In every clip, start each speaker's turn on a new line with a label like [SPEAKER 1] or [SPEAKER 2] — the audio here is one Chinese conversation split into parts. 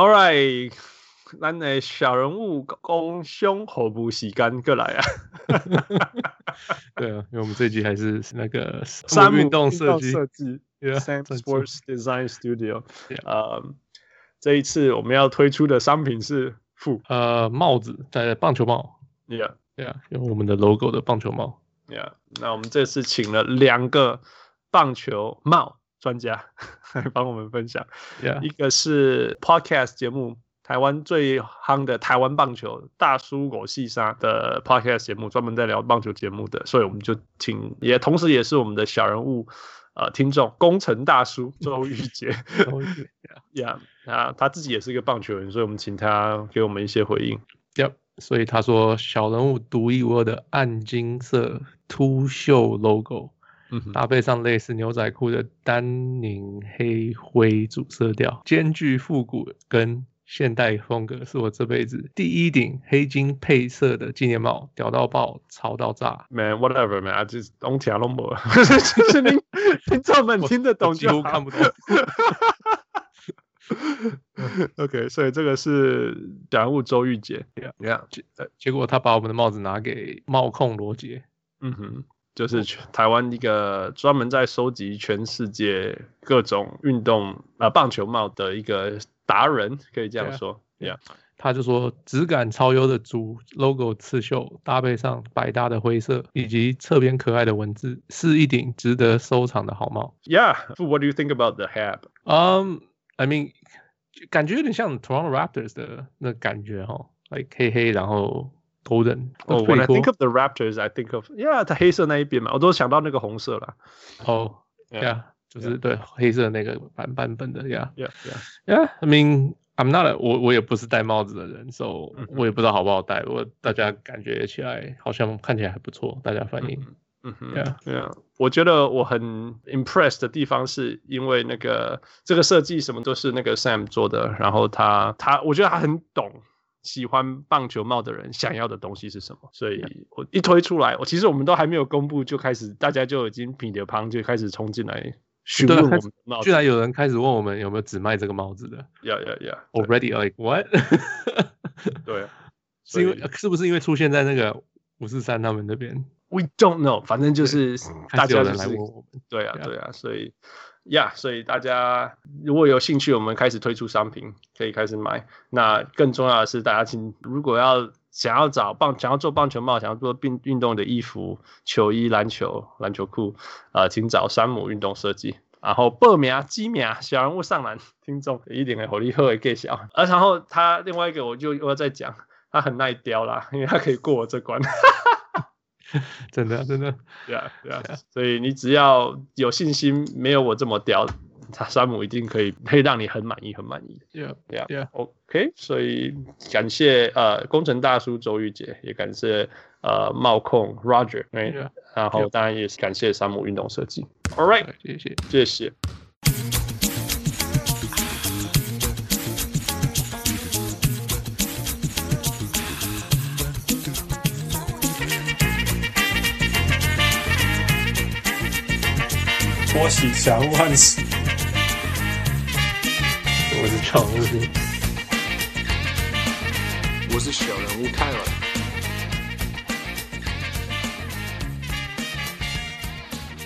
[SPEAKER 1] All right，咱的小人物公胸何不洗干过来啊？
[SPEAKER 2] 对啊，因为我们这集还是那
[SPEAKER 1] 个
[SPEAKER 2] 三运动设
[SPEAKER 1] 计设
[SPEAKER 2] 计
[SPEAKER 1] Sam Sports Design Studio。呃，这一次我们要推出的商品是副
[SPEAKER 2] 呃帽子，在棒球帽
[SPEAKER 1] ，，Yeah
[SPEAKER 2] Yeah，，用我们的 logo 的棒球帽。
[SPEAKER 1] Yeah。那我们这次请了两个棒球帽专家 来帮我们分享。一个是 Podcast 节目，台湾最夯的台湾棒球大叔狗细沙的 Podcast 节目，专门在聊棒球节目的，所以我们就请，也同时也是我们的小人物呃听众，工程大叔 周玉杰，Yeah，啊，他自己也是一个棒球人，所以我们请他给我们一些回应。
[SPEAKER 2] Yep，所以他说小人物独一无二的暗金色凸秀 logo，
[SPEAKER 1] 嗯，
[SPEAKER 2] 搭配上类似牛仔裤的丹宁黑灰主色调，兼具复古跟现代风格，是我这辈子第一顶黑金配色的纪念帽，屌到爆，潮到炸。
[SPEAKER 1] Man, whatever, man，I just don't care no more。就 是您听众们听得懂
[SPEAKER 2] 几
[SPEAKER 1] 就好
[SPEAKER 2] 乎看不懂。
[SPEAKER 1] OK，所以这个是小人物周玉杰 Yeah.，Yeah，
[SPEAKER 2] 结果他把我们的帽子拿给帽控罗杰。
[SPEAKER 1] 嗯哼，就是全台湾一个专门在收集全世界各种运动呃棒球帽的一个达人，可以这样说，Yeah，
[SPEAKER 2] 他就说质感超优的主 logo 刺绣，搭配上百搭的灰色以及侧边可爱的文字，是一顶值得收藏的好帽。
[SPEAKER 1] Yeah，What do you think about the hat？
[SPEAKER 2] 嗯、um,，I mean，感觉有点像 Toronto Raptors 的那感觉哈，like 黑黑然后 golden。
[SPEAKER 1] 哦、oh,，When I think of the Raptors，I think of yeah，它黑色那一边嘛，我都想到那个红色了。
[SPEAKER 2] 哦，Yeah，就是对黑色那个版版本的，Yeah，Yeah，Yeah，I mean。I'm not a, 我我也不是戴帽子的人，所、so, 以我也不知道好不好戴。我大家感觉起来好像看起来还不错，大家反应。
[SPEAKER 1] 嗯哼，Yeah，Yeah，我觉得我很 impressed 的地方是因为那个这个设计什么都是那个 Sam 做的，然后他他我觉得他很懂喜欢棒球帽的人想要的东西是什么，所以我一推出来，我其实我们都还没有公布就开始，大家就已经品流旁就开始冲进来。询问我们帽子，
[SPEAKER 2] 居然有人开始问我们有没有只卖这个帽子的
[SPEAKER 1] ？Yeah, yeah, yeah.
[SPEAKER 2] Already like what？
[SPEAKER 1] 对，
[SPEAKER 2] 是因为是不是因为出现在那个五四三他们那边
[SPEAKER 1] ？We don't know，反正就是大家、就是、
[SPEAKER 2] 来问我们。
[SPEAKER 1] 对啊，对啊，所以呀所以大家如果有兴趣，我们开始推出商品，可以开始买。那更重要的是，大家请如果要想要找棒，想要做棒球帽，想要做运运动的衣服、球衣、篮球、篮球裤，呃，请找山姆运动设计。然后报名、机名、小人物上篮，听众一定会火力会给小。而然后他另外一个，我就又要再讲，他很耐雕啦，因为他可以过我这关。
[SPEAKER 2] 真的，真的，
[SPEAKER 1] 对啊，对啊。所以你只要有信心，没有我这么屌。他山姆一定可以，可以让你很满意，很满意。
[SPEAKER 2] Yeah,
[SPEAKER 1] yeah, yeah. OK，所以感谢呃工程大叔周玉杰，也感谢呃帽控 Roger，、
[SPEAKER 2] yeah.
[SPEAKER 1] 然后当然也是感谢山姆运动设计。All right，
[SPEAKER 2] 谢谢，
[SPEAKER 1] 谢谢。
[SPEAKER 3] 恭喜强万喜。
[SPEAKER 2] 我是强人物，
[SPEAKER 4] 我是小人物泰尔。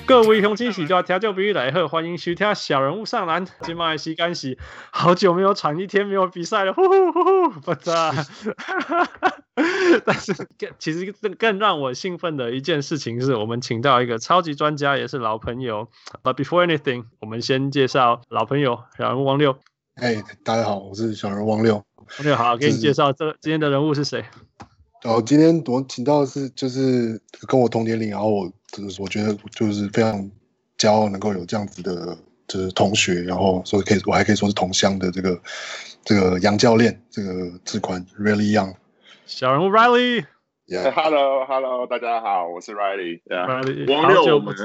[SPEAKER 1] 各位乡亲喜就要听就必须来喝，欢迎收听小人物上篮。今麦时间是好久没有喘一天没有比赛了，呼呼呼呼，不咋。但是更其实更更让我兴奋的一件事情是我们请到一个超级专家，也是老朋友。But before anything，我们先介绍老朋友小人物王六。
[SPEAKER 5] 哎，大家好，我是小人物汪六。
[SPEAKER 1] 王六好，给你介绍这今天的人物是谁？
[SPEAKER 5] 哦，今天我请到的是就是跟我同年龄，然后我就是我觉得就是非常骄傲能够有这样子的，就是同学，然后所以可以我还可以说是同乡的这个这个杨教练，这个志宽 Really Young。
[SPEAKER 1] 小人物 Riley。
[SPEAKER 6] Yeah. Hello Hello，大家好，我是 Riley。Yeah.
[SPEAKER 1] Riley，
[SPEAKER 6] 汪六，我们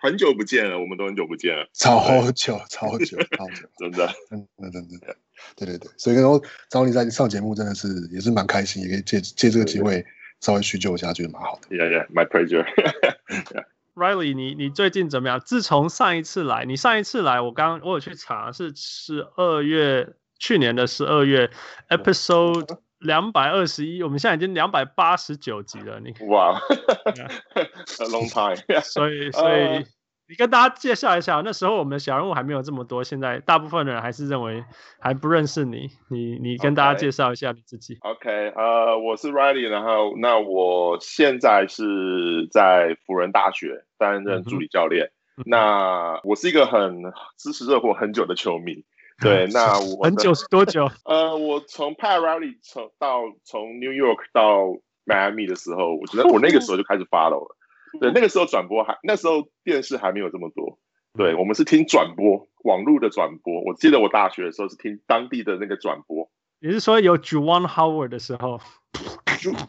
[SPEAKER 6] 很久不见了，我们都很久不见了，
[SPEAKER 5] 超久超久超久，
[SPEAKER 6] 真的
[SPEAKER 5] 真的真的。对对对，所以然后找你在上节目真的是也是蛮开心，也可以借借这个机会稍微叙旧一下，觉得蛮好的。
[SPEAKER 6] Yeah yeah, my pleasure.
[SPEAKER 1] Riley，你你最近怎么样？自从上一次来，你上一次来，我刚我有去查，是十二月去年的十二月，episode 两百二十一，我们现在已经两百八十九集了。你
[SPEAKER 6] 哇，a long time。
[SPEAKER 1] 所以，所以你跟大家介绍一下，那时候我们的小人物还没有这么多，现在大部分的人还是认为还不认识你。你，你跟大家介绍一下你自己。
[SPEAKER 6] OK，呃，我是 Riley，然后那我现在是在辅仁大学担任助理教练。嗯、那我是一个很支持热火很久的球迷。对，那我
[SPEAKER 1] 很久是多久？
[SPEAKER 6] 呃，我从 Pat Riley 从到从 New York 到 Miami 的时候，我觉得我那个时候就开始 follow 了。对，那个时候转播还那时候电视还没有这么多。对，我们是听转播，网络的转播。我记得我大学的时候是听当地的那个转播。
[SPEAKER 1] 你是说有 Juwan Howard 的时候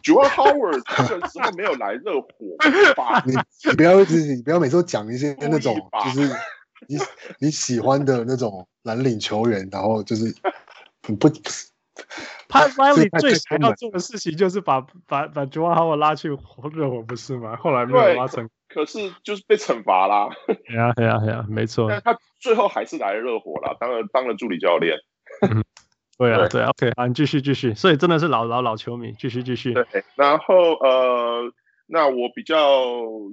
[SPEAKER 6] ？Juwan Howard 那个时候没有来热火 吧？
[SPEAKER 5] 你你不要一直你不要每次都讲一些那种 就是。你你喜欢的那种蓝领球员，然后就是很不
[SPEAKER 1] Pat Riley 最想要做的事情就是把把把 Juwan Howard 拉去热火，不是吗？后来没有拉成，
[SPEAKER 6] 可是就是被惩罚啦。
[SPEAKER 1] 对啊，对啊，对啊，没错。
[SPEAKER 6] 但他最后还是来了热火了，当了当了助理教练。
[SPEAKER 1] 对啊，对啊，OK，啊，你继续继续。所以真的是老老老球迷，继续继续。
[SPEAKER 6] 对，然后呃。那我比较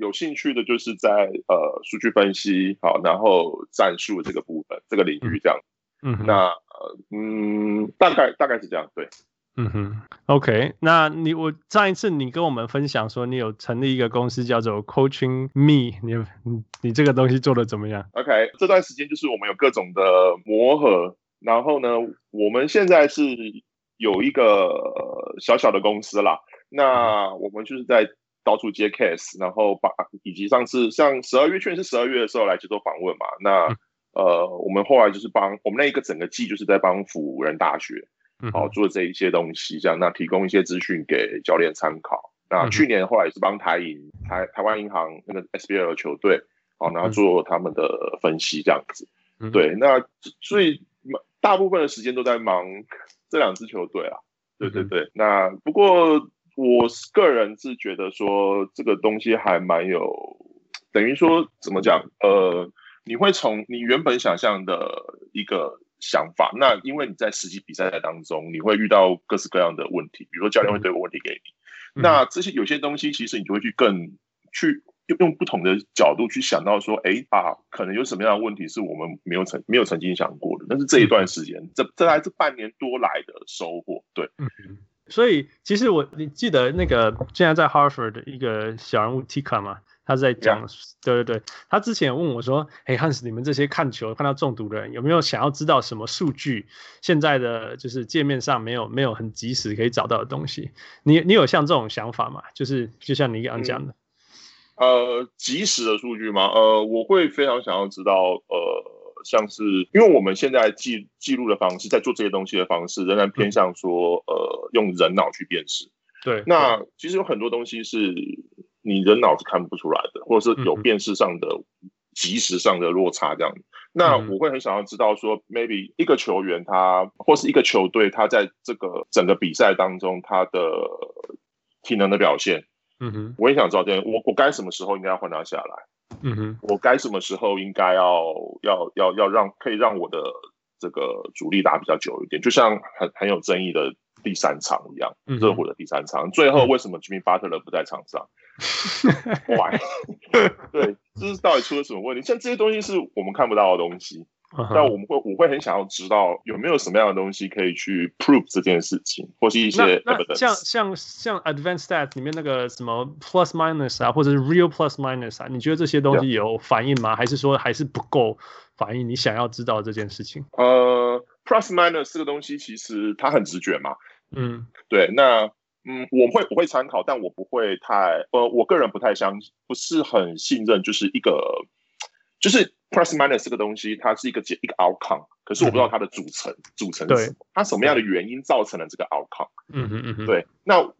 [SPEAKER 6] 有兴趣的就是在呃数据分析好，然后战术这个部分这个领域这样，
[SPEAKER 1] 嗯，嗯
[SPEAKER 6] 那嗯大概大概是这样，对，
[SPEAKER 1] 嗯哼，OK，那你我上一次你跟我们分享说你有成立一个公司叫做 Coaching Me，你你你这个东西做的怎么样
[SPEAKER 6] ？OK，这段时间就是我们有各种的磨合，然后呢，我们现在是有一个小小的公司啦，那我们就是在。到处接 case，然后把以及上次像十二月，去年是十二月的时候来接受访问嘛。那、嗯、呃，我们后来就是帮我们那一个整个季就是在帮辅仁大学，好、嗯、做这一些东西，这样那提供一些资讯给教练参考。那去年后来也是帮台银台台湾银行那个 SBL 的球队，好，然后做他们的分析这样子。嗯、对，那所以大部分的时间都在忙这两支球队啊。对对对，嗯、那不过。我个人是觉得说这个东西还蛮有，等于说怎么讲？呃，你会从你原本想象的一个想法，那因为你在实际比赛当中，你会遇到各式各样的问题，比如说教练会丢个问题给你，那这些有些东西其实你就会去更去用用不同的角度去想到说，哎啊，可能有什么样的问题是我们没有曾没有曾经想过的，但是这一段时间，这这还是半年多来的收获，对。
[SPEAKER 1] 所以其实我你记得那个现在在 Harvard 的一个小人物 Tika 吗？他在讲.对对对，他之前有问我说：“嘿，Hans，你们这些看球看到中毒的人，有没有想要知道什么数据？现在的就是界面上没有没有很及时可以找到的东西？你你有像这种想法吗？就是就像你刚刚讲的，
[SPEAKER 6] 嗯、呃，及时的数据吗？呃，我会非常想要知道，呃。”像是，因为我们现在记记录的方式，在做这些东西的方式，仍然偏向说，嗯、呃，用人脑去辨识。
[SPEAKER 1] 对，
[SPEAKER 6] 那其实有很多东西是你人脑是看不出来的，或者是有辨识上的、及时上的落差这样。嗯、那我会很想要知道说、嗯、，maybe 一个球员他或是一个球队，他在这个整个比赛当中，他的体能的表现，
[SPEAKER 1] 嗯哼，
[SPEAKER 6] 我也想知道这样，我我该什么时候应该要换他下来。
[SPEAKER 1] 嗯哼，
[SPEAKER 6] 我该什么时候应该要要要要让可以让我的这个主力打比较久一点，就像很很有争议的第三场一样，热火的第三场，最后为什么 Jimmy Butler 不在场上？Why？对，这是到底出了什么问题？像这些东西是我们看不到的东西。但我们会，我会很想要知道有没有什么样的东西可以去 prove 这件事情，或是一些
[SPEAKER 1] 像像像 advanced stats 里面那个什么 plus minus 啊，或者是 real plus minus 啊，你觉得这些东西有反应吗？Yeah. 还是说还是不够反应？你想要知道这件事情？
[SPEAKER 6] 呃、uh,，plus minus 这个东西其实它很直觉嘛。
[SPEAKER 1] 嗯，
[SPEAKER 6] 对，那嗯，我会我会参考，但我不会太呃，我个人不太相信，不是很信任，就是一个就是。Plus minus 这个东西，它是一个结一个 outcome，可是我不知道它的组成，嗯、组成是什么，它什么样的原因造成了这个 outcome？
[SPEAKER 1] 嗯嗯嗯，
[SPEAKER 6] 对。那我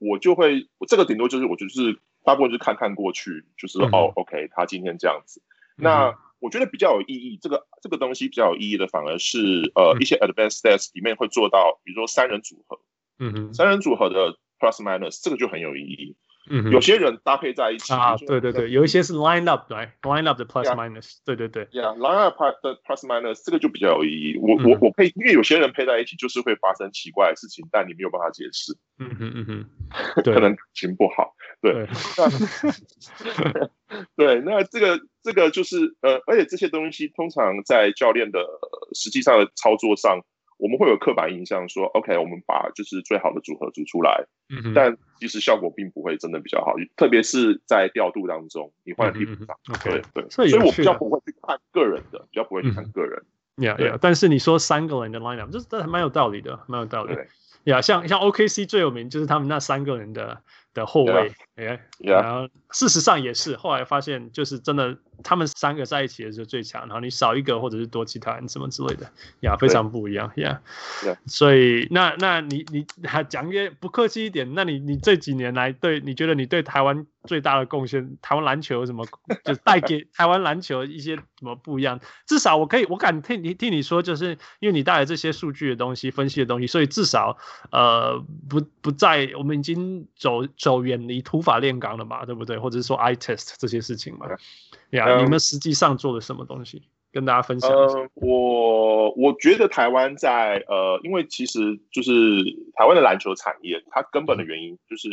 [SPEAKER 6] 我就会，这个顶多就是我就是大部分就是看看过去，就是、嗯、哦，OK，他今天这样子。嗯、那我觉得比较有意义，这个这个东西比较有意义的，反而是呃、嗯、一些 advanced stats 里面会做到，比如说三人组合，
[SPEAKER 1] 嗯嗯，
[SPEAKER 6] 三人组合的 plus minus 这个就很有意义。
[SPEAKER 1] 嗯哼，
[SPEAKER 6] 有些人搭配在一起
[SPEAKER 1] 啊，对对对，有一些是 line up 来 line up 的 plus minus，对对对
[SPEAKER 6] ，yeah，line up 的 plus minus 这个就比较有意义。我我我配，因为有些人配在一起就是会发生奇怪的事情，但你没有办法解释。
[SPEAKER 1] 嗯哼嗯哼，
[SPEAKER 6] 可能感情不好。对，对，那这个这个就是呃，而且这些东西通常在教练的实际上的操作上。我们会有刻板印象说，OK，我们把就是最好的组合组出来，嗯，但其实效果并不会真的比较好，特别是在调度当中，你换替补上，OK，对对，所以我比较不会去看个人的，比较不会去看个人
[SPEAKER 1] ，Yeah Yeah，但是你说三个人的 lineup，这这还蛮有道理的，蛮有道理的，Yeah，像像 OKC 最有名就是他们那三个人的。的后卫，哎，然后事实上也是，后来发现就是真的，他们三个在一起的时候最强，然后你少一个或者是多其他人什么之类的，呀，非常不一样，呀，所以那那你你还讲一些不客气一点，那你你这几年来对，你觉得你对台湾最大的贡献，台湾篮球有什么，就带给台湾篮球一些什么不一样？至少我可以，我敢听你听你说，就是因为你带来这些数据的东西、分析的东西，所以至少呃不不在我们已经走。走远离土法炼钢了嘛，对不对？或者是说 eye test 这些事情嘛？呀、yeah, 嗯，你们实际上做了什么东西？跟大家分享一下。
[SPEAKER 6] 呃、我我觉得台湾在呃，因为其实就是台湾的篮球产业，它根本的原因就是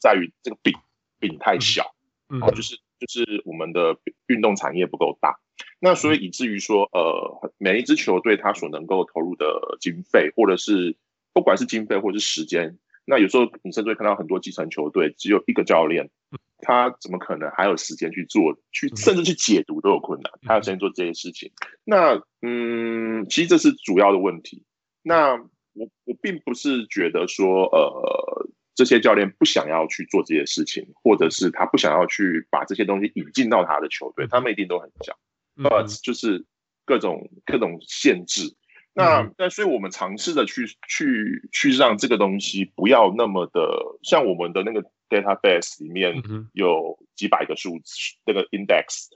[SPEAKER 6] 在于这个饼饼太小，嗯，就是就是我们的运动产业不够大，那所以以至于说呃，每一支球队它所能够投入的经费，或者是不管是经费或者是时间。那有时候你甚至会看到很多基层球队只有一个教练，他怎么可能还有时间去做，去甚至去解读都有困难，还有时间做这些事情。那嗯，其实这是主要的问题。那我我并不是觉得说呃这些教练不想要去做这些事情，或者是他不想要去把这些东西引进到他的球队，他们一定都很想，呃，就是各种各种限制。那那所以，我们尝试着去去去让这个东西不要那么的像我们的那个 database 里面有几百个数字，那个 index，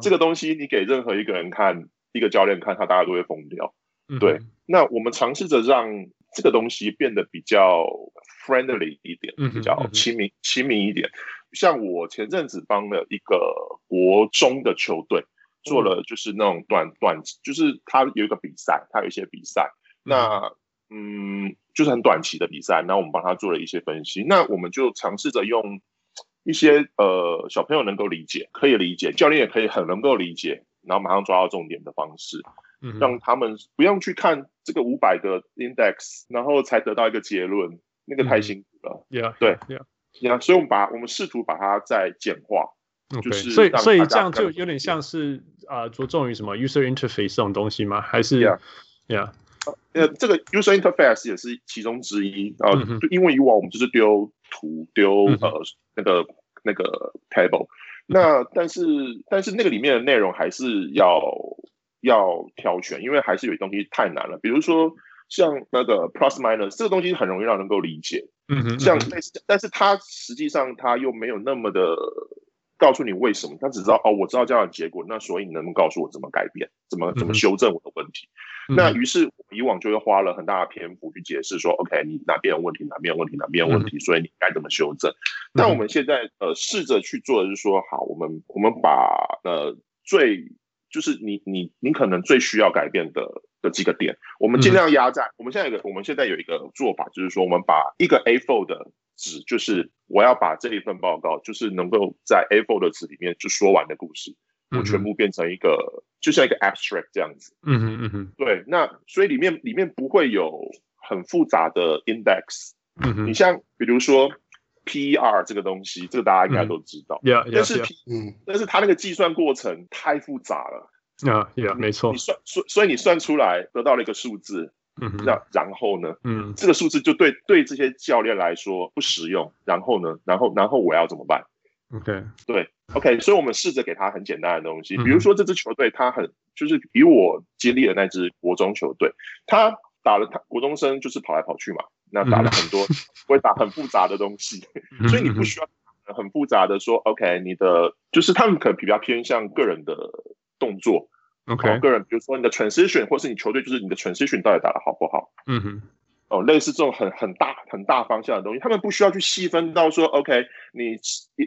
[SPEAKER 6] 这个东西你给任何一个人看，一个教练看，他大家都会疯掉。对，那我们尝试着让这个东西变得比较 friendly 一点，比较亲民亲民一点。像我前阵子帮了一个国中的球队。做了就是那种短短，就是他有一个比赛，他有一些比赛，那嗯，就是很短期的比赛，那我们帮他做了一些分析，那我们就尝试着用一些呃小朋友能够理解、可以理解，教练也可以很能够理解，然后马上抓到重点的方式，让他们不用去看这个五百个 index，然后才得到一个结论，那个太辛苦了。
[SPEAKER 1] Yeah,
[SPEAKER 6] 对
[SPEAKER 1] ，Yeah，
[SPEAKER 6] 所以我们把我们试图把它再简化。
[SPEAKER 1] 就是所以所以这样就有点像是啊、呃，着重于什么 user interface 这种东西吗？还是呀呀？
[SPEAKER 6] 呃，这个 user interface 也是其中之一啊。呃嗯、因为以往我们就是丢图丢呃那个那个 table，那但是但是那个里面的内容还是要要挑选，因为还是有些东西太难了。比如说像那个 plus minus 这个东西很容易让人能够理解，嗯哼，像类似，但是它实际上它又没有那么的。告诉你为什么，他只知道哦，我知道这样的结果，那所以你能不能告诉我怎么改变，怎么怎么修正我的问题？嗯、那于是以往就会花了很大的篇幅去解释说、嗯、，OK，你哪边有问题，哪边有问题，哪边有问题，所以你该怎么修正？那、嗯、我们现在呃试着去做的是说，好，我们我们把呃最就是你你你可能最需要改变的的几个点，我们尽量压在、嗯、我们现在有个我们现在有一个做法，就是说我们把一个 A4 的。纸就是我要把这一份报告，就是能够在 A4 的纸里面就说完的故事，我全部变成一个，就像一个 abstract 这样子。嗯嗯嗯嗯，对，那所以里面里面不会有很复杂的 index。嗯哼，你像比如说 PER 这个东西，这个大家应该都知道。Yeah，但是 P，嗯，但是它那个计算过程太复杂了。
[SPEAKER 1] 啊，Yeah，没错。
[SPEAKER 6] 你算，所所以你算出来得到了一个数字。嗯，那然后呢？嗯，这个数字就对对这些教练来说不实用。然后呢？然后然后我要怎么办
[SPEAKER 1] ？OK，
[SPEAKER 6] 对，OK，所以我们试着给他很简单的东西，比如说这支球队他很就是比我经历的那支国中球队，他打了他国中生就是跑来跑去嘛，那打了很多 会打很复杂的东西，所以你不需要很复杂的说 OK，你的就是他们可能比较偏向个人的动作。OK，个人，比如说你的 transition，或是你球队，就是你的 transition 到底打得好不好？嗯哼。哦，类似这种很很大很大方向的东西，他们不需要去细分到说，OK，你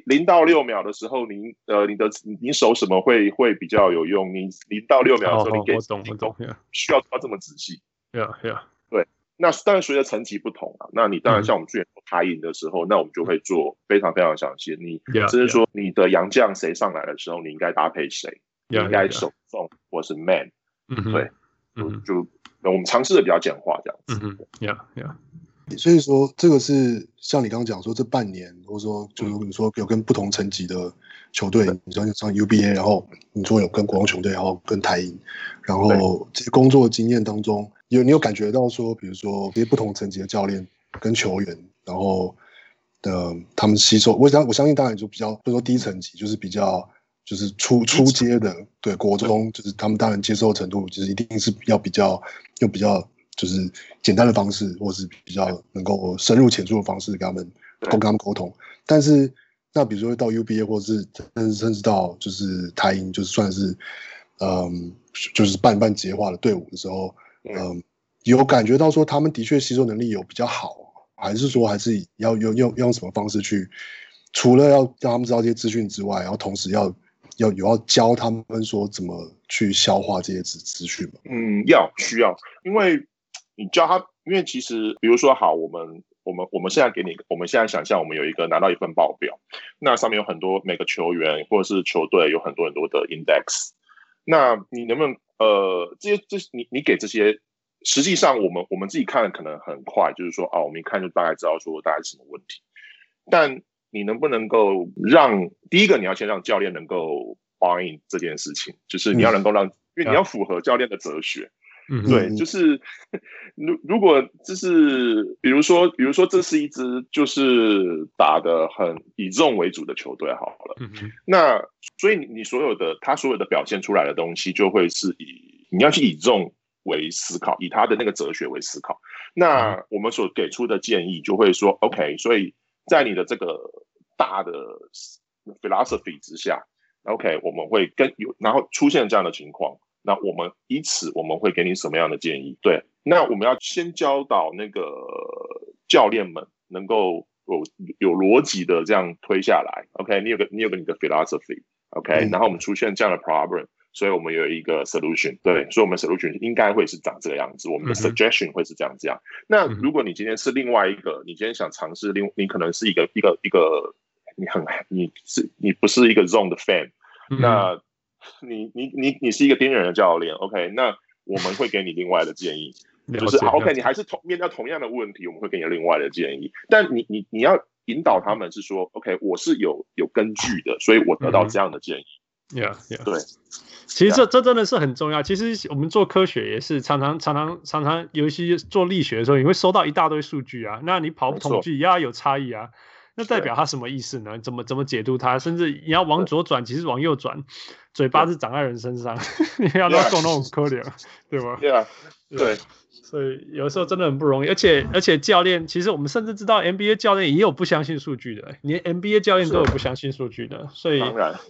[SPEAKER 6] 零到六秒的时候，你呃你的你守什么会会比较有用？你零到六秒的时候，你给
[SPEAKER 1] 我懂我懂，
[SPEAKER 6] 需要到这么仔细。
[SPEAKER 1] 对啊
[SPEAKER 6] 对。那当然随着层级不同啊，那你当然像我们之前做台银的时候，那我们就会做非常非常详细。你甚至说你的洋将谁上来的时候，你应该搭配谁，你应该守送或是 man，嗯对，嗯就。那我们尝试的比较简化，这样子。
[SPEAKER 1] 嗯哼，Yeah, Yeah。
[SPEAKER 5] 所以说，这个是像你刚刚讲说，这半年，或者说，就是你说有跟不同层级的球队，你说像 UBA，然后你说有跟国王球队，然后跟台银，然后这些工作经验当中，有你有感觉到说，比如说这些不同层级的教练跟球员，然后的他们吸收，我想我相信，当然就比较，比如说低层级，就是比较。就是初初阶的，对国中，就是他们当然接受程度，就是一定是要比较用比较就是简单的方式，或是比较能够深入浅出的方式跟他们跟他们沟通。但是那比如说到 UBA 或是甚至甚至到就是台英，就是算是嗯，就是半半职业化的队伍的时候，嗯，有感觉到说他们的确吸收能力有比较好，还是说还是要用用用什么方式去，除了要让他们知道这些资讯之外，然后同时要。要有要教他们说怎么去消化这些资资讯吗？
[SPEAKER 6] 嗯，要需要，因为你教他，因为其实比如说好，我们我们我们现在给你，我们现在想象我们有一个拿到一份报表，那上面有很多每个球员或者是球队有很多很多的 index，那你能不能呃这些这你你给这些，实际上我们我们自己看可能很快，就是说啊，我们一看就大概知道说大概是什么问题，但。你能不能够让第一个，你要先让教练能够 buy in 这件事情，就是你要能够让，嗯、因为你要符合教练的哲学，嗯，对，就是如如果就是比如说，比如说这是一支就是打的很以 zone 为主的球队，好了，嗯，那所以你所有的他所有的表现出来的东西，就会是以你要去以 zone 为思考，以他的那个哲学为思考，那我们所给出的建议就会说，OK，所以。在你的这个大的 philosophy 之下，OK，我们会跟有然后出现这样的情况，那我们以此我们会给你什么样的建议？对，那我们要先教导那个教练们能够有有逻辑的这样推下来，OK，你有个你有个你的 philosophy，OK，、okay? 嗯、然后我们出现这样的 problem。所以我们有一个 solution，对，所以我们 solution 应该会是长这个样子，我们的 suggestion 会是这样这样。嗯、那如果你今天是另外一个，你今天想尝试另，你可能是一个一个一个，你很你是你不是一个 zone 的 fan，、嗯、那你你你你是一个盯人的教练，OK，那我们会给你另外的建议，就是 OK，你还是同面对同样的问题，我们会给你另外的建议，但你你你要引导他们是说，OK，我是有有根据的，所以我得到这样的建议。嗯。
[SPEAKER 1] Yeah, yeah.
[SPEAKER 6] 对，
[SPEAKER 1] 其实这这真的是很重要。其实我们做科学也是常常常常常常，尤其做力学的时候，你会收到一大堆数据啊。那你跑统计也要有差异啊，那代表它什么意思呢？怎么怎么解读它？甚至你要往左转，其实往右转，嘴巴是长在人身上，你要到做那种 科学，对吧？
[SPEAKER 6] 对啊，对。
[SPEAKER 1] 所以有时候真的很不容易，而且而且教练，其实我们甚至知道 NBA 教练也有不相信数据的，连 NBA 教练都有不相信数据的，所以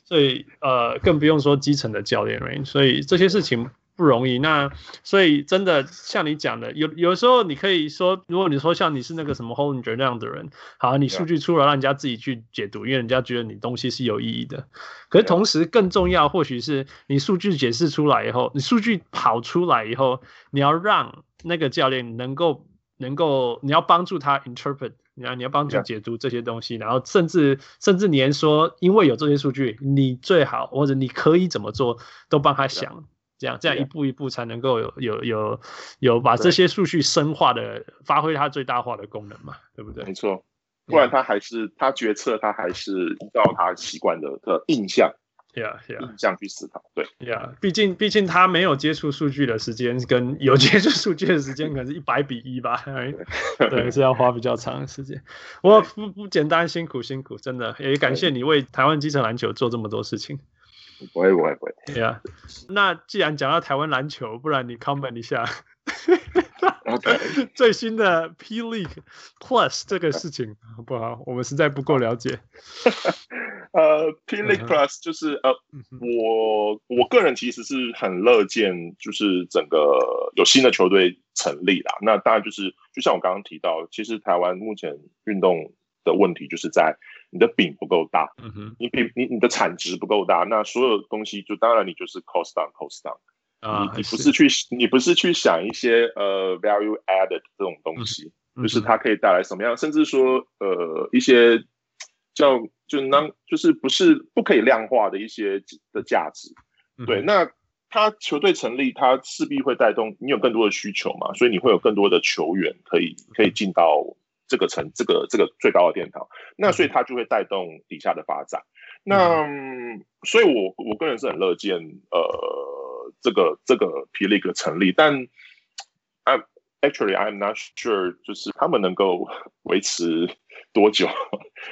[SPEAKER 1] 所以呃更不用说基层的教练，所以这些事情。不容易，那所以真的像你讲的，有有时候你可以说，如果你说像你是那个什么 Hollinger 那样的人，好，你数据出来让人家自己去解读，因为人家觉得你东西是有意义的。可是同时更重要，或许是你数据解释出来以后，你数据跑出来以后，你要让那个教练能够能够，你要帮助他 interpret，你要你要帮助解读这些东西，然后甚至甚至连说，因为有这些数据，你最好或者你可以怎么做，都帮他想。这样，这样一步一步才能够有有有有把这些数据深化的发挥它最大化的功能嘛，对不对？
[SPEAKER 6] 没错，不然他还是他决策，他还是依照他习惯的的印象
[SPEAKER 1] ，yeah yeah，
[SPEAKER 6] 印象去思考，对
[SPEAKER 1] ，yeah，毕竟毕竟他没有接触数据的时间跟有接触数据的时间可能是一百比一吧，对，对，是要花比较长的时间。我不不简单，辛苦辛苦，真的也感谢你为台湾基层篮球做这么多事情。
[SPEAKER 6] 不会不会不会，
[SPEAKER 1] 对呀。那既然讲到台湾篮球，不然你 comment 一下 最新的 P League Plus 这个事情好不好？我们实在不够了解。
[SPEAKER 6] 呃，P League Plus 就是呃，我我个人其实是很乐见，就是整个有新的球队成立啦。那当然就是，就像我刚刚提到，其实台湾目前运动的问题就是在你的饼不够大，嗯哼，你饼你你的产值不够大，那所有东西就当然你就是 cost down cost down，啊，你你不是去你不是去想一些呃 value added 这种东西，嗯、就是它可以带来什么样，甚至说呃一些叫就能就是不是不可以量化的一些的价值，嗯、对，那。他球队成立，他势必会带动你有更多的需求嘛，所以你会有更多的球员可以可以进到这个层这个这个最高的殿堂，那所以它就会带动底下的发展。那所以我我个人是很乐见呃这个这个 P League 成立，但 I'm actually I'm not sure 就是他们能够维持多久？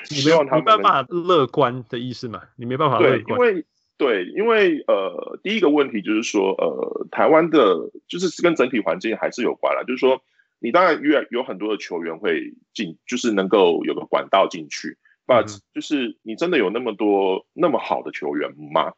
[SPEAKER 1] 你没有没办法乐观的意思嘛？你没办法乐观，
[SPEAKER 6] 因为。对，因为呃，第一个问题就是说，呃，台湾的，就是跟整体环境还是有关了。就是说，你当然越有很多的球员会进，就是能够有个管道进去，but、嗯、就是你真的有那么多那么好的球员吗？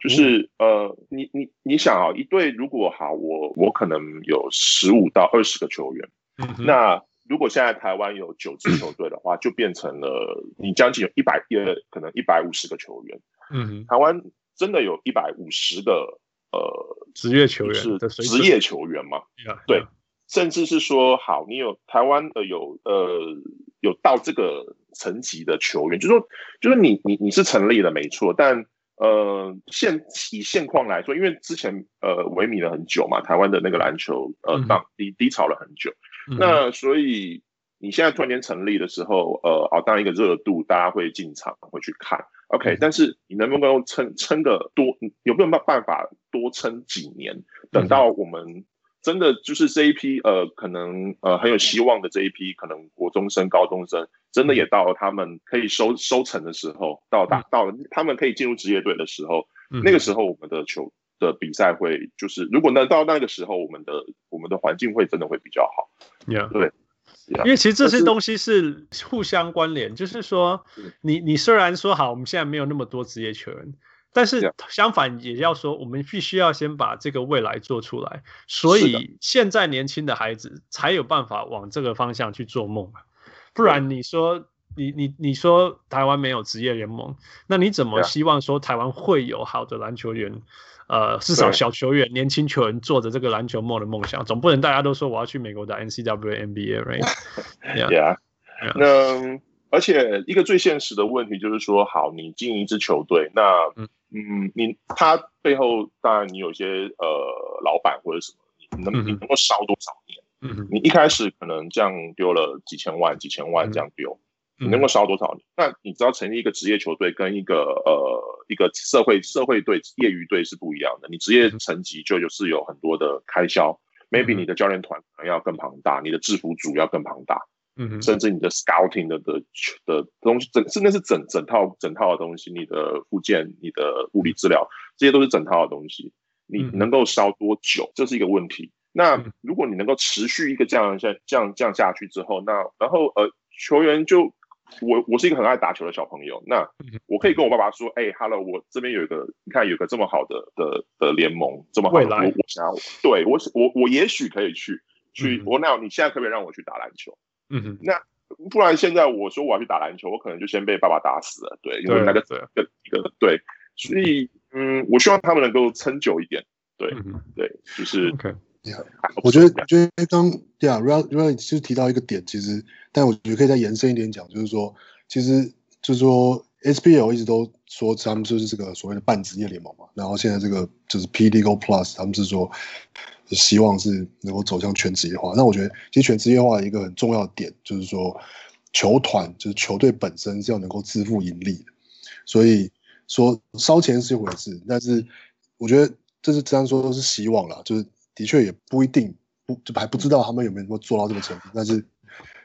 [SPEAKER 6] 就是、嗯、呃，你你你想啊，一队如果好，我我可能有十五到二十个球员，嗯、那如果现在台湾有九支球队的话，就变成了你将近有一百呃，可能一百五十个球员。嗯，台湾真的有一百五十个呃
[SPEAKER 1] 职业球员，
[SPEAKER 6] 是职业球员吗？Yeah, yeah. 对，甚至是说，好，你有台湾的有呃有到这个层级的球员，就是说，就是你你你是成立的没错，但呃现以现况来说，因为之前呃萎靡了很久嘛，台湾的那个篮球呃当低低潮了很久，嗯、那所以你现在突然间成立的时候，呃，好当一个热度，大家会进场会去看。OK，但是你能不能够撑撑个多？有没有办办法多撑几年？等到我们真的就是这一批呃，可能呃很有希望的这一批，可能国中生、高中生，真的也到了他们可以收收成的时候，到达到了他们可以进入职业队的时候，那个时候我们的球的比赛会就是，如果能到那个时候，我们的我们的环境会真的会比较好。
[SPEAKER 1] Yeah.
[SPEAKER 6] 对。
[SPEAKER 1] 因为其实这些东西是互相关联，就是说，你你虽然说好，我们现在没有那么多职业球员，但是相反也要说，我们必须要先把这个未来做出来，所以现在年轻的孩子才有办法往这个方向去做梦，不然你说你你你说台湾没有职业联盟，那你怎么希望说台湾会有好的篮球员？呃，至少小球员、年轻球员做着这个篮球梦的梦想，总不能大家都说我要去美国打 NCAA、NBA，right？Yeah，
[SPEAKER 6] 那而且一个最现实的问题就是说，好，你经营一支球队，那嗯，嗯，你他背后当然你有些呃老板或者什么，你能你能够烧多少年？嗯嗯，你一开始可能这样丢了几千万、几千万这样丢。嗯你能够烧多少年？那你知道成立一个职业球队跟一个呃一个社会社会队业余队是不一样的。你职业层级就就是有很多的开销，maybe 你的教练团可能要更庞大，你的制服组要更庞大，嗯，甚至你的 scouting 的的的东西整，甚至是整整套整套的东西，你的附件、你的物理治疗，这些都是整套的东西。你能够烧多久，这是一个问题。那如果你能够持续一个这样下这样这样下去之后，那然后呃球员就。我我是一个很爱打球的小朋友，那我可以跟我爸爸说，哎、欸、，Hello，我这边有一个，你看有个这么好的的的联盟，这么好的，我我想要，对我我我也许可以去去，我那你现在可不可以让我去打篮球？嗯哼，那不然现在我说我要去打篮球，我可能就先被爸爸打死了，对，因为那个一个一个对，所以嗯，我希望他们能够撑久一点，对对，就是。Okay.
[SPEAKER 5] 我觉得，觉得刚对啊，Ray Ray 其实提到一个点，其实，但我觉得可以再延伸一点讲，就是说，其实就是说，SBL 一直都说他们就是这个所谓的半职业联盟嘛，然后现在这个就是 P League Plus，他们是说希望是能够走向全职业化。那我觉得，其实全职业化的一个很重要的点，就是说，球团就是球队本身是要能够自负盈利的，所以说烧钱是一回事，但是我觉得这是这样说都是希望啦，就是。的确也不一定，不就还不知道他们有没有能够做到这个程度，但是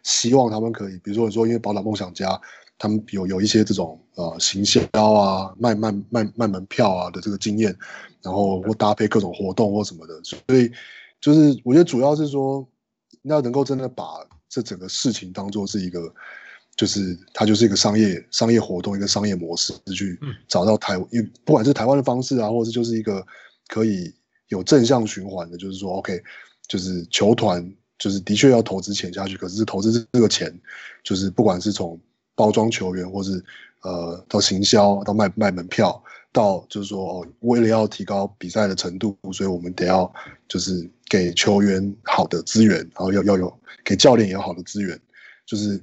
[SPEAKER 5] 希望他们可以，比如说你说，因为宝岛梦想家他们有有一些这种呃行销啊、卖卖卖卖门票啊的这个经验，然后或搭配各种活动或什么的，所以就是我觉得主要是说，要能够真的把这整个事情当做是一个，就是它就是一个商业商业活动，一个商业模式，去找到台，因为不管是台湾的方式啊，或者是就是一个可以。有正向循环的，就是说，OK，就是球团就是的确要投资钱下去，可是投资这个钱，就是不管是从包装球员，或是呃到行销，到卖卖门票，到就是说哦，为了要提高比赛的程度，所以我们得要就是给球员好的资源，然后要要有给教练也有好的资源，就是。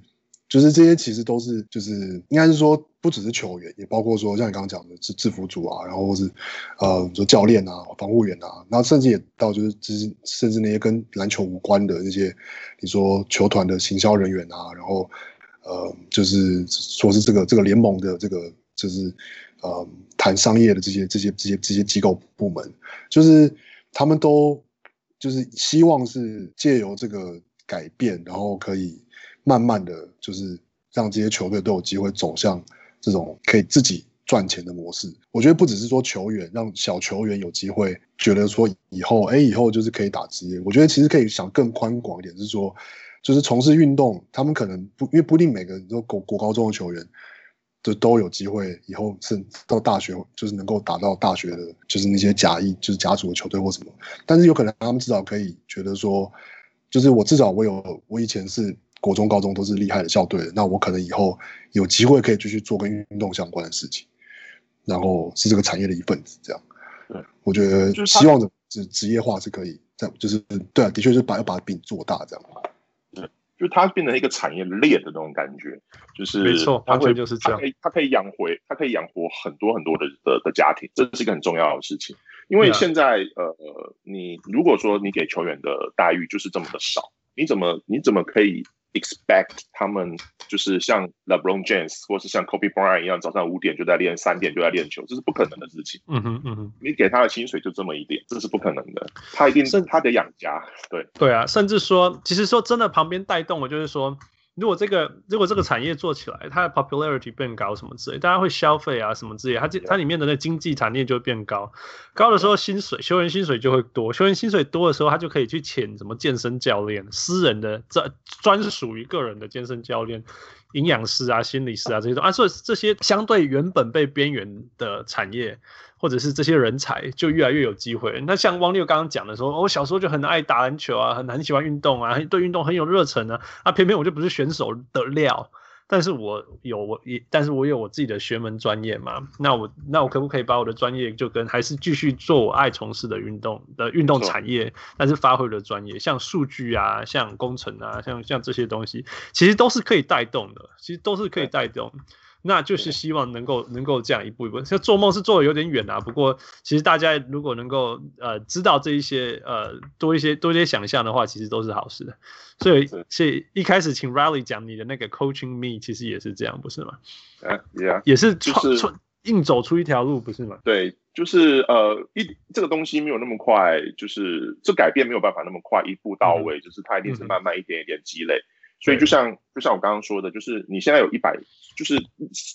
[SPEAKER 5] 就是这些其实都是，就是应该是说，不只是球员，也包括说像你刚刚讲的是制服组啊，然后或是呃说教练啊、防护员啊，然后甚至也到就是就是甚至那些跟篮球无关的那些，你说球团的行销人员啊，然后呃就是说是这个这个联盟的这个就是呃谈商业的这些这些这些这些机构部门，就是他们都就是希望是借由这个改变，然后可以。慢慢的就是让这些球队都有机会走向这种可以自己赚钱的模式。我觉得不只是说球员，让小球员有机会觉得说以后，哎，以后就是可以打职业。我觉得其实可以想更宽广一点，是说，就是从事运动，他们可能不，因为不一定每个人都国国高中的球员就都有机会以后是到大学，就是能够打到大学的，就是那些甲一就是甲组的球队或什么。但是有可能他们至少可以觉得说，就是我至少我有我以前是。国中、高中都是厉害的校队的，那我可能以后有机会可以继续做跟运动相关的事情，然后是这个产业的一份子。这样，对，我觉得希望的职职业化是可以，这样就是对啊，的确是把要把饼做大这样。
[SPEAKER 6] 对，就它变成一个产业链的那种感觉，就是没错，它会就是这样，它可以它可以养活它可以养活很多很多的的的家庭，这是一个很重要的事情。因为现在.呃，你如果说你给球员的待遇就是这么的少，你怎么你怎么可以？expect 他们就是像 LeBron James 或是像 Kobe Bryant 一样，早上五点就在练，三点就在练球，这是不可能的事情。嗯哼嗯哼，你给他的薪水就这么一点，这是不可能的。他一定是他得养家。对
[SPEAKER 1] 对啊，甚至说，其实说真的，旁边带动的就是说。如果这个如果这个产业做起来，它的 popularity 变高什么之类，大家会消费啊什么之类，它这它里面的那经济产业就会变高，高的时候薪水球员薪水就会多，球员薪水多的时候，他就可以去请什么健身教练、私人的专专属于个人的健身教练、营养师啊、心理师啊这些东啊，所以这些相对原本被边缘的产业。或者是这些人才就越来越有机会。那像汪六刚刚讲的说，我小时候就很爱打篮球啊，很很喜欢运动啊，对运动很有热忱啊。啊，偏偏我就不是选手的料，但是我有我也，但是我有我自己的学门专业嘛。那我那我可不可以把我的专业就跟还是继续做我爱从事的运动的运动产业，但是发挥的专业，像数据啊，像工程啊，像像这些东西，其实都是可以带动的，其实都是可以带动。那就是希望能够能够这样一步一步，像做梦是做的有点远啊。不过其实大家如果能够呃知道这一些呃多一些多一些想象的话，其实都是好事的。所以所以一开始请 Riley 讲你的那个 Coaching Me，其实也是这样，不是吗？
[SPEAKER 6] 哎，Yeah，
[SPEAKER 1] 也是创创硬走出一条路，不是吗？
[SPEAKER 6] 对，就是呃一这个东西没有那么快，就是这改变没有办法那么快一步到位，嗯、就是它一定是慢慢一点一点积累。嗯所以就像就像我刚刚说的，就是你现在有一百，就是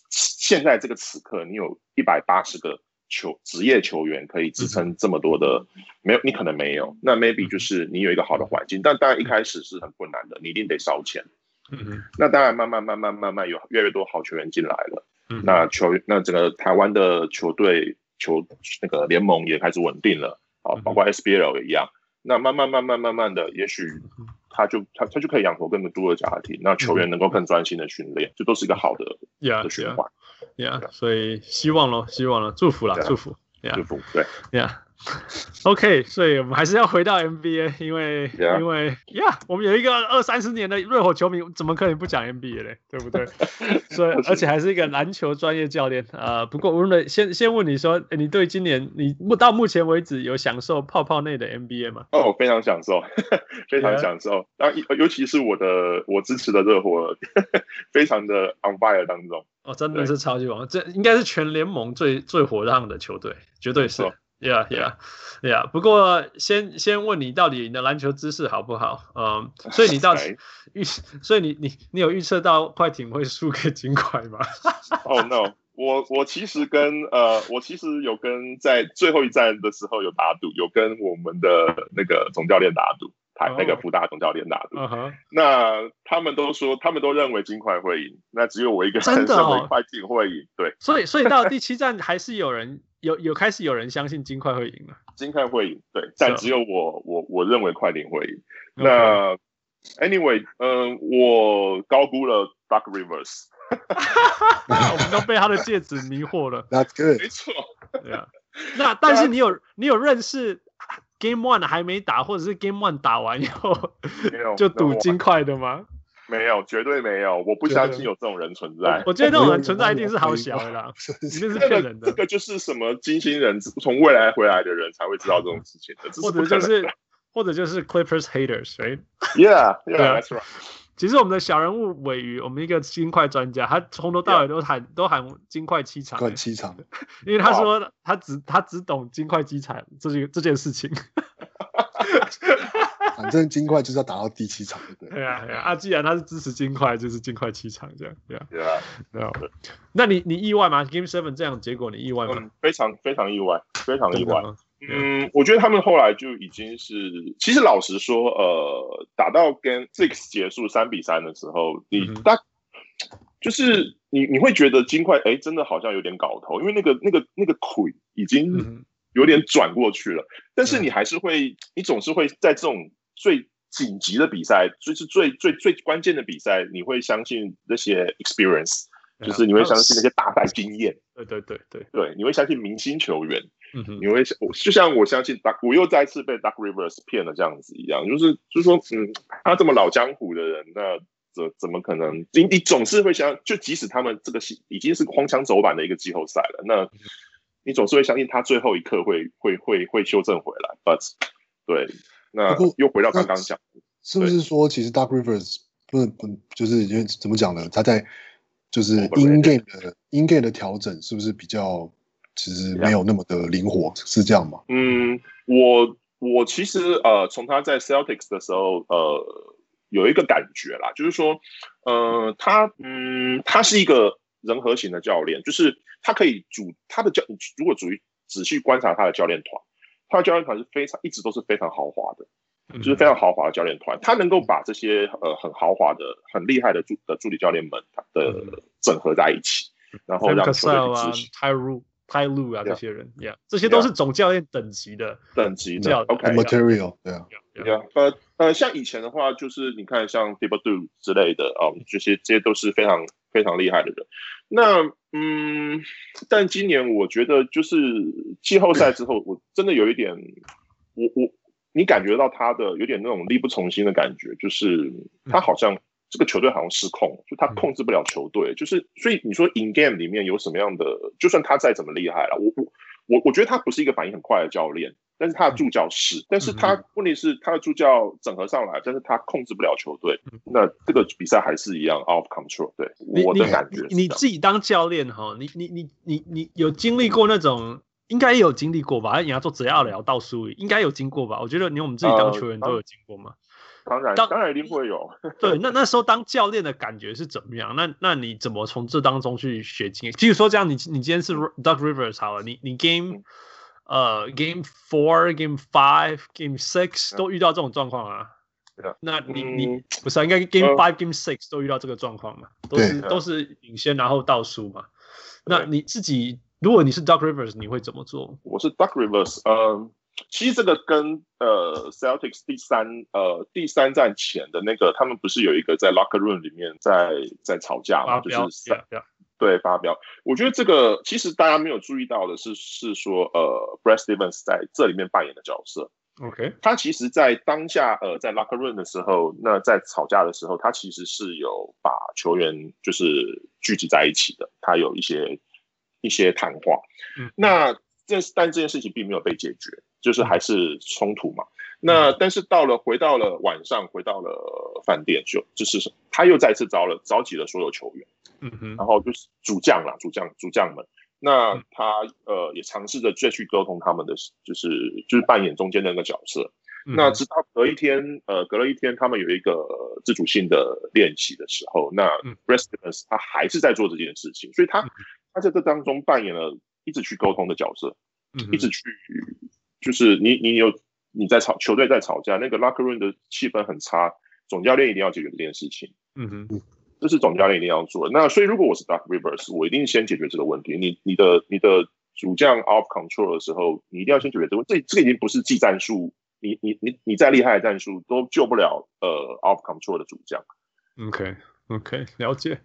[SPEAKER 6] 现在这个此刻，你有一百八十个球职业球员可以支撑这么多的，没有你可能没有，那 maybe 就是你有一个好的环境，但当然一开始是很困难的，你一定得烧钱。嗯，那当然慢慢慢慢慢慢有越来越多好球员进来了，那球那整个台湾的球队球那个联盟也开始稳定了，啊，包括 SBL 也一样，那慢慢慢慢慢慢的，也许。他就他他就可以养活更多的家庭，那球员能够更专心的训练，这都是一个好的的循环。
[SPEAKER 1] Yeah，所以希望咯，希望咯，祝福啦，祝福，
[SPEAKER 6] 祝福，对
[SPEAKER 1] ，Yeah。OK，所以我们还是要回到 NBA，因为 Yeah. 因为呀，yeah, 我们有一个二三十年的热火球迷，怎么可能不讲 NBA 嘞？对不对？所以 而且还是一个篮球专业教练啊、呃。不过无论的，先先问你说，你对今年你目到目前为止有享受泡泡内的 NBA 吗？
[SPEAKER 6] 哦，非常享受，非常享受。那 Yeah. 尤其是我的我支持的热火，非常的 on fire 当中。
[SPEAKER 1] 哦，真的是超级王，对这应该是全联盟最最火烫的球队，绝对是。Yeah, yeah, yeah. 不过先先问你，到底你的篮球知识好不好？嗯，所以你到底预，所以你你你有预测到快艇会输给金块吗？
[SPEAKER 6] 哦、oh, no，我我其实跟呃，我其实有跟在最后一站的时候有打赌，有跟我们的那个总教练打赌，台、oh. 那个福大总教练打赌。Uh huh. 那他们都说，他们都认为金块会赢，那只有我一个人认为快艇会赢。对，
[SPEAKER 1] 所以所以到第七站还是有人。有有开始有人相信金块会赢了，
[SPEAKER 6] 金块会赢，对，但只有我我我认为快艇会赢。那 Anyway，嗯、呃，我高估了 Duck Rivers，
[SPEAKER 1] 我们都被他的戒指迷惑了。
[SPEAKER 5] That's good，
[SPEAKER 6] 没错，
[SPEAKER 1] 对啊。那但是你有你有认识 Game One 还没打，或者是 Game One 打完以
[SPEAKER 6] 后
[SPEAKER 1] 就赌金块的吗？
[SPEAKER 6] 没有，绝对没有，我不相信有这种人存在。
[SPEAKER 1] 我觉得这种人存在一定是好小的啦，一定是骗人的。
[SPEAKER 6] 这个就是什么金星人从未来回来的人才会知道这种事情的，
[SPEAKER 1] 或者就是或者就是 Clippers haters，right？Yeah，Yeah，that's
[SPEAKER 6] right。
[SPEAKER 1] 其实我们的小人物尾鱼，我们一个金块专家，他从头到尾都喊 Yeah. 都喊金块七场，
[SPEAKER 5] 七场，
[SPEAKER 1] 因为他说他只他只懂金块机场这件这件事情。
[SPEAKER 5] 反正金块就是要打到第七场，对不对？
[SPEAKER 1] 对啊，对啊。啊，既然他是支持金块，就是金块七场这样，对啊，
[SPEAKER 6] 对啊，
[SPEAKER 1] 对啊。那你你意外吗？Game Seven 这样结果你意外吗？
[SPEAKER 6] 嗯，非常非常意外，非常意外。嗯，我觉得他们后来就已经是，其实老实说，呃，打到 Game Six 结束三比三的时候，你大、嗯、就是你你会觉得金块哎，真的好像有点搞头，因为那个那个那个腿已经有点转过去了，嗯、但是你还是会，你总是会在这种。最紧急的比赛，就是最最最关键的比赛，你会相信那些 experience，就是你会相信那些大赛经验。
[SPEAKER 1] 对对对对
[SPEAKER 6] 对，你会相信明星球员。
[SPEAKER 1] 嗯哼，
[SPEAKER 6] 你会就像我相信 Doc，我又再次被 Doc Rivers 骗了这样子一样，就是就是说，嗯，他这么老江湖的人，那怎怎么可能？你你总是会想，就即使他们这个已经是荒腔走板的一个季后赛了，那你总是会相信他最后一刻会会会会修正回来。But 对。那又回到刚刚讲，
[SPEAKER 5] 是不是说其实 Dark Rivers 不能不就是因为怎么讲呢？他在就是 in game 的 in game 的调整是不是比较其实没有那么的灵活？是这样吗？
[SPEAKER 6] 嗯，我我其实呃从他在 Celtics 的时候呃有一个感觉啦，就是说呃他嗯他是一个人和型的教练，就是他可以组他的教，如果注意仔细观察他的教练团。他的教练团是非常一直都是非常豪华的，就是非常豪华的教练团。他能够把这些呃很豪华的、很厉害的助的助理教练们的整合在一起，然后让球队去执行。
[SPEAKER 1] 泰鲁、泰鲁啊，这些人，Yeah，这些都是总教练等级的
[SPEAKER 6] 等级的。
[SPEAKER 5] OK，Material，对啊，
[SPEAKER 6] 对啊。呃呃，像以前的话，就是你看像 Thibodeau 之类的啊，这些这些都是非常非常厉害的人。那嗯，但今年我觉得就是季后赛之后，我真的有一点，我我你感觉到他的有点那种力不从心的感觉，就是他好像这个球队好像失控，就他控制不了球队，就是所以你说 in game 里面有什么样的，就算他再怎么厉害了，我我我我觉得他不是一个反应很快的教练。但是他的助教是，但是他问题是他的助教整合上来，但是他控制不了球队，那这个比赛还是一样 out of control。对，我的感觉，
[SPEAKER 1] 你自己当教练哈，你你你你你有经历过那种，应该也有经历过吧？你要做只要聊到输，应该有经过吧？我觉得你我们自己当球员都有经过吗？
[SPEAKER 6] 当然，当然一定会有。
[SPEAKER 1] 对，那那时候当教练的感觉是怎么样？那那你怎么从这当中去学经验？譬如说这样，你你今天是 Doc Rivers 好了，你你 game。呃，game four，game five，game six 都遇到这种状况啊。
[SPEAKER 6] 对的，
[SPEAKER 1] 那你你，不是，应该 game five，game six 都遇到这个状况嘛。都是都是领先，然后倒数嘛。那你自己，如果你是 duck rivers，你会怎么做？
[SPEAKER 6] 我是 duck rivers。嗯，其实这个跟呃 Celtics 第三呃第三站前的那个，他们不是有一个在 locker room 里面在在吵架嘛，就是。对，发飙。我觉得这个其实大家没有注意到的是，是说呃，Brad Stevens 在这里面扮演的角色。
[SPEAKER 1] OK，
[SPEAKER 6] 他其实，在当下呃，在 Locker Room 的时候，那在吵架的时候，他其实是有把球员就是聚集在一起的，他有一些一些谈话。嗯，那这但这件事情并没有被解决，就是还是冲突嘛。那但是到了回到了晚上，回到了饭店，就就是他又再次招了召集了所有球员。
[SPEAKER 1] 嗯哼，
[SPEAKER 6] 然后就是主将啦，主将主将们，那他呃也尝试着再去沟通他们的，就是就是扮演中间的那个角色。嗯、那直到隔一天，呃，隔了一天，他们有一个自主性的练习的时候，那 Brad Stevens 他还是在做这件事情，所以他他在这当中扮演了一直去沟通的角色，嗯、一直去就是你你有你在吵球队在吵架，那个 locker room 的气氛很差，总教练一定要解决这件事情。
[SPEAKER 1] 嗯哼。
[SPEAKER 6] 这是总教练一定要做的。那所以，如果我是 Doc Rivers，我一定先解决这个问题。你、你的、你的主将 off control 的时候，你一定要先解决这个。这这个已经不是技战术，你你你你再厉害的战术都救不了呃 off control 的主将。
[SPEAKER 1] OK OK，了解。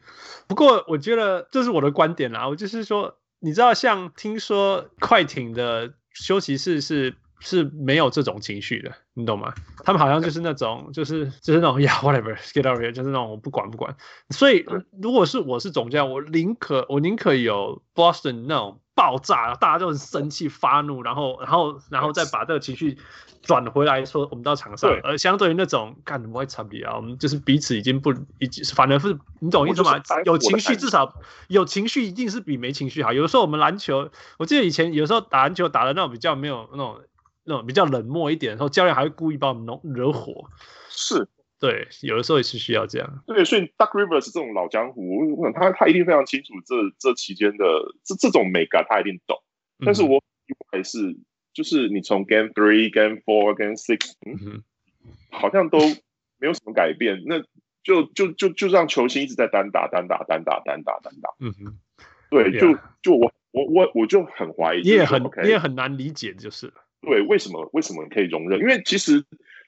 [SPEAKER 1] 不过我觉得这是我的观点啦，我就是说，你知道，像听说快艇的休息室是。是没有这种情绪的，你懂吗？他们好像就是那种，就是就是那种 呀，whatever，get out here，就是那种我不管不管。所以如果是我是总监，我宁可我宁可有 Boston 那种爆炸，大家都很生气发怒，然后然后然后再把这个情绪转回来说，我们到场上。而相对于那种干不会差别啊，我们就是彼此已经不已经反而是你懂意思吗？有情绪至少有情绪一定是比没情绪好。有的时候我们篮球，我记得以前有时候打篮球打的那种比较没有那种。那种比较冷漠一点，然后教练还会故意把我们弄惹火，
[SPEAKER 6] 是
[SPEAKER 1] 对，有的时候也是需要这样。
[SPEAKER 6] 对，所以 Duck Rivers 这种老江湖，我想他他一定非常清楚这这期间的这这种美感，他一定懂。但是我还是、嗯、就是你从 Game Three、Game Four、Game Six，嗯，好像都没有什么改变，那就就就就让球星一直在单打、单打、单打、单打、单打。嗯哼，对，就就我我我我就很怀疑，
[SPEAKER 1] 你也很你也很难理解，就是。
[SPEAKER 6] 对，为什么为什么可以容忍？因为其实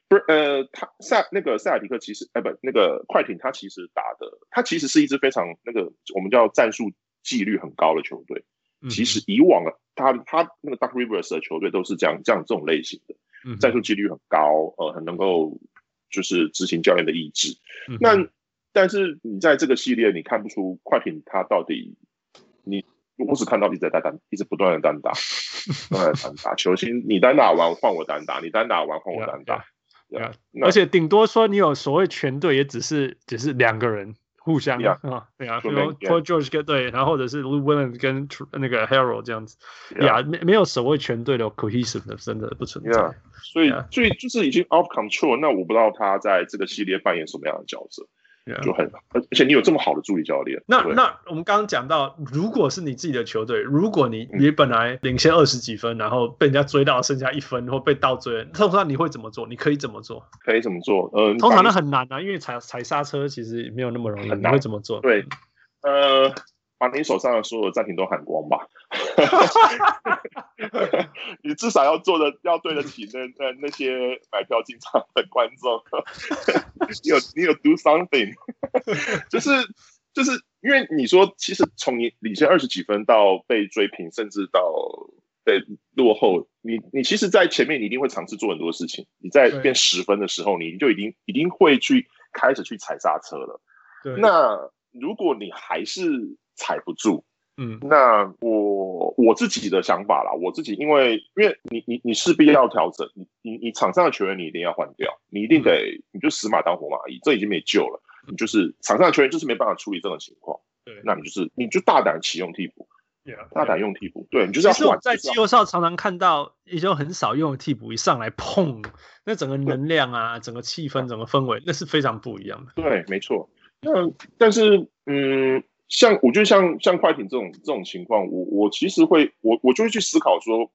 [SPEAKER 6] 不是呃，他塞那个塞尔迪克其实哎不那个快艇，他其实打的他其实是一支非常那个我们叫战术纪律很高的球队。嗯、其实以往他他那个 Duck Rivers 的球队都是这样这样这种类型的，嗯、战术纪律很高，呃，很能够就是执行教练的意志。嗯、那但是你在这个系列，你看不出快艇他到底你。我只看到一直在单打，一直不断的单打，不断的单打。球星，你单打完换我单打，你单打完换我单打。
[SPEAKER 1] 对啊，而且顶多说你有所谓全队，也只是只是两个人互相啊，对啊，比如 Paul George 跟对，然后或者是 Lou Williams 跟那个 Harold 这样子，呀，没没有所谓全队的 cohesive 的，真的不存在。
[SPEAKER 6] 所以，所以就是已经 off control，那我不知道他在这个系列扮演什么样的角色。就很，而且你有这么好的助理教练。
[SPEAKER 1] 那那我们刚刚讲到，如果是你自己的球队，如果你你本来领先二十几分，然后被人家追到剩下一分，或被倒追，通常你会怎么做？你可以怎么做？
[SPEAKER 6] 可以怎么做？呃，
[SPEAKER 1] 通常那很难啊，因为踩踩刹车其实没有那么容易。很难。你会怎么做？
[SPEAKER 6] 对，呃。把你手上的所有暂停都喊光吧，你至少要做的要对得起那那那些买票进场的观众，你有你有 do something，就是就是因为你说，其实从你领先二十几分到被追平，甚至到被落后，你你其实，在前面你一定会尝试做很多事情。你在变十分的时候，你就已经一定会去开始去踩刹车了。对，那如果你还是踩不住，嗯，那我我自己的想法啦，我自己因为因为你你你势必要调整，你你你场上的球员你一定要换掉，你一定得、嗯、你就死马当活马医，这已经没救了，你就是场上的球员就是没办法处理这种情况，对，那你就是你就大胆启用替补，yeah, 大胆用替补，对，你就是要换。其实我
[SPEAKER 1] 在季后赛常常看到也就很少用替补一上来碰，那整个能量啊，整个气氛，整个氛围，那是非常不一样的。
[SPEAKER 6] 对，没错。那但是嗯。像我觉得像像快艇这种这种情况，我我其实会我我就会去思考说，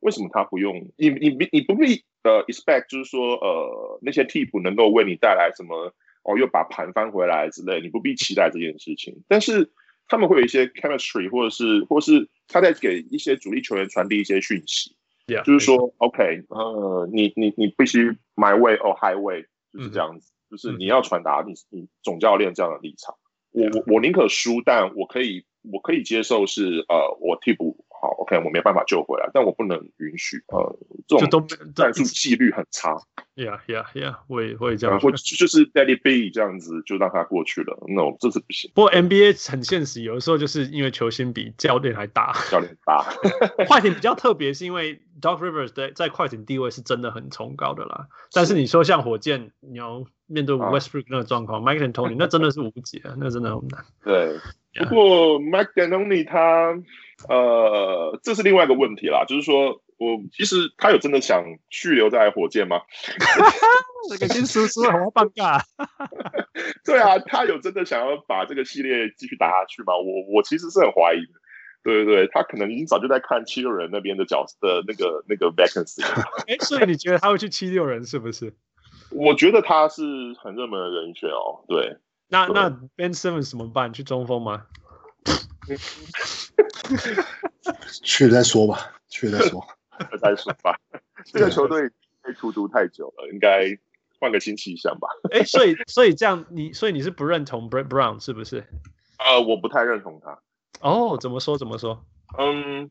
[SPEAKER 6] 为什么他不用你你你不必呃 expect 就是说呃那些替补能够为你带来什么哦又把盘翻回来之类，你不必期待这件事情。但是他们会有一些 chemistry 或者是或是他在给一些主力球员传递一些讯息，yeah, 就是说. OK 呃你你你必须 my way or highway 就是这样子，嗯、就是你要传达你你总教练这样的立场。我我我宁可输，但我可以我可以接受是呃我替补好，OK，我没办法救回来，但我不能允许呃这种战术纪律很差。
[SPEAKER 1] Yeah yeah yeah，我也会这样，或
[SPEAKER 6] 就是 it be 这样子就让他过去了，No，这是不行。
[SPEAKER 1] 不过 NBA 很现实，有的时候就是因为球星比教练还大，
[SPEAKER 6] 教练大。
[SPEAKER 1] 快艇比较特别，是因为 Doc Rivers 在在快艇地位是真的很崇高的啦。但是你说像火箭，你要面对 Westbrook 那个状况，Mike D'Antoni 那真的是无解，那真的很难。
[SPEAKER 6] 对，不过 Mike D'Antoni 他呃，这是另外一个问题啦，就是说我其实他有真的想续留在火箭吗？
[SPEAKER 1] 这个新叔叔好尴尬！
[SPEAKER 6] 对啊，他有真的想要把这个系列继续打下去吗？我我其实是很怀疑的。对对对，他可能已经早就在看七六人那边的角色的那个那个 vacancy。
[SPEAKER 1] 哎，所以你觉得他会去七六人是不是？
[SPEAKER 6] 我觉得他是很热门的人选哦。对，
[SPEAKER 1] 那那 Ben Simmons 怎么办？去中锋吗？
[SPEAKER 5] 去了再说吧，去了再说，
[SPEAKER 6] 再说吧。这个球队被荼毒太久了，应该换个新气象吧。
[SPEAKER 1] 哎，所以所以这样你所以你是不认同 Brett Brown 是不是？
[SPEAKER 6] 呃，我不太认同他。
[SPEAKER 1] 哦，怎么说怎么说？
[SPEAKER 6] 嗯，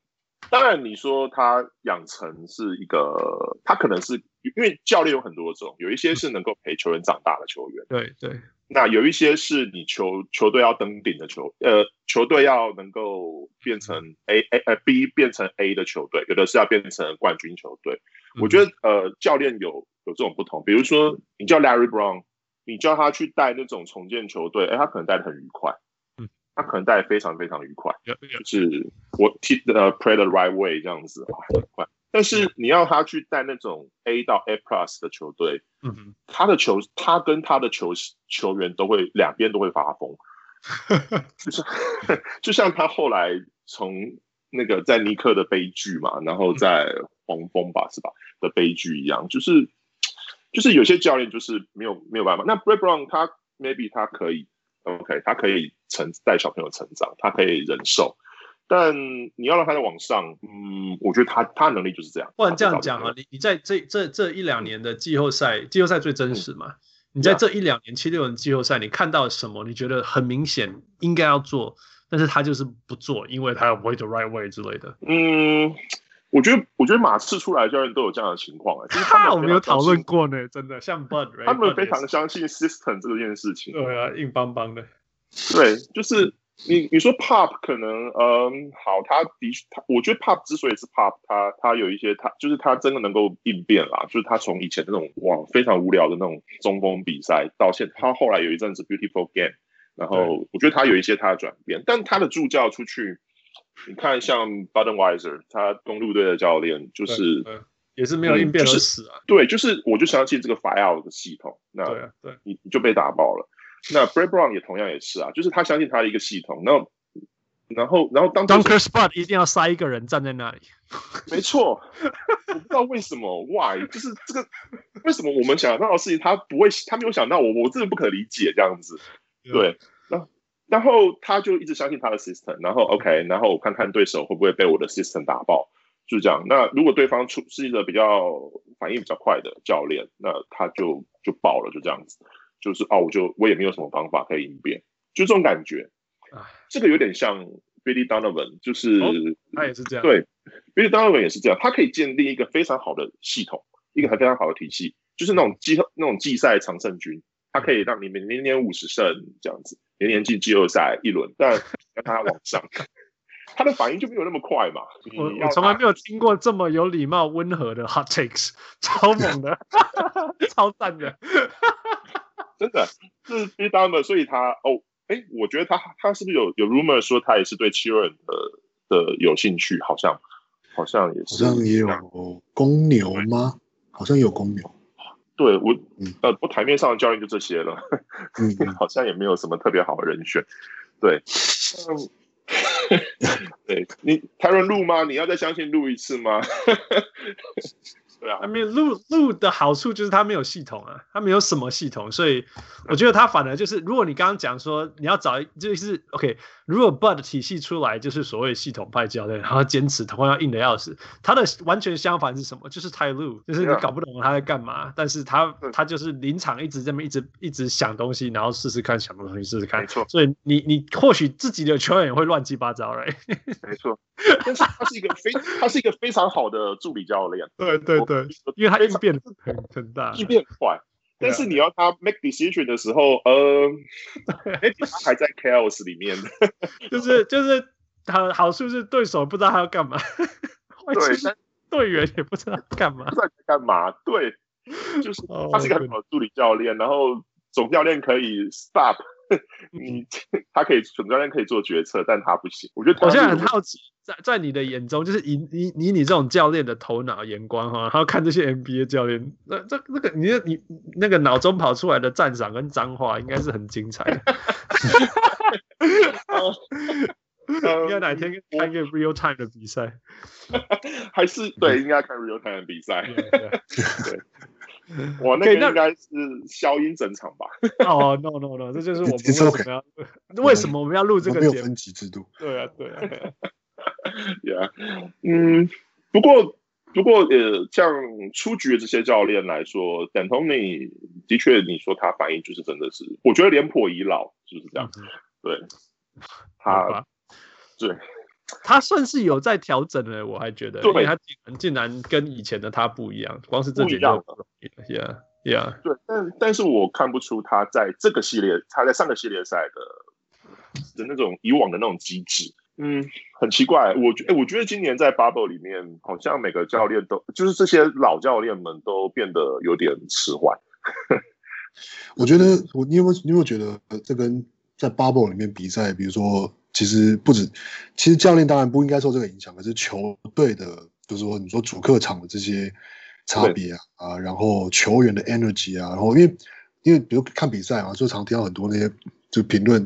[SPEAKER 6] 当然你说他养成是一个，他可能是因为教练有很多种，有一些是能够陪球员长大的球员。
[SPEAKER 1] 对对。
[SPEAKER 6] 那有一些是你球球队要登顶的球，呃，球队要能够变成 A A 呃 B 变成 A 的球队，有的是要变成冠军球队。嗯、我觉得呃，教练有有这种不同，比如说你叫 Larry Brown，你叫他去带那种重建球队，哎，他可能带的很愉快，嗯，他可能带的非常非常愉快，嗯、就是我踢呃 play the right way 这样子，很快。但是你要他去带那种 A 到 A plus 的球队，嗯哼，他的球，他跟他的球球员都会两边都会发疯，就像 就像他后来从那个在尼克的悲剧嘛，然后在黄蜂吧是吧？的悲剧一样，就是就是有些教练就是没有没有办法。那 Brett Brown 他 maybe 他可以 OK，他可以成带小朋友成长，他可以忍受。但你要让他在网上，嗯，我觉得他他的能力就是这样。
[SPEAKER 1] 不然这样讲啊，你你在这这这一两年的季后赛，季后赛最真实嘛？嗯、你在这一两年七六人季后赛，你看到什么？你觉得很明显应该要做，但是他就是不做，因为他要 play the right way 之类的。
[SPEAKER 6] 嗯，我觉得我觉得马刺出来的教练都有这样的情况哎、欸，
[SPEAKER 1] 他 我们有讨论过呢，真的像 Bud，
[SPEAKER 6] 他们非常相信 system 这件事情。
[SPEAKER 1] 对啊，硬邦邦的。
[SPEAKER 6] 对，就是。你你说 Pop 可能嗯好，他的确他我觉得 Pop 之所以是 Pop，他他有一些他就是他真的能够应变啦，就是他从以前那种哇非常无聊的那种中锋比赛，到现他后来有一阵子 Beautiful Game，然后我觉得他有一些他的转变，但他的助教出去，你看像 Budenholzer 他公路队的教练就是
[SPEAKER 1] 也是没有应变而死啊、
[SPEAKER 6] 嗯就是，对，就是我就相信这个 Fire 的系统，那对对，你你就被打爆了。那 Brett Brown 也同样也是啊，就是他相信他的一个系统，然后，然后，然后当
[SPEAKER 1] Dunker Spot 一定要塞一个人站在那里，
[SPEAKER 6] 没错，我不知道为什么，Why？就是这个为什么我们想到的事情他不会，他没有想到我，我真的不可理解这样子，对，然后，然后他就一直相信他的 system，然后 OK，然后我看看对手会不会被我的 system 打爆，就是这样。那如果对方出是一个比较反应比较快的教练，那他就就爆了，就这样子。就是哦，我就我也没有什么方法可以应变，就这种感觉。这个有点像 Billy Donovan，就是、哦、
[SPEAKER 1] 他也是这样。
[SPEAKER 6] 对，Billy Donovan 也是这样，他可以建立一个非常好的系统，一个非常好的体系，就是那种季那种季赛常胜军，他可以让你们年年五十胜这样子，年年进季后赛一轮，但让他往上，他的反应就没有那么快嘛。
[SPEAKER 1] 我我从来没有听过这么有礼貌、温和的 hot takes，超猛的，超赞的。
[SPEAKER 6] 真的是 Billy Donovan，所以他哦，哎，我觉得他他是不是有有 rumor 说他也是对七六人的的有兴趣？好像好像也是，
[SPEAKER 5] 好像也有公牛吗？好像有公牛。
[SPEAKER 6] 对我，嗯、呃，不台面上的教练就这些了，嗯，好像也没有什么特别好的人选。对，嗯，对你台湾路吗？你要再相信路一次吗？对啊，
[SPEAKER 1] 没有路路的好处就是它没有系统啊，它没有什么系统，所以我觉得它反而就是，如果你刚刚讲说你要找就是 OK，如果 Bud 体系出来就是所谓系统派教练，然后坚持同样硬的要死，他的完全相反是什么？就是 Ty Lue，就是你搞不懂他在干嘛，但是他他就是临场一直这么一直一直想东西，然后试试看想东西试试看，
[SPEAKER 6] 没错，
[SPEAKER 1] 所以你你或许自己的球员也会乱七八糟，right？
[SPEAKER 6] 没错，但是他是一个非他是一个非常好的助理教练，
[SPEAKER 1] 对 对。对，因为他应变很很大，
[SPEAKER 6] 应变快。但是你要他 make decision 的时候，呃，他还在 chaos 里面，
[SPEAKER 1] 就是就是好好处是对手不知道他要干嘛，对，队员也不知道干嘛，
[SPEAKER 6] 不知道干嘛，对，就是他是一个很好的助理教练，然后总教练可以 stop。你他可以总教练可以做决策，但他不行。我觉得我
[SPEAKER 1] 现在很好奇，在在你的眼中，就是以以以你这种教练的头脑眼光哈，然后看这些 NBA 教练，那这那个你你那个脑中跑出来的赞赏跟脏话，应该是很精彩的。应该哪天看一个 real time 的比赛，
[SPEAKER 6] 还是对，应该看 real time 的比赛。对。我那个应该是消音整场吧？
[SPEAKER 1] 哦、oh,，no no no，这就是我们 为什么要为什么我们要录这个节目？
[SPEAKER 5] 没有分级制度。
[SPEAKER 1] 对啊，对啊。
[SPEAKER 6] ，Yeah，嗯，不过不过呃，像出局的这些教练来说，D'Antoni 的确，你说他反应就是真的是，我觉得脸颇已老，就是这样。嗯、对，他，对，
[SPEAKER 1] 他算是有在调整了，我还觉得，对因为他竟然跟以前的他不一样，光是这几样，Yeah。Yeah.
[SPEAKER 6] 对，但但是我看不出他在这个系列，他在上个系列赛的的那种以往的那种机制，嗯，很奇怪。我觉，哎，我觉得今年在 Bubble 里面，好像每个教练都，就是这些老教练们都变得有点迟缓。
[SPEAKER 5] 我觉得，我你有没有你有没有觉得，这跟在 Bubble 里面比赛，比如说，其实不止，其实教练当然不应该受这个影响，可是球队的，就是说你说主客场的这些。差别啊啊，然后球员的 energy 啊，然后因为因为比如看比赛啊，就常听到很多那些就评论，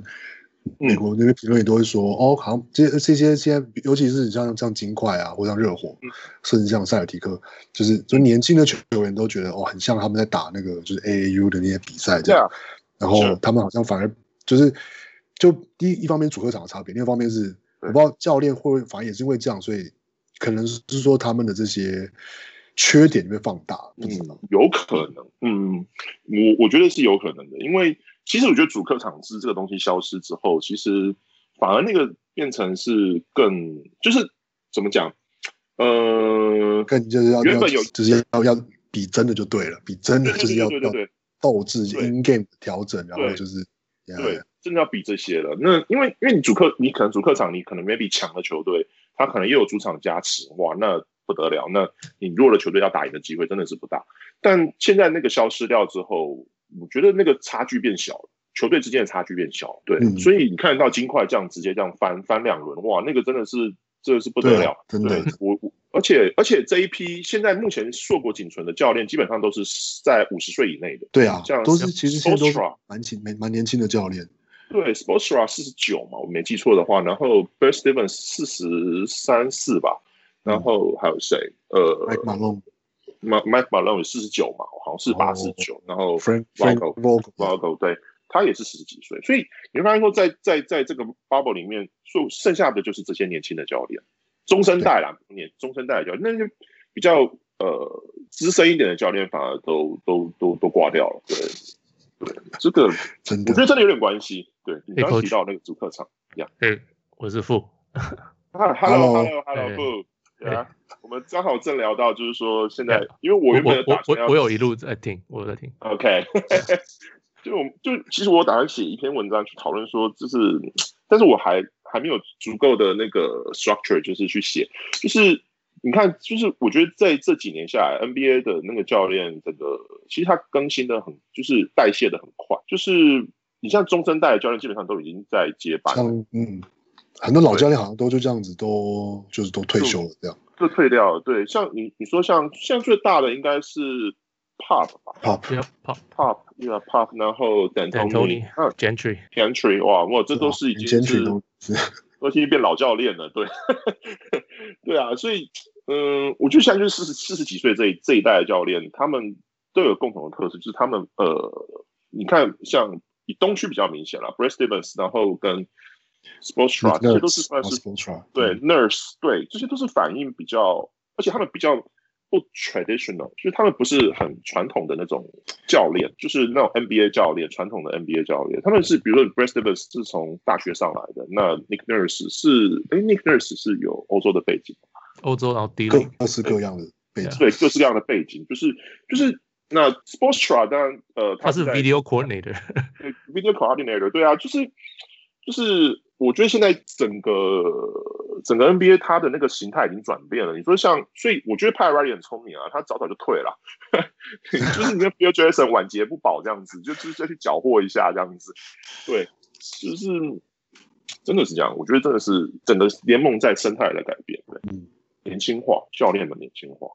[SPEAKER 5] 美国那边评论也都会说，嗯、哦，好像这这些现在，尤其是像像金块啊，或像热火，嗯、甚至像塞尔提克，就是就年轻的球员都觉得哦，很像他们在打那个就是 AAU 的那些比赛这样，啊、然后他们好像反而就是就第一一方面主客场的差别，另一方面是我不知道教练会不会反正也是因为这样，所以可能是说他们的这些。缺点被放大，嗯，
[SPEAKER 6] 有可能，嗯，我我觉得是有可能的，因为其实我觉得主客场制这个东西消失之后，其实反而那个变成是更，就是怎么讲，呃，
[SPEAKER 5] 更就是要
[SPEAKER 6] 原本有
[SPEAKER 5] 就是要要比真的就对了，比真的就是要
[SPEAKER 6] 对对对
[SPEAKER 5] 斗志 in game 调整，然后就是
[SPEAKER 6] 对，真的要比这些了。那因为因为你主客你可能主客场你可能 maybe 强的球队，他可能又有主场加持，哇，那。不得了，那你弱的球队要打赢的机会真的是不大。但现在那个消失掉之后，我觉得那个差距变小了，球队之间的差距变小。对，嗯、所以你看到金块这样直接这样翻翻两轮，哇，那个真的是这个是不得了，
[SPEAKER 5] 真的。
[SPEAKER 6] 我而且而且这一批现在目前硕果仅存的教练，基本上都是在五十岁以内的。
[SPEAKER 5] 对啊，
[SPEAKER 6] 这样
[SPEAKER 5] 都是其实现在都是蛮轻蛮蛮年轻的教练。
[SPEAKER 6] 对，Spoelstra 四十九嘛，我没记错的话，然后 Brad Stevens 四十三四吧。然后还有谁？呃，Mike Malone，Mike Malone 四十九嘛，好像是八十九。然后
[SPEAKER 5] Frank
[SPEAKER 6] Vogel，Vogel 对，他也是十几岁。所以你会发现说，在在在这个 bubble 里面，剩剩下的就是这些年轻的教练，中生代啦，年中生代的教练，那些比较呃资深一点的教练，反而都都都都挂掉了。对对，这个真的，我觉得真的有点关系。对，你刚刚提到那个主客场，呀，
[SPEAKER 2] 对，我是傅。
[SPEAKER 6] Hello，Hello，Hello，傅。对啊，我们刚好正聊到，就是说现在，因为我原本打
[SPEAKER 2] 算我我我有一路在听，我在听。
[SPEAKER 6] OK，就我就其实我打算写一篇文章去讨论说，就是，但是我还还没有足够的那个 structure，就是去写。就是你看，就是我觉得在这几年下来，NBA 的那个教练，这个其实他更新的很，就是代谢的很快。就是你像中生代的教练，基本上都已经在接班了。
[SPEAKER 5] 嗯。很多老教练好像都就这样子，都就是都退休了，这样
[SPEAKER 6] 就退掉了。对，像你你说像像最大的应该是 Pop 吧
[SPEAKER 5] ，Pop，Pop，Pop，
[SPEAKER 6] 对啊，Pop，然后 D'Antoni，
[SPEAKER 2] 嗯
[SPEAKER 6] ，Gentry，Gentry，哇，哇，这都是已经是都已经变老教练了，对，对啊，所以嗯，我觉得现在就是四十四十几岁这一这一代的教练，他们都有共同的特色，就是他们呃，你看像以东区比较明显了，Brad Stevens，然后跟 Sportstra，这些都是算是对 Nurse 对，这些都是反应比较，而且他们比较不 traditional，就是他们不是很传统的那种教练，就是那种 NBA 教练，传统的 NBA 教练，他们是比如说 Brad Stevens 是从大学上来的，那 Nick Nurse 是哎 Nick Nurse 是有欧洲的背景，
[SPEAKER 2] 欧洲然后低
[SPEAKER 5] 各式各样的背景，
[SPEAKER 6] 对各式各样的背景，就是就是那 Sportstra 当然呃
[SPEAKER 2] 他是 video
[SPEAKER 6] Coordinator，Video coordinator 对啊，就是就是。我觉得现在整个整个 NBA 它的那个形态已经转变了。你说像，所以我觉得 Pat Riley 很聪明啊，他早早就退了，就是你跟 Phil Jackson 晚节不保这样子，就就是再去搅和一下这样子。对，就是真的是这样。我觉得真的是整个联盟在生态的改变，对，嗯，年轻化，教练的年轻化。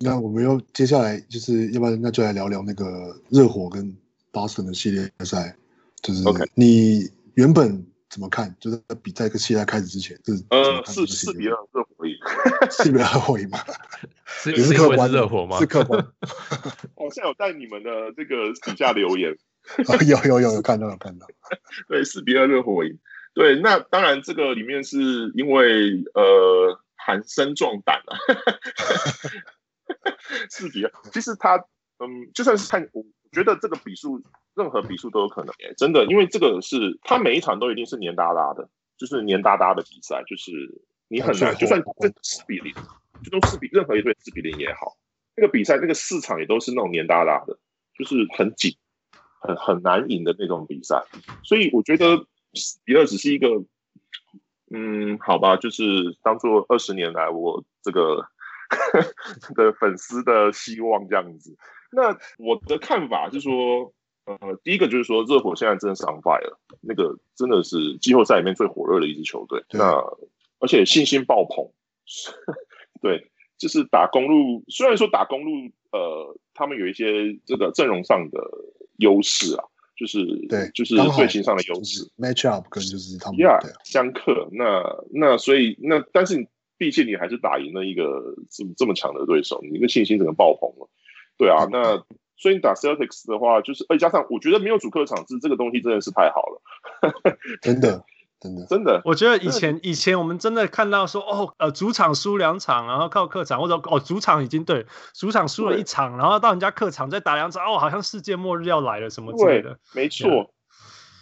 [SPEAKER 5] 那我们又接下来就是要不然那就来聊聊那个热火跟 Boston 的系列赛，就是你原本。怎么看？就是比赛跟系列开始之前，是
[SPEAKER 6] 呃，四四比二热火赢，
[SPEAKER 5] 四比二热火赢吗？
[SPEAKER 2] 也 是客观热火吗？
[SPEAKER 5] 是客观。
[SPEAKER 6] 我现在有在你们的这个底下留言，
[SPEAKER 5] 有有有有看到有看到。
[SPEAKER 6] 对，四比二热火赢。对，那当然这个里面是因为呃含生壮胆啊，四比二。其实他嗯，就算是看，我觉得这个比数任何比数都有可能诶，真的，因为这个是他每一场都一定是黏哒哒的，就是黏哒哒的比赛，就是你很难，就算这四比零，就都四比任何一队四比零也好，那个比赛那个四场也都是那种黏哒哒的，就是很紧。很很难赢的那种比赛，所以我觉得比尔只是一个，嗯，好吧，就是当做二十年来我这个 的粉丝的希望这样子。那我的看法是说，呃，第一个就是说，热火现在真的是 on fire，那个真的是季后赛里面最火热的一支球队。那而且信心爆棚，对，就是打公路，虽然说打公路，呃，他们有一些这个阵容上的。优势啊，就是
[SPEAKER 5] 对，
[SPEAKER 6] 就是队形上的优势
[SPEAKER 5] ，match up 跟就是他们
[SPEAKER 6] ，yeah, 相克。那那所以那但是你毕竟你还是打赢了一个这么这么强的对手，你的信心整个爆棚了。对啊，那所以你打 Celtics 的话，就是再加上我觉得没有主客场制这个东西真的是太好了，
[SPEAKER 5] 真的。真的，
[SPEAKER 6] 真的，
[SPEAKER 1] 我觉得以前以前我们真的看到说，哦，呃，主场输两场，然后靠客场，或者哦，主场已经对，主场输了一场，然后到人家客场再打两场，哦，好像世界末日要来了什么之类的。
[SPEAKER 6] 没错。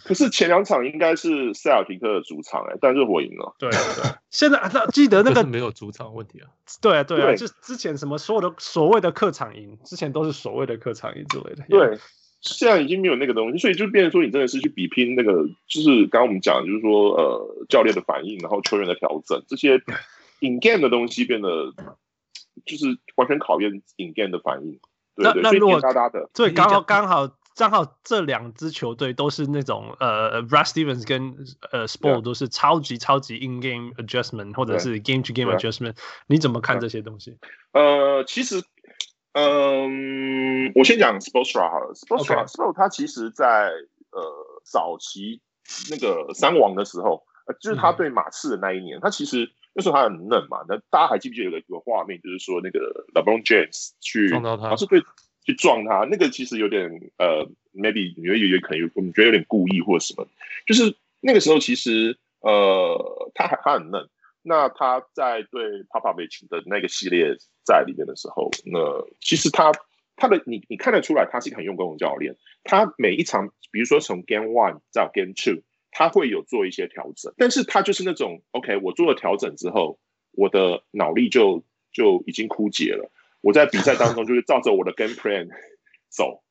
[SPEAKER 6] 可是前两场应该是塞尔提克的主场哎，但是火赢了。
[SPEAKER 1] 对对，现在那记得那个
[SPEAKER 2] 没有主场问题啊。
[SPEAKER 1] 对啊对啊，就之前什么所有的所谓的客场赢，之前都是所谓的客场赢之类的。
[SPEAKER 6] 对。现在已经没有那个东西，所以就变成说，你真的是去比拼那个，就是刚刚我们讲，就是说，呃，教练的反应，然后球员的调整，这些 in game 的东西变得就是完全考验 in game 的反应。对对，所以黏哒哒的。
[SPEAKER 1] 对，刚好刚好刚好这两支球队都是那种呃，Brad Stevens 跟呃 Sport 都是超级超级 in game adjustment 或者是 game to game adjustment。你怎么看这些东西？
[SPEAKER 6] 呃，其实。嗯，我先讲 Sportsra 好了。Spoelstra，Spoelstra 他其实在呃早期那个三王的时候，呃，就是他对马刺的那一年，嗯、他其实那时候他很嫩嘛。那大家还记不记得有个有个画面，就是说那个 LeBron James 去
[SPEAKER 2] 他，
[SPEAKER 6] 好像是对去撞他，那个其实有点呃，maybe 你觉得有点可能有，我们觉得有点故意或者什么。就是那个时候其实呃，他还他很嫩。那他在对 Popovich 的那个系列在里面的时候，那其实他他的你你看得出来，他是一个很用功的教练。他每一场，比如说从 Game One 到 Game Two，他会有做一些调整。但是他就是那种 OK，我做了调整之后，我的脑力就就已经枯竭了。我在比赛当中就是照着我的 Game Plan 走，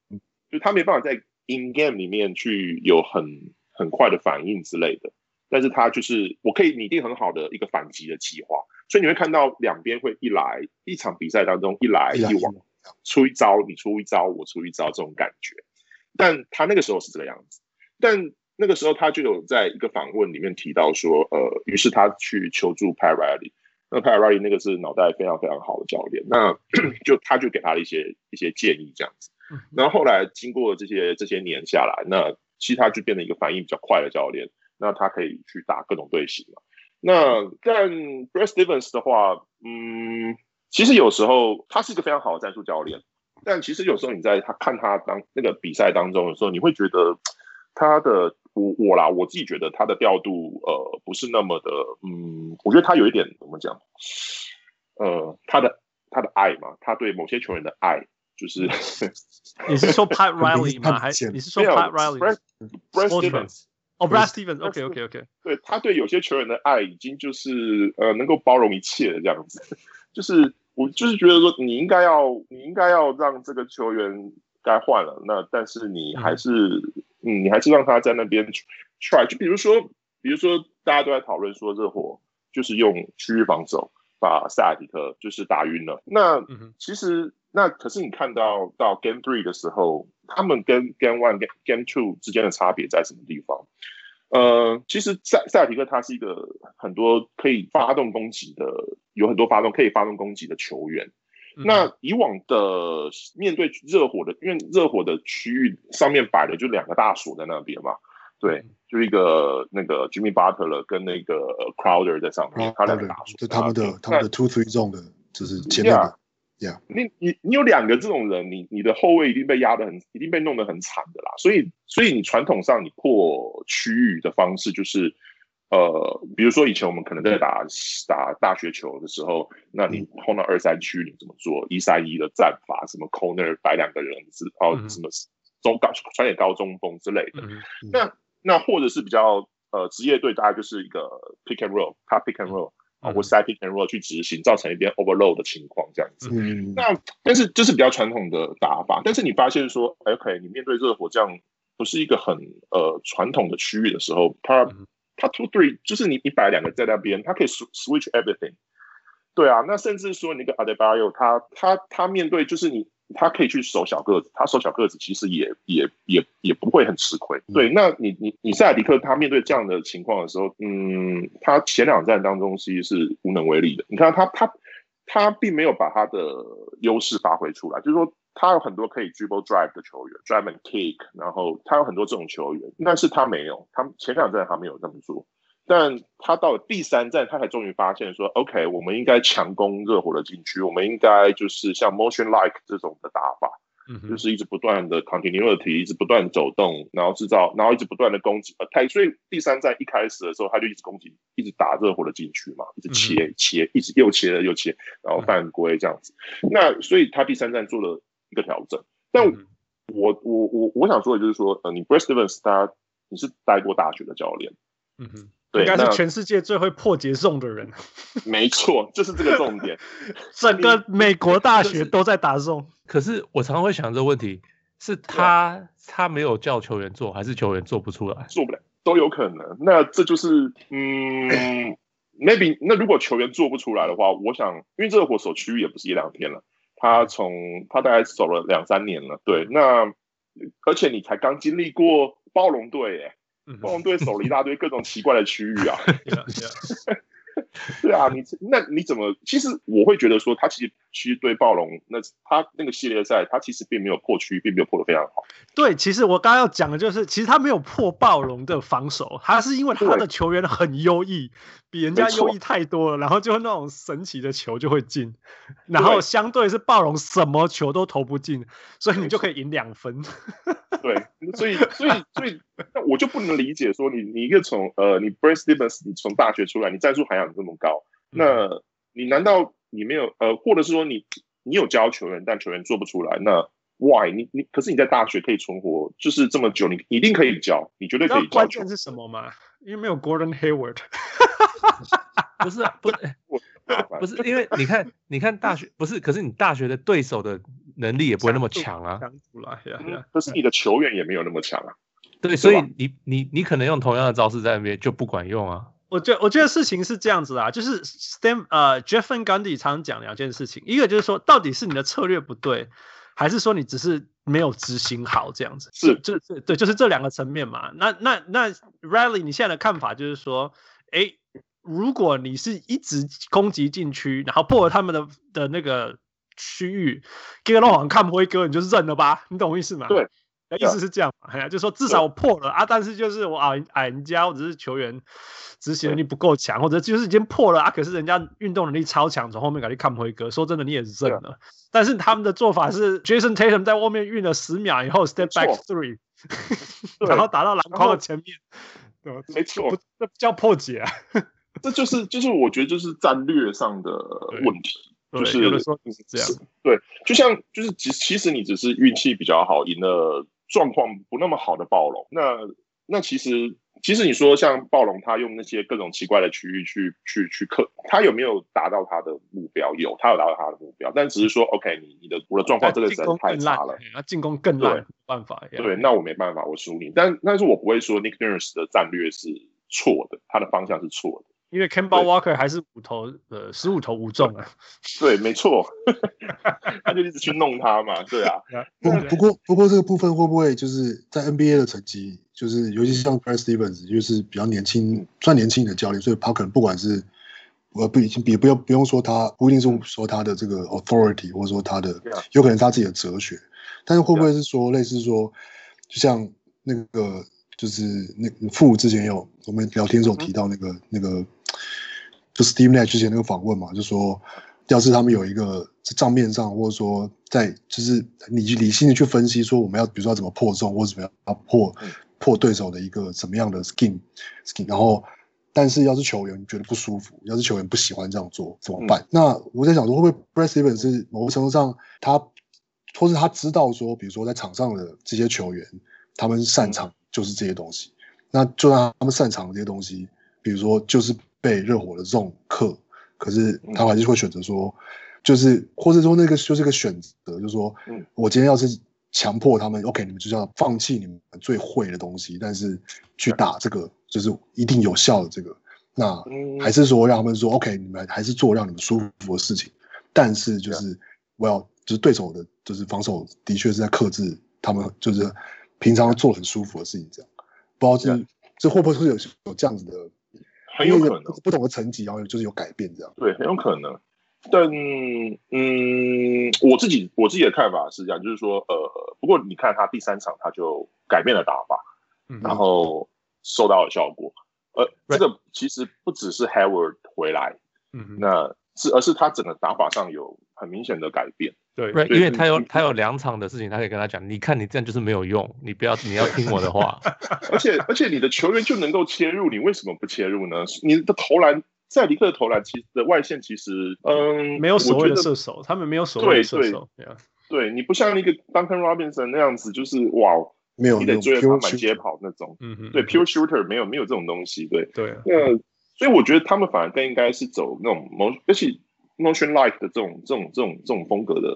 [SPEAKER 6] 就他没办法在 In Game 里面去有很很快的反应之类的。但是他就是我可以拟定很好的一个反击的计划，所以你会看到两边会一来一场比赛当中一来一往，出一招你出一招我出一招这种感觉。但他那个时候是这个样子，但那个时候他就有在一个访问里面提到说，呃，于是他去求助 Pat Riley，那 Pat Riley 那个是脑袋非常非常好的教练，那 就他就给他了一些一些建议这样子。然后后来经过这些这些年下来，那其实他就变成一个反应比较快的教练。那他可以去打各种队形嘛？那但 Brad Stevens 的话，嗯，其实有时候他是一个非常好的战术教练，但其实有时候你在他看他当那个比赛当中的时候，你会觉得他的我我啦，我自己觉得他的调度呃不是那么的，嗯，我觉得他有一点怎么讲？呃，他的他的爱嘛，他对某些球员的爱，就是
[SPEAKER 1] 你是说 Pat Riley 吗？还是你是说 Pat Riley？Brad
[SPEAKER 6] Stevens。
[SPEAKER 1] 哦、oh，Brad Stevens，OK OK OK，
[SPEAKER 6] 对，他对有些球员的爱已经就是呃能够包容一切的这样子，就是我就是觉得说你应该要你应该要让这个球员该换了，那但是你还是嗯，嗯你还是让他在那边 try，就比如说比如说大家都在讨论说热火就是用区域防守把塞尔提克就是打晕了，那其实那可是你看到到 Game Three 的时候。他们跟 Game One、Game Two 之间的差别在什么地方？呃，其实塞塞尔提克他是一个很多可以发动攻击的，有很多发动可以发动攻击的球员。嗯、那以往的面对热火的，因为热火的区域上面摆的就两个大锁在那边嘛，对，就一个那个 Jimmy Butler 跟那个 Crowder 在上面，他两个大锁，
[SPEAKER 5] 就他们的他们的 Two Three Zone 的，就是前面的。Yeah.
[SPEAKER 6] 你你你有两个这种人，你你的后卫一定被压得很，一定被弄得很惨的啦。所以所以你传统上你破区域的方式就是，呃，比如说以前我们可能在打打大学球的时候，那你碰到二三区你怎么做？一三一的战法，什么 corner 摆两个人，是哦什么中高传点高中锋之类的。那那或者是比较呃职业队，大概就是一个 pick and roll，他 pick and roll 啊，或 side pick and roll 去执行，造成一边 overload 的情况这样子。嗯，那但是这是比较传统的打法，但是你发现说，OK，你面对热火这样不是一个很呃传统的区域的时候，他。他 two three 就是你你摆两个在那边，他可以 switch everything。对啊，那甚至说你个 Adebayo，他他他面对就是你，他可以去守小个子，他守小个子其实也也也也不会很吃亏。对，那你你你塞尔迪克他面对这样的情况的时候，嗯，他前两站当中其实是无能为力的。你看他他他并没有把他的优势发挥出来，就是说。他有很多可以 dribble drive 的球员，drive and kick，然后他有很多这种球员，但是他没有，他前两站他没有这么做，但他到了第三站，他才终于发现说，OK，我们应该强攻热火的禁区，我们应该就是像 motion like 这种的打法，嗯，就是一直不断的 continuity，一直不断走动，然后制造，然后一直不断的攻击，呃，他所以第三站一开始的时候，他就一直攻击，一直打热火的禁区嘛，一直切、嗯、切，一直又切了又切，然后犯规这样子，嗯、那所以他第三站做了。一个调整，但我我我我想说的就是说，呃，你 Brad Stevens 他你是待过大学的教练，
[SPEAKER 1] 嗯哼，对，应该是全世界最会破解 zone 的人，
[SPEAKER 6] 没错，就是这个重点，
[SPEAKER 1] 整个美国大学都在打 zone，
[SPEAKER 2] 可是我常常会想这个问题，是他他没有叫球员做，还是球员做不出来？
[SPEAKER 6] 做不了都有可能，那这就是嗯，maybe 那如果球员做不出来的话，我想，因为这个火手区域也不是一两天了。他从他大概走了两三年了，对，那而且你才刚经历过暴龙队，耶，暴龙队守了一大堆各种奇怪的区域啊。对啊，你那你怎么？其实我会觉得说，他其实其实对暴龙那他那个系列赛，他其实并没有破区，并没有破的非常好。
[SPEAKER 1] 对，其实我刚刚要讲的就是，其实他没有破暴龙的防守，他是因为他的球员很优异，比人家优异太多了，然后就那种神奇的球就会进，然后相对是暴龙什么球都投不进，所以你就可以赢两分。
[SPEAKER 6] 对，所以所以所以，那我就不能理解说你你一个从呃你 Brad Stevens 你从大学出来，你战术涵养这么高，那你难道你没有呃，或者是说你你有教球员，但球员做不出来，那 Why 你你可是你在大学可以存活就是这么久，你一定可以教，你绝对可以教。
[SPEAKER 1] 关键是什么吗？因为没有 Gordon Hayward，
[SPEAKER 2] 不是不 是不是，因为你看你看大学不是，可是你大学的对手的。能力也不会那么强啊，
[SPEAKER 1] 强出来呀，
[SPEAKER 6] 可是你的球员也没有那么强啊。
[SPEAKER 2] 对，所以你你你可能用同样的招式在那边就不管用啊。
[SPEAKER 1] 我觉我觉得事情是这样子啊，就是 Stem 呃 Jeff Van Gundy 常常讲两件事情，一个就是说到底是你的策略不对，还是说你只是没有执行好这样子？
[SPEAKER 6] 是，
[SPEAKER 1] 就对，就是这两个层面嘛。那那那 Riley 你现在的看法就是说，哎，如果你是一直攻击禁区，然后破了他们的的那个。区域给个让网看不会割，你就是认了吧？你懂我意思吗？
[SPEAKER 6] 对，
[SPEAKER 1] 意思是这样嘛？哎呀，就是说至少我破了啊，但是就是我矮矮人家，或者是球员执行能力不够强，或者就是已经破了啊，可是人家运动能力超强，从后面给你看不会割。说真的，你也是认了。但是他们的做法是，Jason Tatum 在外面运了十秒以后，step back three，然后打到篮筐的前面，
[SPEAKER 6] 对，没错，
[SPEAKER 1] 这叫破解啊。
[SPEAKER 6] 这就是就是我觉得就是战略上的问题。就是
[SPEAKER 1] 有的时候就是这样，
[SPEAKER 6] 对，就像就是其其实你只是运气比较好，赢了状况不那么好的暴龙。那那其实其实你说像暴龙，他用那些各种奇怪的区域去去去克，他有没有达到他的目标？有，他有达到他的目标，但只是说 OK，你你的我的状况真的实在太差了，
[SPEAKER 1] 那进攻更烂，没办法。
[SPEAKER 6] 对，那我没办法，我输你。但但是我不会说 Nick Nurse 的战略是错的，他的方向是错的。
[SPEAKER 1] 因为 Campbell Walker 还是五投呃十五投五中啊，
[SPEAKER 6] 对，没错，他就一直去弄他嘛，对啊。
[SPEAKER 5] 不不过不过这个部分会不会就是在 NBA 的成绩，就是尤其是像 Brad Stevens，就是比较年轻，算年轻的教练，所以他可能不管是呃不已经也不用不用说他不一定是说他的这个 authority，或者说他的有可能他自己的哲学，但是会不会是说类似说，就像那个。就是那父之前有我们聊天的时候提到那个、嗯、那个，就 Steve Nash 之前那个访问嘛，就说要是他们有一个在账面上，或者说在就是你理性的去分析说我们要比如说要怎么破中，或者怎么样要破破对手的一个什么样的 scheme scheme，然后但是要是球员觉得不舒服，要是球员不喜欢这样做怎么办？嗯、那我在想说，会不会 Brad Stevens 是某个程度上他，或是他知道说，比如说在场上的这些球员，他们擅长就是这些东西，嗯、那就让他们擅长的这些东西，比如说就是被热火的这种克，可是他还是会选择说，就是或者说那个就是个选择，就是说，我今天要是。强迫他们，OK，你们就是要放弃你们最会的东西，但是去打这个就是一定有效的这个。那还是说让他们说，OK，你们还是做让你们舒服的事情，但是就是我要就是对手的，就是防守的确是在克制他们，就是平常做很舒服的事情，这样。不知道这这会不会是有有这样子的，
[SPEAKER 6] 很有可能
[SPEAKER 5] 不同的层级，然后就是有改变这样。
[SPEAKER 6] 对，很有可能。但嗯，我自己我自己的看法是这样，就是说，呃，不过你看他第三场他就改变了打法，嗯、然后收到了效果。呃，这个其实不只是 Hayward 回来，嗯，那是而是他整个打法上有很明显的改变。
[SPEAKER 2] 对，因为他有他有两场的事情，他可以跟他讲，你看你这样就是没有用，你不要你要听我的话。
[SPEAKER 6] 而且而且你的球员就能够切入，你为什么不切入呢？你的投篮。赛迪克的投篮其实的外线其实，嗯，
[SPEAKER 1] 没有所谓的射手，他们没有所谓的射手。
[SPEAKER 6] 对，对，对，你不像那个 Duncan Robinson 那样子，就是哇，
[SPEAKER 5] 没有，
[SPEAKER 6] 你得追着他满街跑那种。嗯嗯，对，pure shooter 没有没有这种东西。对
[SPEAKER 1] 对，
[SPEAKER 6] 那所以我觉得他们反而更应该是走那种 motion，而且 motion like 的这种这种这种这种风格的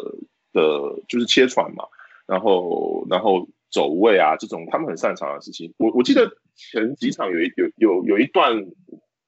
[SPEAKER 6] 的，就是切传嘛，然后然后走位啊这种他们很擅长的事情。我我记得前几场有一有有有一段。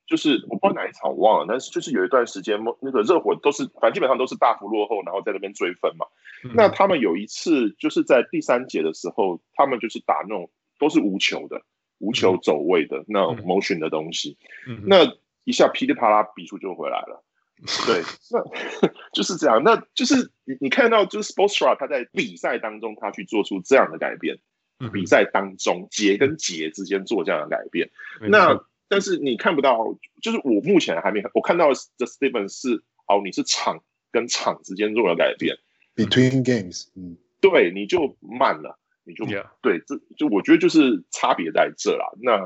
[SPEAKER 6] 就是我不知道哪一场我忘了，但是就是有一段时间，那个热火都是反正基本上都是大幅落后，然后在那边追分嘛。嗯、那他们有一次就是在第三节的时候，他们就是打那种都是无球的、无球走位的、嗯、那种 motion 的东西。嗯、那一下噼里啪啦比数就回来了。嗯、对，那就是这样。那就是你你看到就是 Sportsra 他在比赛当中他去做出这样的改变，嗯、比赛当中节跟节之间做这样的改变，嗯、那。但是你看不到，就是我目前还没我看到的 Stevens 是哦，你是场跟场之间做了改变
[SPEAKER 5] ，between games，嗯，
[SPEAKER 6] 对，你就慢了，你就.对，这就我觉得就是差别在这啦。那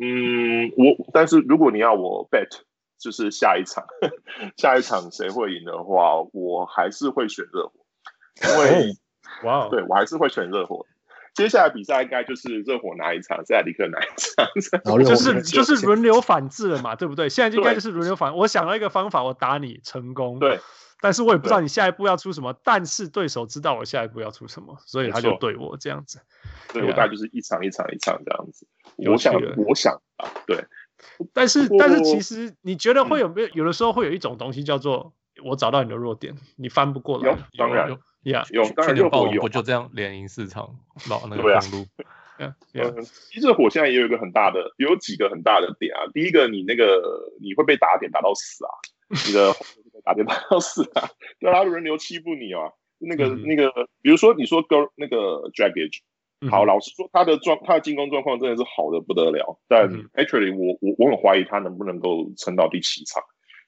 [SPEAKER 6] 嗯，我但是如果你要我 bet，就是下一场下一场谁会赢的话，我还是会选热火，因为
[SPEAKER 1] 哇，
[SPEAKER 6] 对我还是会选热火。接下来比赛应该就是热火拿一场，赛迪克拿一场，
[SPEAKER 1] 就是就是轮流反制了嘛，对不对？现在应该就是轮流反。我想到一个方法，我打你成功，
[SPEAKER 6] 对，
[SPEAKER 1] 但是我也不知道你下一步要出什么，但是对手知道我下一步要出什么，所以他就对我这样子。
[SPEAKER 6] 对，我大概就是一场一场一场这样子。我想，我想啊，对。
[SPEAKER 1] 但是但是其实你觉得会有没有？有的时候会有一种东西叫做我找到你的弱点，你翻不过来。
[SPEAKER 6] 有，当然。
[SPEAKER 1] Yeah,
[SPEAKER 6] 有，当然热火有，
[SPEAKER 2] 不就这样连赢四场，老那个公路。
[SPEAKER 6] 嗯，其实火现在也有一个很大的，有几个很大的点啊。第一个，你那个你会被打点打到死啊，你的 打点打到死啊，对啊，轮流欺负你啊。那个那个，比如说你说 Go 那个 Dragic，好，老实说他的状他的进攻状况真的是好的不得了，但 actually 我我我很怀疑他能不能够撑到第七场。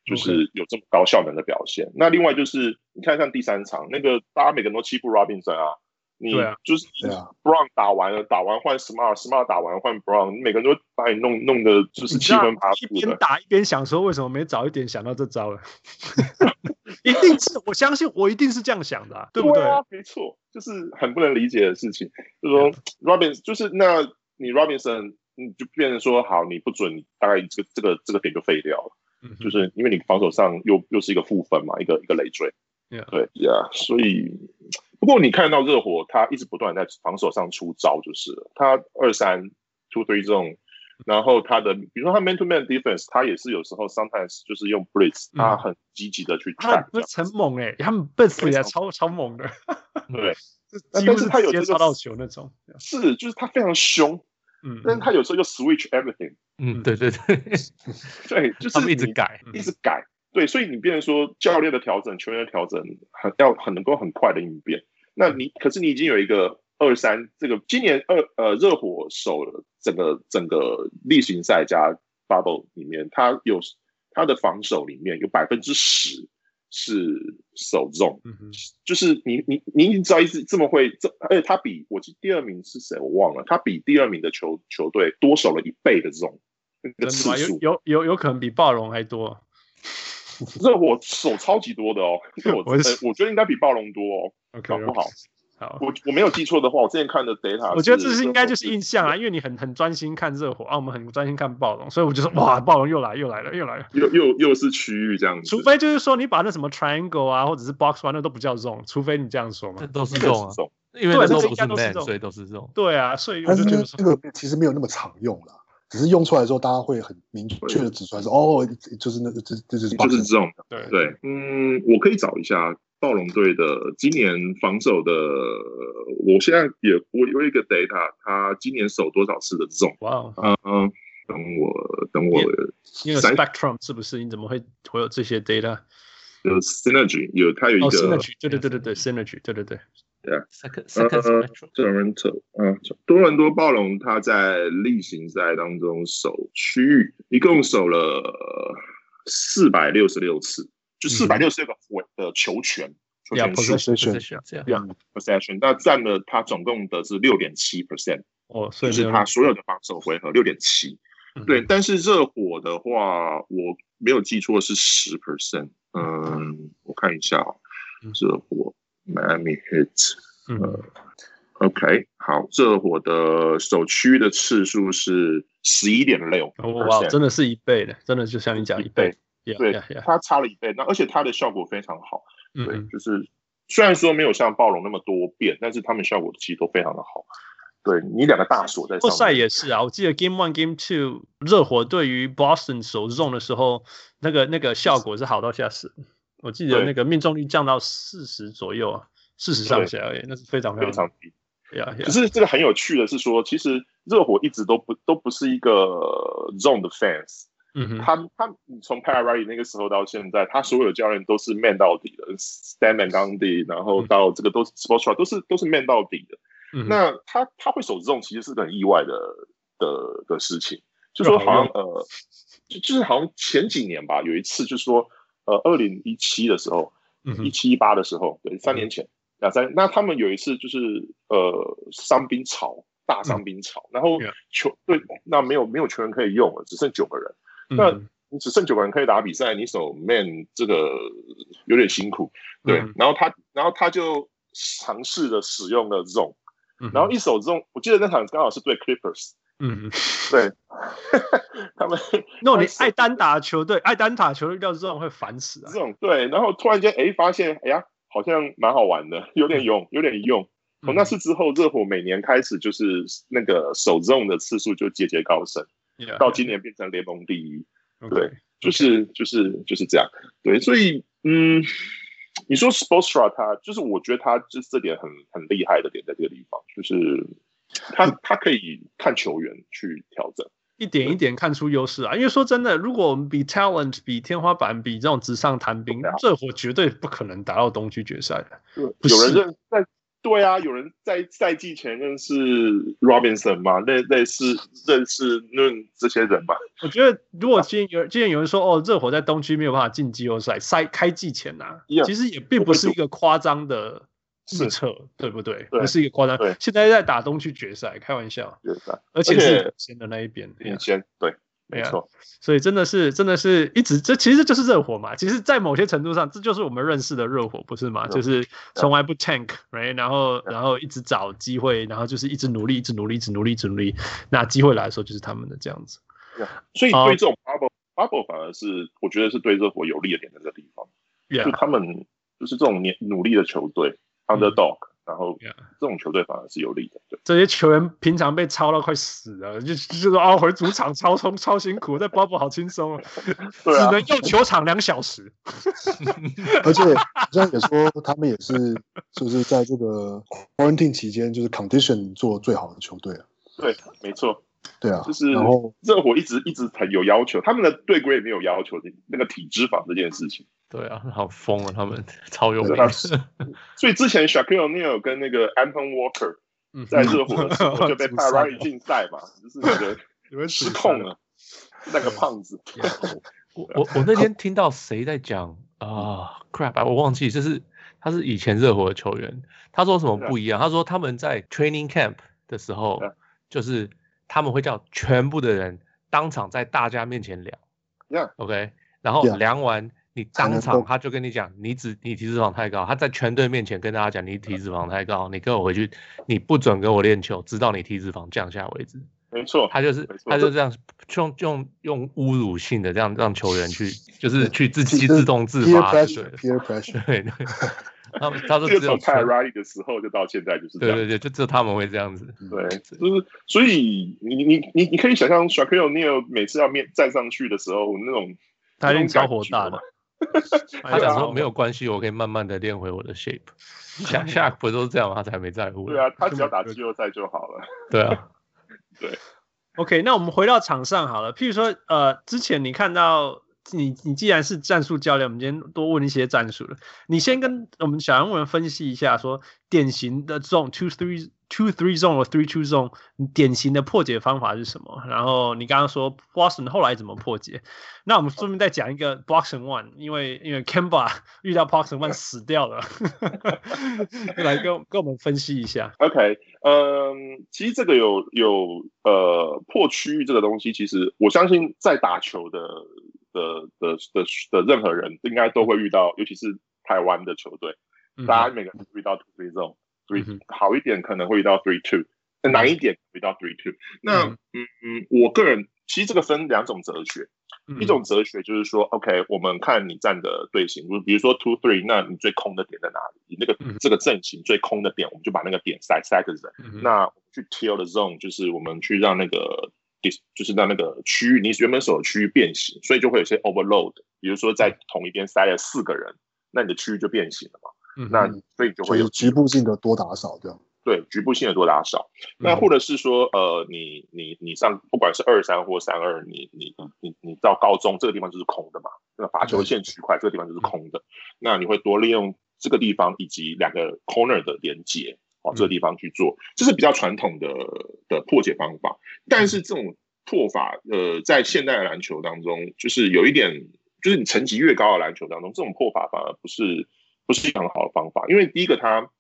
[SPEAKER 6] 就是有这么高效能的表现。那另外就是，你看像第三场那个，大家每个人都欺负 Robinson 啊，你就是对啊，Brown 打完了，打完换 Smart，Smart 打完换 Brown，每个人都把你弄弄的，就是七分八。一边
[SPEAKER 1] 打一边想说，为什么没早一点想到这招了？一定是，我相信我一定是这样想的，啊，对不对？对啊，
[SPEAKER 6] 没错，就是很不能理解的事情。就是说 Robinson，就是那你 Robinson，你就变成说好，你不准，大概这个这个这个点就废掉了。就是因为你防守上又又是一个负分嘛，一个一个累赘.对呀，yeah, 所以不过你看到热火，他一直不断在防守上出招，就是了。他二三 two three 这种，然后他的比如说他 man to man defense，他也是有时候 sometimes 就是用 blitz，他很积极的去 track，
[SPEAKER 1] 那很猛哎，他们 blitz 也超超猛的，
[SPEAKER 6] 对，
[SPEAKER 1] 但是他有抓到球那种，
[SPEAKER 6] 是就是他非常凶。嗯，但是他有时候就 switch everything。
[SPEAKER 2] 嗯，对对对，
[SPEAKER 6] 对，就是
[SPEAKER 2] 一直改，
[SPEAKER 6] 一直改。对，所以你变成说教练的调整、球员的调整，很要很能够很快的应变。那你可是你已经有一个二三，这个今年二呃热火守了整个整个例行赛加 bubble 里面，他有他的防守里面有百分之十。是守重，嗯、哼就是你你你已经知道一直这么会这，而且他比我记得第二名是谁我忘了，他比第二名的球球队多守了一倍的这种那个次数
[SPEAKER 1] 有有有有可能比暴龙还多。
[SPEAKER 6] 热火手超级多的哦，我我、欸、我觉得应该比暴龙多哦。
[SPEAKER 1] OK，
[SPEAKER 6] 搞不好。
[SPEAKER 1] 好，
[SPEAKER 6] 我我没有记错的话，我之前看的 data，
[SPEAKER 1] 我觉得这是应该就是印象啊，因为你很很专心看热火啊，我们很专心看暴龙，所以我就说哇，暴龙又来又来了又来了，
[SPEAKER 6] 又又又是区域这样子。
[SPEAKER 1] 除非就是说你把那什么 triangle 啊，或者是 box one 那都不叫 zone，除非你这样说嘛，
[SPEAKER 2] 这都是 zone 啊，因为
[SPEAKER 1] 对，
[SPEAKER 2] 都
[SPEAKER 1] 是
[SPEAKER 2] 不是 man，所以都是 zone。
[SPEAKER 1] 对啊，所以
[SPEAKER 5] 我就觉得这个其实没有那么常用了，只是用出来之后大家会很明确的指出来说，哦，就是那个这这是
[SPEAKER 6] 就是 zone。
[SPEAKER 1] 对
[SPEAKER 6] 对，嗯，我可以找一下。暴龙队的今年防守的，我现在也我有一个 data，他今年守多少次的 zone？
[SPEAKER 1] 哇 Wow，
[SPEAKER 6] 嗯嗯，等我等我，
[SPEAKER 1] 因为 spectrum 是不是？你怎么会会有这些 data？
[SPEAKER 6] 有 synergy，有它有一个、
[SPEAKER 1] oh, synergy，对对对对对，synergy，对对对，
[SPEAKER 6] 对啊。
[SPEAKER 2] second second spectrum，
[SPEAKER 6] 多伦多，嗯，多伦多暴龙他在例行赛当中守区域，一共守了四百六十六次。就四百六十六个的球权，球权数，possession，那占了他总共的是六点七 percent，
[SPEAKER 1] 哦，
[SPEAKER 6] 就是他所有的防守回合六点七，对。但是热火的话，我没有记错是十 percent，嗯，我看一下啊，热火 Miami Heat，嗯，OK，好，热火的首区的次数是十一点六，
[SPEAKER 1] 哇，真的是一倍的，真的就像你讲一倍。
[SPEAKER 6] 对，它差了一倍，那而且它的效果非常好。对，就是虽然说没有像暴龙那么多变，但是他们效果其实都非常的好。对，你两个大锁在上面。
[SPEAKER 1] 季后赛也是啊，我记得 Game One、Game Two 热火对于 Boston 守 zone 的时候，那个那个效果是好到吓死。我记得那个命中率降到四十左右啊，四十上下而已，那是非常非常低。
[SPEAKER 6] 可是这个很有趣的是说，其实热火一直都不都不是一个 zone 的 fans。嗯哼，他他从 Pat Riley 那个时候到现在，他所有的教练都是 man 到底的，Stan Van Gundy，然后到这个都是 Spoelstra 都是都是 man 到底的。嗯、那他他会守这种其实是个很意外的的的事情，就说好像呃，就就是好像前几年吧，有一次就是说呃，二零一七的时候，一七一八的时候，对，三年前两三，那他们有一次就是呃，伤兵潮，大伤兵潮，嗯、然后球队那没有没有球员可以用了，只剩九个人。那你只剩九个人可以打比赛，你守 man 这个有点辛苦，对。嗯、然后他，然后他就尝试着使用了 zone，、嗯、然后一手 zone，我记得那场刚好是对 Clippers，嗯，对。他们，
[SPEAKER 1] 那你爱单打球队，爱单打球队叫 zone 会烦死啊。
[SPEAKER 6] zone 对，然后突然间哎发现，哎呀，好像蛮好玩的，有点用，有点用。从、嗯、那次之后，热火每年开始就是那个守 zone 的次数就节节高升。Yeah, 到今年变成联盟第一，okay, 对，就是.就是就是这样，对，所以嗯，你说 Sportsra 他就是我觉得他就是这点很很厉害的点在这个地方，就是他他可以看球员去调整，
[SPEAKER 1] 一点一点看出优势啊。因为说真的，如果我们比 talent 比天花板比这种纸上谈兵，热火绝对不可能打到东区决赛的。
[SPEAKER 6] 有人认在。对啊，有人在赛季前认识 Robinson 吗？类类似认识论这些人吧。
[SPEAKER 1] 我觉得如果今天有今天有人说哦，热火在东区没有办法进季后赛，赛开季前呐、啊，Yeah, 其实也并不是一个夸张的预测，对不对？对不是一个夸张。对现在在打东区决赛，开玩笑。决赛，而且是先的那一边，
[SPEAKER 6] 领先对。没错，
[SPEAKER 1] 所以真的是，真的是一直这其实就是热火嘛。其实，在某些程度上，这就是我们认识的热火，不是吗？就是从来不 tank，right？然后，然后一直找机会，然后就是一直努力，一直努力，一直努力，一直努力。那机会来的时候，就是他们的这样子。
[SPEAKER 6] 所以对这种 bubble bubble 反而是我觉得是对热火有利的点在这个地方。就他们就是这种年努力的球队，underdog。然后，这种球队反而是有利的。对，
[SPEAKER 1] 这些球员平常被抄到快死了，就就说啊，回主场超冲超辛苦，在 bubble 好轻松，啊只能用球场两小时。
[SPEAKER 5] 而且，好像也说，他们也是就是在这个 quarantine 期间，就是 condition 做最好的球队啊。
[SPEAKER 6] 对，没错。
[SPEAKER 5] 对啊，
[SPEAKER 6] 就是然后热火一直一直很有要求，他们的队规也没有要求那个体脂肪这件事情。
[SPEAKER 2] 对啊，好疯啊！他们超有名。
[SPEAKER 6] 所以之前 Shaquille O'Neal 跟那个 Anton Walker 在热火的时候 就被 Pat Riley 禁赛嘛，就是那个失控了，那个胖子。
[SPEAKER 2] 我我我那天听到谁在讲啊？Crap！我忘记，就是他是以前热火的球员，他说什么不一样？他说他们在 Training Camp 的时候，就是他们会叫全部的人。当场在大家面前量 Yeah.，OK，然
[SPEAKER 5] 后.
[SPEAKER 2] 量完你
[SPEAKER 5] 当
[SPEAKER 2] 场他就跟你讲，你脂你体脂肪太高，他在全队面前跟大家讲你体脂肪太高，你跟我回去，你不准跟我练球，直到你体脂肪降下为止。
[SPEAKER 6] 没错，
[SPEAKER 2] 他就是他就这样用用用侮辱性的这样让球员去，就是去自己
[SPEAKER 5] 这
[SPEAKER 2] 自动自
[SPEAKER 5] peer
[SPEAKER 2] 发，对对
[SPEAKER 5] pressure，peer pressure，
[SPEAKER 2] 对对，他们他说只有纯
[SPEAKER 6] Pat Riley 的时候就到现在就是这样。
[SPEAKER 2] 对对对，就只有他们会这样子。
[SPEAKER 6] 对，就是所以你你你你可以想象 Shaquille O'Neal 每次要面站上去的时候那种
[SPEAKER 1] 他一定超火大的。
[SPEAKER 2] 他讲说没有关系，我可以慢慢的练回我的 shape。下 下不都是这样吗？他才没在乎。
[SPEAKER 6] 对啊，他只要打季后赛就好了。
[SPEAKER 2] 对啊，
[SPEAKER 6] 对。
[SPEAKER 1] OK，那我们回到场上好了。譬如说，呃，之前你看到你，你既然是战术教练，我们今天多问一些战术了。你先跟我们小人物们分析一下，说典型的这种 two three two three zone 或 three two zone，典型的破解方法是什么？然后你刚刚说 Boston 后来怎么破解？那我们顺便再讲一个 Boston One，因为因为 Kemba 遇到 Boston One 死掉了，来跟跟我们分析一下。
[SPEAKER 6] OK，嗯，其实这个有有呃破区域这个东西，其实我相信在打球的的的的的任何人应该都会遇到，尤其是台湾的球队，嗯、大家每个人都遇到 two three zone，three、嗯、好一点可能会遇到 three two，难一点遇到 three two。那嗯嗯，我个人其实这个分两种哲学。一种哲学就是说，OK，我们看你站的队形，比如说 two three，那你最空的点在哪里？你那个这个阵型最空的点，我们就把那个点塞塞个人。那去 till the zone，就是我们去让那个就是让那个区域，你原本所的区域变形，所以就会有些 overload。比如说在同一边塞了四个人，那你的区域就变形了嘛？那所以就会有
[SPEAKER 5] 局部性的多打少这样。
[SPEAKER 6] 对，局部性的多打少，那或者是说，呃，你你你上不管是二三或三二，你你你你到高中这个地方就是空的嘛，那罚球线区块这个地方就是空的，那你会多利用这个地方以及两个 corner 的连接，哦，这个地方去做，这是比较传统的的破解方法。但是这种破法，呃，在现代的篮球当中，就是有一点，就是你层级越高的篮球当中，这种破法反而不是不是一个很好的方法，因为第一个它。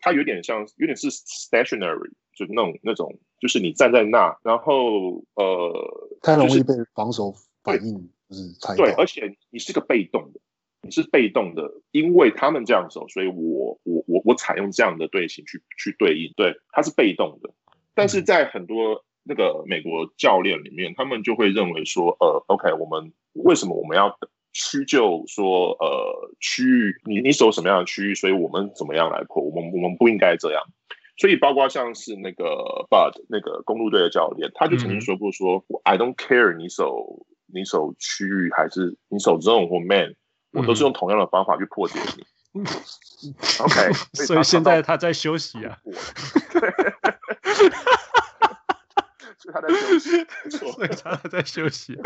[SPEAKER 6] 它有点像，有点是 stationary，就是那种那种，就是你站在那，然后呃，
[SPEAKER 5] 太容易被防守反应，就是猜。
[SPEAKER 6] 对，而且你是个被动的，你是被动的，因为他们这样走，所以我我我我采用这样的队形去去对应，对，它是被动的。但是在很多那个美国教练里面，他们就会认为说，呃，OK，我们为什么我们要等？区就说，呃，区域你你守什么样的区域，所以我们怎么样来破？我们我们不应该这样。所以包括像是那个 Bud 那个公路队的教练，他就曾经说过说，嗯、I don't care 你守你守区域还是你守 zone 或 man，我都是用同样的方法去破解你。嗯、OK，所以
[SPEAKER 1] 现在他在休息啊。
[SPEAKER 6] 他在休息，
[SPEAKER 1] 所以他在休息。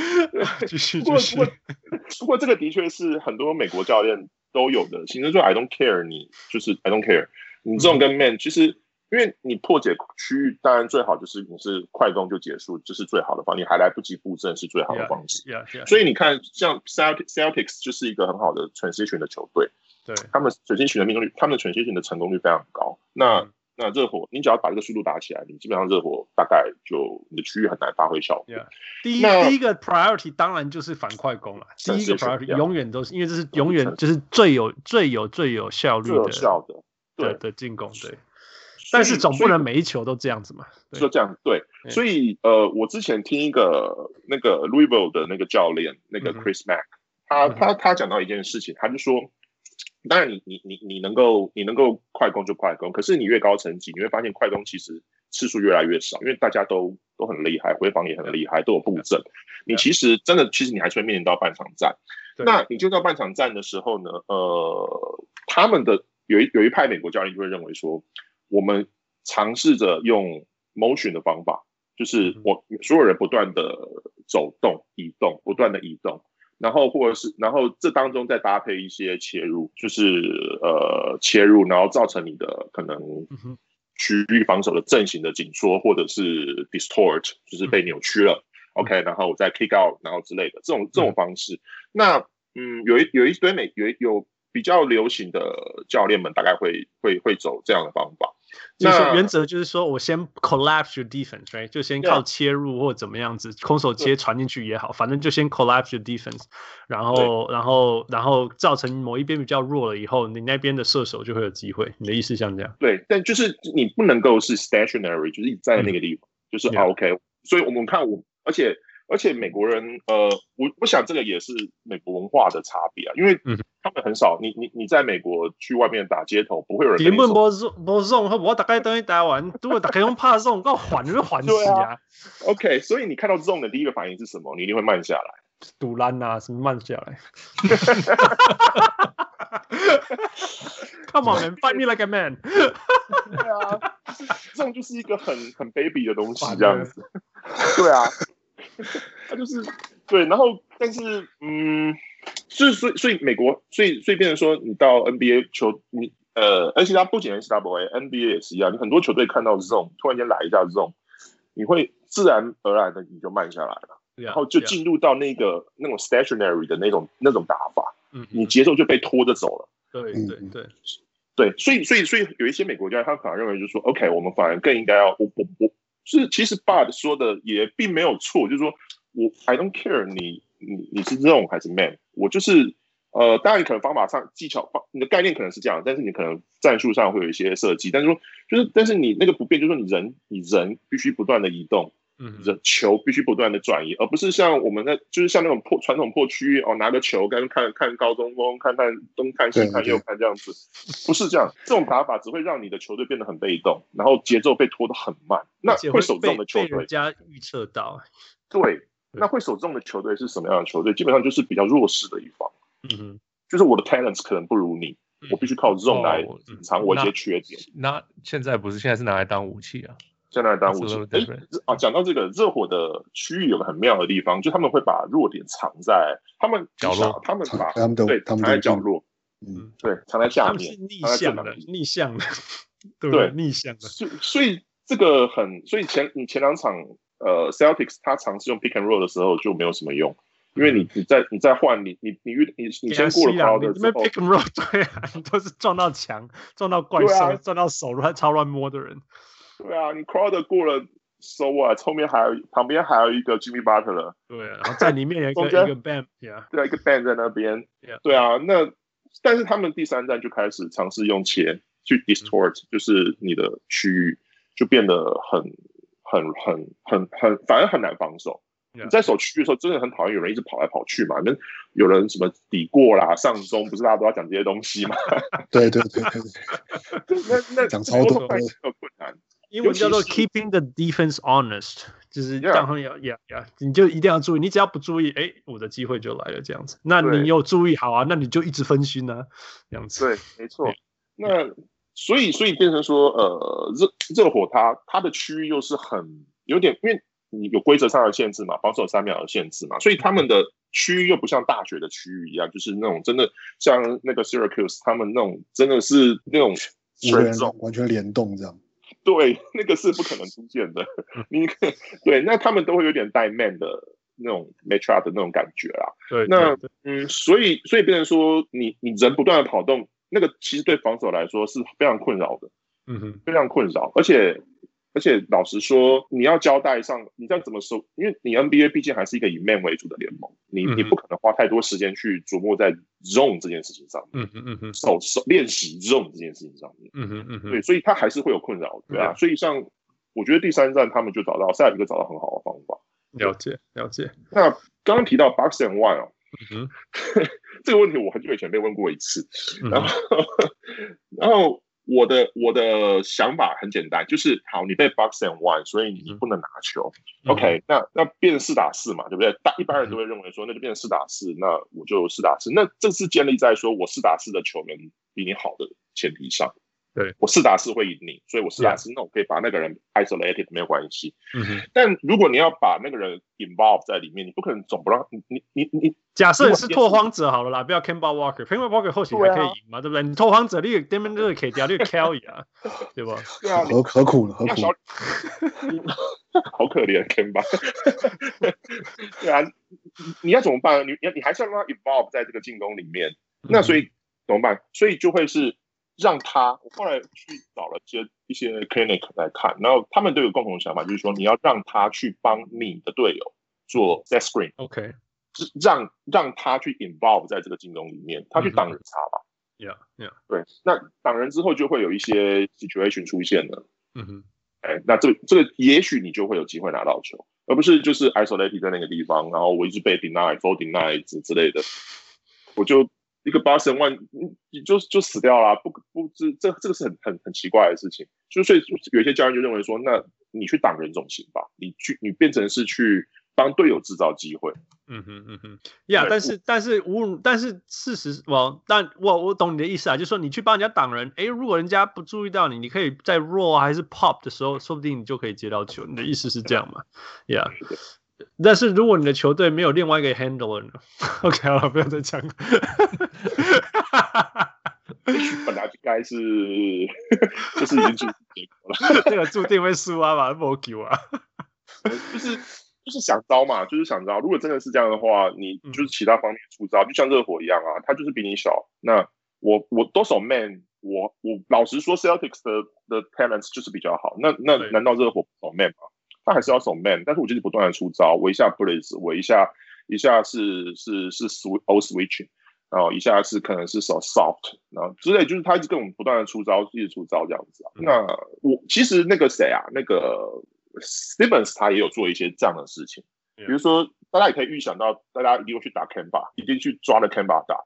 [SPEAKER 1] 继续，继续。
[SPEAKER 6] 不过，这个的确是很多美国教练都有的。其实说 “I don't care”，你就是 “I don't care”。你这种跟 man，其实因为你破解区域，当然最好就是你是快攻就结束，这、就是最好的方式。你还来不及布阵，是最好的方式。
[SPEAKER 1] Yeah, yeah, yeah.
[SPEAKER 6] 所以你看，像 Celtics 就是一个很好的 transition 的球队。
[SPEAKER 1] 对，
[SPEAKER 6] 他们 transition 的命中率，他们的 transition 的成功率非常高。那那热火，你只要把这个速度打起来，你基本上热火大概就你的区域很难发挥效果。
[SPEAKER 1] Yeah. 第一第一个 priority 当然就是反快攻了。第一个 priority 永远都是因为这是永远就是最有最有最有效率的
[SPEAKER 6] 最有效的
[SPEAKER 1] 对的进攻对。但是总不能每一球都这样子嘛。
[SPEAKER 6] 就这样对，所以呃，我之前听一个那个 Louisville 的那个教练那个 Chris Mack，、嗯、他他他讲到一件事情，他就说。当然你，你你你你能够你能够快攻就快攻，可是你越高层级，你会发现快攻其实次数越来越少，因为大家都都很厉害，回防也很厉害，都有布阵。你其实真的，其实你还是会面临到半场战。那你就到半场战的时候呢，呃，他们的有一有一派美国教练就会认为说，我们尝试着用 motion 的方法，就是我所有人不断的走动、移动，不断的移动。然后或者是，然后这当中再搭配一些切入，就是呃切入，然后造成你的可能区域防守的阵型的紧缩，或者是 distort，就是被扭曲了。OK，然后我再 kick out，然后之类的这种这种方式。那嗯，有一有一堆美有有比较流行的教练们大概会会会走这样的方法。
[SPEAKER 1] 就是原则就是说我先 collapse your defense，right？就先靠切入或怎么样子，空手接传进去也好，反正就先 collapse your defense，然后然后然后造成某一边比较弱了以后，你那边的射手就会有机会。你的意思像这样？
[SPEAKER 6] 对，但就是你不能够是 stationary，就是一直在那个地方，嗯、就是、啊、OK。所以我们看我，而且。而且美国人，呃，我我想这个也是美国文化的差别啊，因为他们很少，你你你在美国去外面打街头，不会有人。根本不
[SPEAKER 1] 不送，我大概等于打完，如果大概用怕送，够缓就缓死啊。
[SPEAKER 6] OK，所以你看到这种的第一个反应是什么？你一定会慢下来。
[SPEAKER 1] 堵烂啊，什么慢下来？Come on man，fight me like a man。
[SPEAKER 6] 对啊，这种就是一个很很卑鄙的东西，这样子。对啊。他就是 对，然后但是嗯，所以所以所以美国，所以所以变成说，你到 NBA 球，你呃，NCAA 不仅 NCAA，NBA 也是一样，你很多球队看到这种突然间来一下这种，你会自然而然的你就慢下来了，yeah, 然后就进入到那个 yeah. 那种 stationary 的那种那种打法，嗯，你节奏就被拖着走了，
[SPEAKER 1] 对对对
[SPEAKER 6] 对，所以所以所以有一些美国家他反而认为就是说，OK，我们反而更应该要我我我。是，其实 Bud 说的也并没有错，就是说我 I don't care 你你你是 zone 还是 man，我就是呃，当然可能方法上技巧方你的概念可能是这样，但是你可能战术上会有一些设计，但是说就是但是你那个不变，就是说你人你人必须不断的移动。嗯，人球必须不断的转移，而不是像我们那，就是像那种破传统破区域哦，拿个球跟看看高中锋，看看东看西看右看这样子，不是这样。这种打法只会让你的球队变得很被动，然后节奏被拖得很慢。那会守中的球队，被人
[SPEAKER 1] 家预测到。
[SPEAKER 6] 对，那会守中的球队是什么样的球队？基本上就是比较弱势的一方。嗯哼，就是我的 talents 可能不如你，我必须靠 zone 来隐藏我一些缺点。
[SPEAKER 2] 那，那现在不是现在是拿来当武器啊？
[SPEAKER 6] 现在当武器。哎，啊，讲到这个热火的区域有个很妙的地方，就他们会把弱点藏在他们
[SPEAKER 2] 角落，
[SPEAKER 6] 他们把他们对藏在角落，嗯，对，藏在下面，
[SPEAKER 1] 逆向的，逆向的，对，逆向的。
[SPEAKER 6] 所以，所以这个很，所以前你前两场呃，Celtics 他尝试用 pick and roll 的时候就没有什么用，因为你你在你在换你你你遇你你先过了高的时候
[SPEAKER 1] ，pick and roll 对啊，都是撞到墙、撞到怪兽、撞到手乱超乱摸的人。
[SPEAKER 6] 对啊，你 Crowder 过了，so what？后面还有旁边还有一个 Jimmy Butler，
[SPEAKER 1] 对，然后在里面有一个一个 Bam，对啊，
[SPEAKER 6] 一个 Bam 在那边，yeah. 对啊，那但是他们第三站就开始尝试用切去 distort，、嗯、就是你的区域就变得很很很很很，反而很难防守。Yeah. 你在守区域的时候，真的很讨厌有人一直跑来跑去嘛，那有人什么底过啦、上中，不是大家都要讲这些东西吗？
[SPEAKER 5] 对对对对对，
[SPEAKER 6] 那那
[SPEAKER 5] 讲超多，
[SPEAKER 6] 很困难。
[SPEAKER 1] 英文叫做 keeping the defense honest，就是当然要要要，你就一定要注意，你只要不注意，哎，我的机会就来了这样子。那你有注意好啊，那你就一直分心呢、啊，这样子。
[SPEAKER 6] 对，没错。那所以所以变成说，呃，热热火它它的区域又是很有点，因为你有规则上的限制嘛，防守三秒的限制嘛，所以他们的区域又不像大学的区域一样，就是那种真的像那个 Syracuse 他们那种真的是那种
[SPEAKER 5] 全完全联动这样。
[SPEAKER 6] 对，那个是不可能出现的。你对，那他们都会有点带 man 的那种 matchup 的那种感觉啦。
[SPEAKER 1] 对，
[SPEAKER 6] 那嗯，所以所以变成说，你你人不断的跑动，那个其实对防守来说是非常困扰的。嗯哼，非常困扰，而且。而且老实说，你要交代上，你再怎么说，因为你 NBA 毕竟还是一个以 man 为主的联盟，你你不可能花太多时间去琢磨在 zone 这件事情上面，嗯嗯嗯手手练习 zone 这件事情上面，嗯嗯嗯对，所以他还是会有困扰，对啊，所以像我觉得第三站他们就找到塞尔提克找到很好的方法，
[SPEAKER 1] 了解了解。
[SPEAKER 6] 那刚刚提到 box and one 哦，嗯 这个问题我很久以前被问过一次，然后 然后。我的我的想法很简单，就是好，你被 box and one，所以你不能拿球。嗯、OK，那那变成四打四嘛，对不对？大一般人都会认为说，那就变成四打四，那我就四打四。那这是建立在说我四打四的球门比你好的前提上。
[SPEAKER 1] 对，
[SPEAKER 6] 我四打四会赢你，所以我四打四，那我可以把那个人 isolated 没有关系。嗯哼。但如果你要把那个人 involve 在里面，你不可能总不让你你你你。
[SPEAKER 1] 假设你是拓荒者好了啦，不要 Kemba Walker，Kemba Walker 后期还可以赢嘛，对不对？你拓荒者，你 Damian Lillard 可以掉，你 Kelly 啊，对吧？
[SPEAKER 6] 对啊，
[SPEAKER 5] 何何苦了？何苦？
[SPEAKER 6] 好可怜 Kemba。对啊，你要怎么办？你你你还是要让他 involve 在这个进攻里面。那所以。怎么办？所以就会是让他，我后来去找了一些一些 clinic 来看，然后他们都有共同的想法，就是说你要让他去帮你的队友做 set screen，OK，让让他去 involve 在这个进攻里面，他去挡人差吧。
[SPEAKER 1] Yeah, yeah.
[SPEAKER 6] 对，那挡人之后就会有一些 situation 出现了。
[SPEAKER 1] 嗯哼，
[SPEAKER 6] 哎，那这个这个也许你就会有机会拿到球，而不是就是 isolated 在那个地方，然后我一直被 deny、full deny 之之类的，我就一个 Boston one 你就就死掉了。不不，这这这个是很很很奇怪的事情。就所以有些教练就认为说，那你去挡人总行吧，你去你变成是去。帮队友制造机会，
[SPEAKER 1] 嗯哼嗯哼，呀、yeah，但是但是无但是事实，我但我我懂你的意思啊，就是说你去帮人家挡人，诶，如果人家不注意到你，你可以在 roll 还是 pop 的时候，说不定你就可以接到球。你的意思是这样吗？呀、yeah，但是如果你的球队没有另外一个 handler 呢？OK 好了，不要再讲。
[SPEAKER 6] 本来应该是 就是已经注定结果了，
[SPEAKER 1] 这个注定会输啊嘛，不给啊，
[SPEAKER 6] 就是。就是想招嘛，就是想招。如果真的是这样的话，你就是其他方面出招，嗯、就像热火一样啊，他就是比你小。那我我多少 man，我我老实说，Celtics 的的 talents 就是比较好。那那难道热火不守 man 吗？他还是要守 man，但是我就是不断的出招，我一下 blitz，我一下一下是是是 switch switching，然后一下是可能是守 soft，然后之类，就是他一直跟我们不断的出招，一直出招这样子那我其实那个谁啊，那个。Stevens 他也有做一些这样的事情，比如说大家也可以预想到，大家一定会去打 Canba，一定去抓了 Canba 打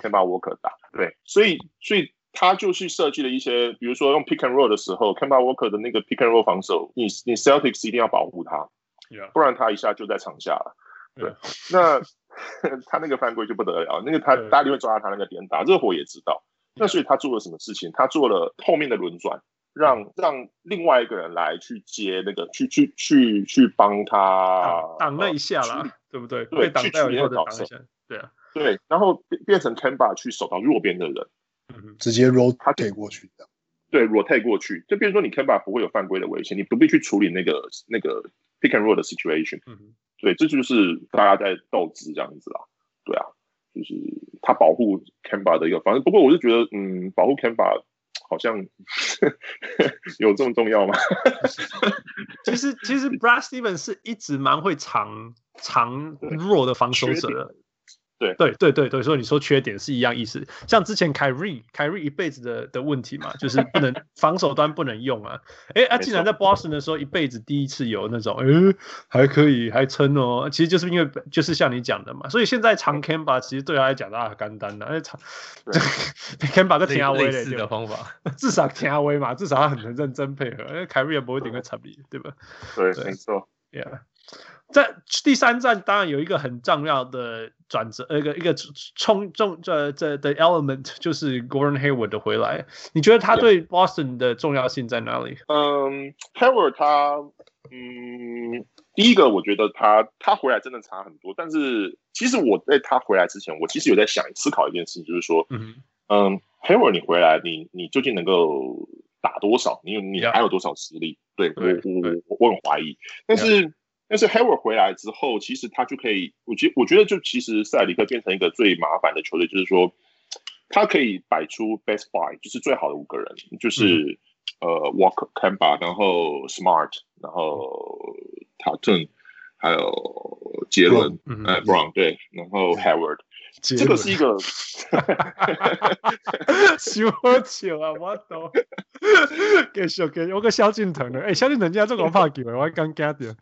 [SPEAKER 6] ，Canba Walker 打，对，所以所以他就去设计了一些，比如说用 Pick and Roll 的时候 c a m b a Walker 的那个 Pick and Roll 防守，你你 Celtics 一定要保护他，不然他一下就在场下了，对，那 他那个犯规就不得了，那个他大家就会抓他那个点打，热火也知道，那所以他做了什么事情？他做了后面的轮转。让让另外一个人来去接那个，去去去去帮他
[SPEAKER 1] 挡了一下啦，对不对？
[SPEAKER 6] 对，
[SPEAKER 1] 挡
[SPEAKER 6] 去取那个角色，
[SPEAKER 1] 对啊，
[SPEAKER 6] 对，然后变变成 Kemba 去守到弱边的人，
[SPEAKER 1] 嗯、
[SPEAKER 5] 直接 rotate 过去的，
[SPEAKER 6] 对，rotate 过去，就比如说你 Kemba 不会有犯规的危险，你不必去处理那个那个 pick and roll 的 situation，
[SPEAKER 1] 嗯，
[SPEAKER 6] 对，这就是大家在斗智这样子啦，对啊，就是他保护 Kemba 的一个方式。不过我是觉得，嗯，保护 Kemba。好像 有这么重要吗？
[SPEAKER 1] 其实，其实 Brad Stevens 是一直蛮会藏藏弱的防守者的。
[SPEAKER 6] 对
[SPEAKER 1] 对对对对，所以你说缺点是一样意思。像之前凯瑞，凯瑞一辈子的的问题嘛，就是不能防守端不能用啊。哎，他竟然在 Boston 的时候，一辈子第一次有那种，哎，还可以，还撑哦。其实就是因为就是像你讲的嘛，所以现在长 Camba 其实对他来讲，啊，干单的，哎，长 Kemba 个挺阿威的，的方法，至少挺阿威嘛，至少他很认真配合。哎，凯瑞也不会点个差别，对吧？
[SPEAKER 6] 对，没错
[SPEAKER 1] ，Yeah。在第三站当然有一个很重要的转折，一个一个冲重这这的 element 就是 Gordon Hayward 的回来。你觉得他对 Boston 的重要性在哪里？
[SPEAKER 6] 嗯，Hayward 他，嗯，第一个我觉得他他回来真的差很多。但是其实我在他回来之前，我其实有在想思考一件事情，就是说，嗯嗯，Hayward 你回来，你你究竟能够打多少？你有你还有多少实力？对，对我我我很怀疑，但是。但是 Hayward 回来之后，其实他就可以，我觉我觉得就其实塞尔提克变成一个最麻烦的球队，就是说他可以摆出 best five，就是最好的五个人，就是、嗯、呃 Walker、Kemba，然后 Smart，然后 Tatum，还有杰伦，呃 Brown 对，然后 Hayward。这个是一个，
[SPEAKER 1] 笑我笑啊！我都继续继续，我个萧敬腾呢？哎，萧敬腾今天这么怕球，我刚加点。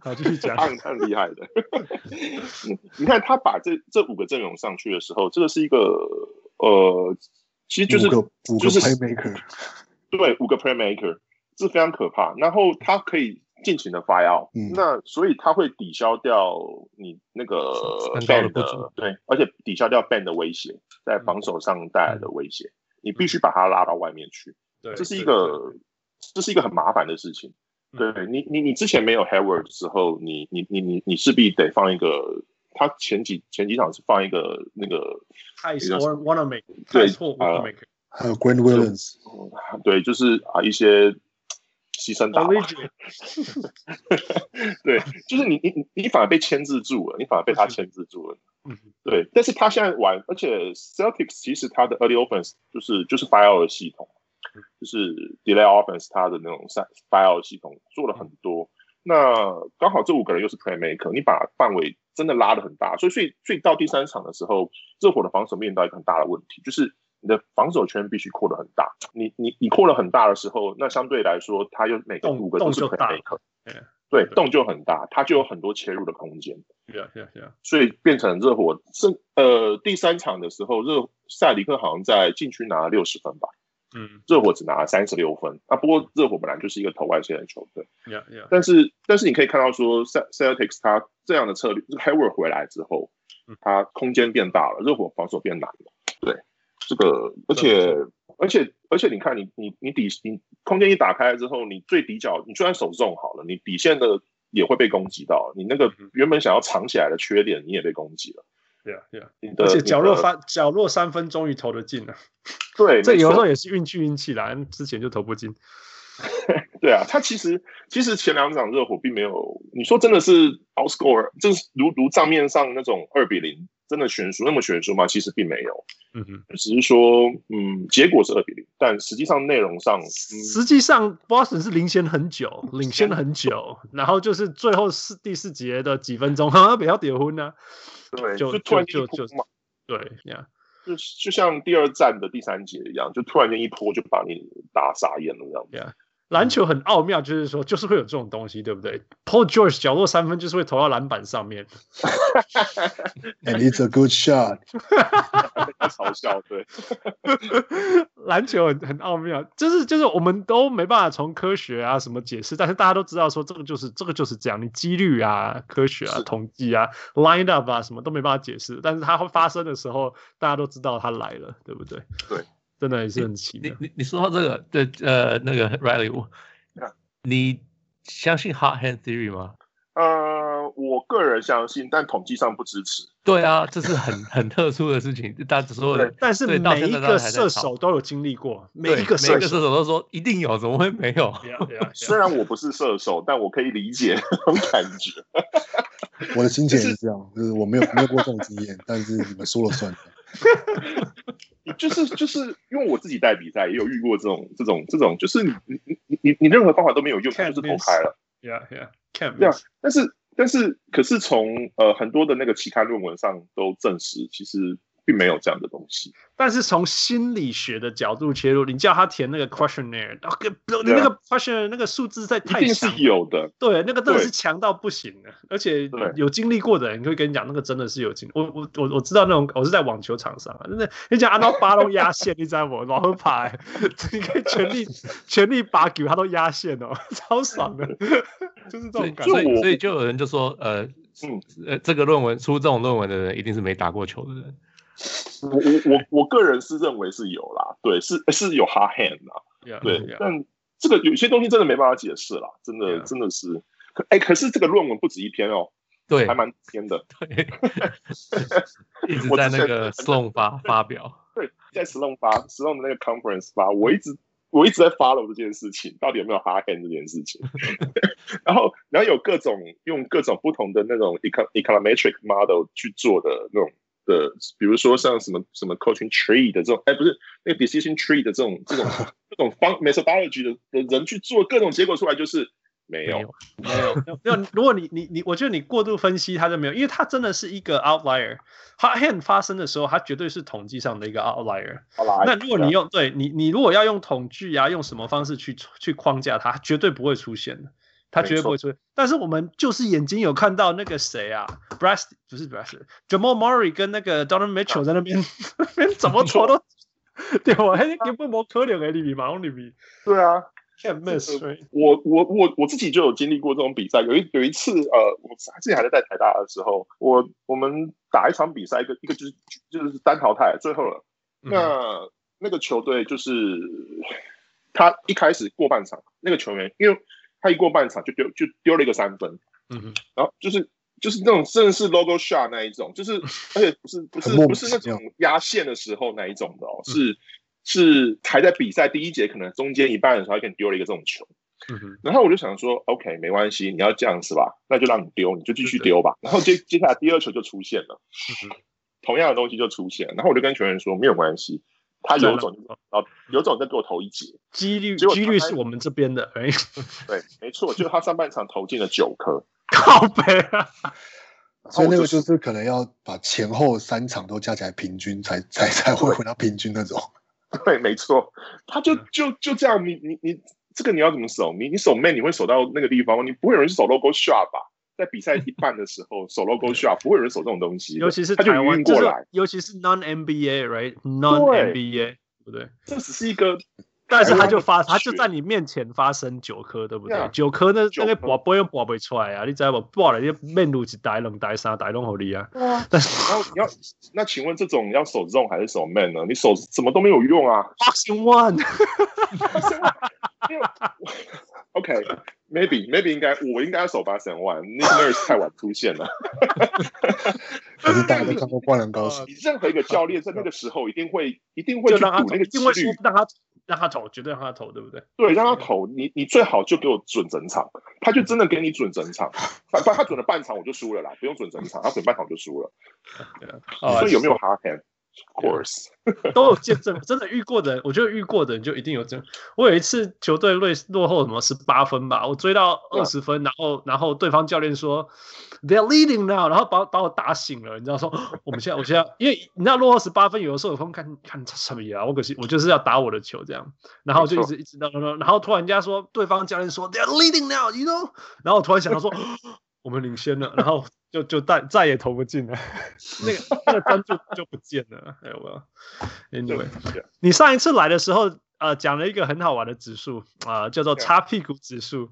[SPEAKER 1] 好，继续讲。
[SPEAKER 6] 他很厉害的。你看他把这这五个阵容上去的时候，这个是一个呃，其实就是
[SPEAKER 5] 五个五个 playmaker，
[SPEAKER 6] 对，五个 playmaker，这非常可怕。然后他可以。尽情的发药，嗯，那所以它会抵消掉你那个 ban 的对，而且抵消掉 ban 的威胁，在防守上带来的威胁，嗯，你必须把它拉到外面去，对，这是一个这是一个很麻烦的事情，对，对你你你之前没有 Hayward 的时候，你你你你你势必得放一个，他前几前几场是放一个那个
[SPEAKER 1] 太错 Wanamaker
[SPEAKER 6] 对，呃，
[SPEAKER 5] 还有 Grant Williams，
[SPEAKER 6] 对，就是啊一些。牺牲打。对，就是你你你你反而被牵制住了，你反而被他牵制住了。嗯，对。但是他现在玩，而且 Celtics 其实他的 early offense 就是就是 fire 的系统，就是 delay offense 他的那种 fire 系统做了很多。那刚好这五个人又是 playmaker，你把范围真的拉的很大，所以所以所以到第三场的时候，热火的防守面临到一个很大的问题，就是。你的防守圈必须扩得很大，你你你扩了很大的时候，那相对来说，它又每个五个都是 playmaker，对，洞就很大，它就有很多切入的空间。
[SPEAKER 1] Yeah, yeah, yeah.
[SPEAKER 6] 所以变成热火是呃第三场的时候，热塞里克好像在禁区拿了六十分吧，嗯，热火只拿了三十六分。啊，不过热火本来就是一个投外线的球队
[SPEAKER 1] ，Yeah, yeah.
[SPEAKER 6] 但是但是你可以看到说，Celtics 他这样的策略，Hayward 回来之后，他空间变大了，热火防守变难了，对。这个，而且，而且，而且，你看你，你，你底，你空间一打开之后，你最底角，你虽然手重好了，你底线的也会被攻击到，你那个原本想要藏起来的缺点，你也被攻击了。
[SPEAKER 1] 对啊，对啊，而且角落翻，角落三分终于投得进了。
[SPEAKER 6] 对，
[SPEAKER 1] 这有时候也是运气运气啦，之前就投不进。
[SPEAKER 6] 对啊，他其实其实前两场热火并没有，你说真的是 outscore，就是如如账面上那种二比零。真的悬殊那么悬殊吗？其实并没有，嗯哼，只是说，嗯，结果是二比零，但实际上内容上，嗯、
[SPEAKER 1] 实际上 Boston 是领先很久，领先很久，然后就是最后四第四节的几分钟，哈、啊，不要点昏呢，
[SPEAKER 6] 对，
[SPEAKER 1] 就
[SPEAKER 6] 就突然
[SPEAKER 1] 就
[SPEAKER 6] 就
[SPEAKER 1] 嘛，对呀，
[SPEAKER 6] 就就像第二战的第三节一样，就突然间一波就把你打傻眼了这样子。
[SPEAKER 1] 篮球很奥妙，就是说，就是会有这种东西，对不对？Paul George 角落三分就是会投到篮板上面。
[SPEAKER 5] And it's a good shot。
[SPEAKER 6] 嘲笑，对。
[SPEAKER 1] 篮球很很奥妙，就是就是我们都没办法从科学啊什么解释，但是大家都知道说这个就是这个就是这样，你几率啊、科学啊、统计啊、line up 啊什么都没办法解释，但是它会发生的时候，大家都知道它来了，对不对？
[SPEAKER 6] 对。
[SPEAKER 1] 真的也是很奇妙。
[SPEAKER 2] 你你你说到这个，对，呃，那个 Riley，我，你相信 Hot Hand Theory 吗？
[SPEAKER 6] 呃，我个人相信，但统计上不支持。
[SPEAKER 2] 对啊，这是很很特殊的事情，大家说的。
[SPEAKER 1] 但是每一个射手都有经历过，每一个
[SPEAKER 2] 每个射手都说一定有，怎么会没有？
[SPEAKER 6] 虽然我不是射手，但我可以理解那种感觉。
[SPEAKER 5] 我的心情也是这样，就是我没有没有过这种经验，但是你们说了算。
[SPEAKER 6] 就是就是因为我自己带比赛也有遇过这种这种这种，就是你你你你你任何方法都没有用，就是投开了。
[SPEAKER 1] Yeah, yeah, can't
[SPEAKER 6] 对啊，但是但是可是从呃很多的那个期刊论文上都证实，其实。并没有这样的东西，
[SPEAKER 1] 但是从心理学的角度切入，你叫他填那个 questionnaire，然后你那个 questionnaire 那个数字在太强，
[SPEAKER 6] 是有的，
[SPEAKER 1] 对，那个真的是强到不行的，而且有经历过的人会跟你讲，那个真的是有经历。我我我我知道那种，我是在网球场上啊，真的，你讲按照八都压线，你知道不？往后排，你可以全力 全力把球，他都压线哦，超爽的，就是这种感觉。
[SPEAKER 2] 所以所以就有人就说，呃，嗯，呃，这个论文出这种论文的人，一定是没打过球的人。
[SPEAKER 6] 我我我我个人是认为是有啦，对，是是有 hard hand 啦，yeah, 对，yeah. 但这个有些东西真的没办法解释啦，真的 yeah. 真的是，哎，可是这个论文不止一篇哦，
[SPEAKER 2] 对，
[SPEAKER 6] 还蛮篇的，
[SPEAKER 2] 对，一直在那个 Sloan 发发表，
[SPEAKER 6] 对，在 Sloan 发 Sloan 的那个 conference 发，我一直我一直在 follow 这件事情，到底有没有 hard hand 这件事情 然后然后有各种用各种不同的那种 econometric model 去做的那种。的，比如说像什么什么 coaching tree 的这种，哎，不是那个 decision tree 的这种这种 这种方 methodology 的的人去做各种结果出来，就是没有
[SPEAKER 1] 没有没有。如果你你你，我觉得你过度分析它就没有，因为它真的是一个 outlier。hot hand 发生的时候，它绝对是统计上的一个 outlier。那如果你用对你你如果要用统计啊，用什么方式去去框架它，绝对不会出现的。他绝对不会出现，但是我们就是眼睛有看到那个谁啊，Brest 不是 Brest，Jamal Murray 跟那个 Donovan Mitchell 在那边，那边怎么 投都，对吧？还根本没可能的，你比马龙你比，
[SPEAKER 6] 对啊
[SPEAKER 1] ，can't miss。
[SPEAKER 6] 我我我我自己就有经历过这种比赛，有一有一次，呃，我自己还在带台大的时候，我我们打一场比赛，一个一个就是就是单淘汰，最后了，那、嗯、那个球队就是他一开始过半场，那个球员因为。他一过半场就丢就丢了一个三分，嗯哼，然后就是就是那种真的是 logo shot 那一种，就是而且不是不是不是那种压线的时候那一种的哦，是是还在比赛第一节可能中间一半的时候，他给你丢了一个这种球，
[SPEAKER 1] 嗯哼，
[SPEAKER 6] 然后我就想说，OK，没关系，你要这样是吧？那就让你丢，你就继续丢吧。然后接接下来第二球就出现了，
[SPEAKER 1] 嗯
[SPEAKER 6] 同样的东西就出现。然后我就跟球员说，没有关系，他有种就啊有种再给我投一节，
[SPEAKER 1] 几率几率是我们这边的，哎，
[SPEAKER 6] 对，没错，就是他上半场投进了九颗，
[SPEAKER 1] 靠北啊，
[SPEAKER 5] 所以那个就是可能要把前后三场都加起来平均才才才会回到平均那种。
[SPEAKER 6] 对，没错，他就就就这样，你你你这个你要怎么守？你你守 man 你会守到那个地方吗？你不会有人守 logo shot 吧？在比赛一半的时候守 logo shot，不会有人守这种东西，
[SPEAKER 1] 尤其是
[SPEAKER 6] 他就
[SPEAKER 1] 台湾
[SPEAKER 6] 过来，
[SPEAKER 1] 尤其是 non NBA，right？non NBA，对不对？
[SPEAKER 6] 这只是一个。
[SPEAKER 1] 但是他就发，他就在你面前发生九颗，对不对？九颗那那个博不用博不出来啊！你知道不？博了就面露一呆两呆三呆拢好厉害。但是
[SPEAKER 6] 然后你要那请问这种要守 zone 还是守 man 呢？你守什么都没有用啊
[SPEAKER 1] ！Boxing one。
[SPEAKER 6] OK，maybe maybe 应该我应该要守 Boxing one，Nick Nurse 太晚出现了。
[SPEAKER 5] 可是大家都看过灌篮高手。
[SPEAKER 6] 你任何一个教练在那个时候 一定会一定会去赌那个几率，
[SPEAKER 1] 让他。让他投，绝对让他投，对不对？
[SPEAKER 6] 对，让他投。你你最好就给我准整场，他就真的给你准整场。反正他准了半场我就输了啦，不用准整场，他准半场就输了。所以有没有 hard course，
[SPEAKER 1] 都有见证，真的遇过的人，我觉得遇过的人就一定有这样。我有一次球队落落后什么十八分吧，我追到二十分，然后然后对方教练说。They're leading now，然后把把我打醒了，你知道说，我们现在我现在，因为你知道落后十八分，有的时候有空看看什么呀，我可惜我就是要打我的球这样，然后就一直一直到然后突然人家说对方教练说 They're leading now，you know，然后我突然想到说 我们领先了，然后就就再再也投不进了，那个那个单就就不见了，哎我，Anyway，你上一次来的时候呃讲了一个很好玩的指数啊、呃，叫做擦屁股指数。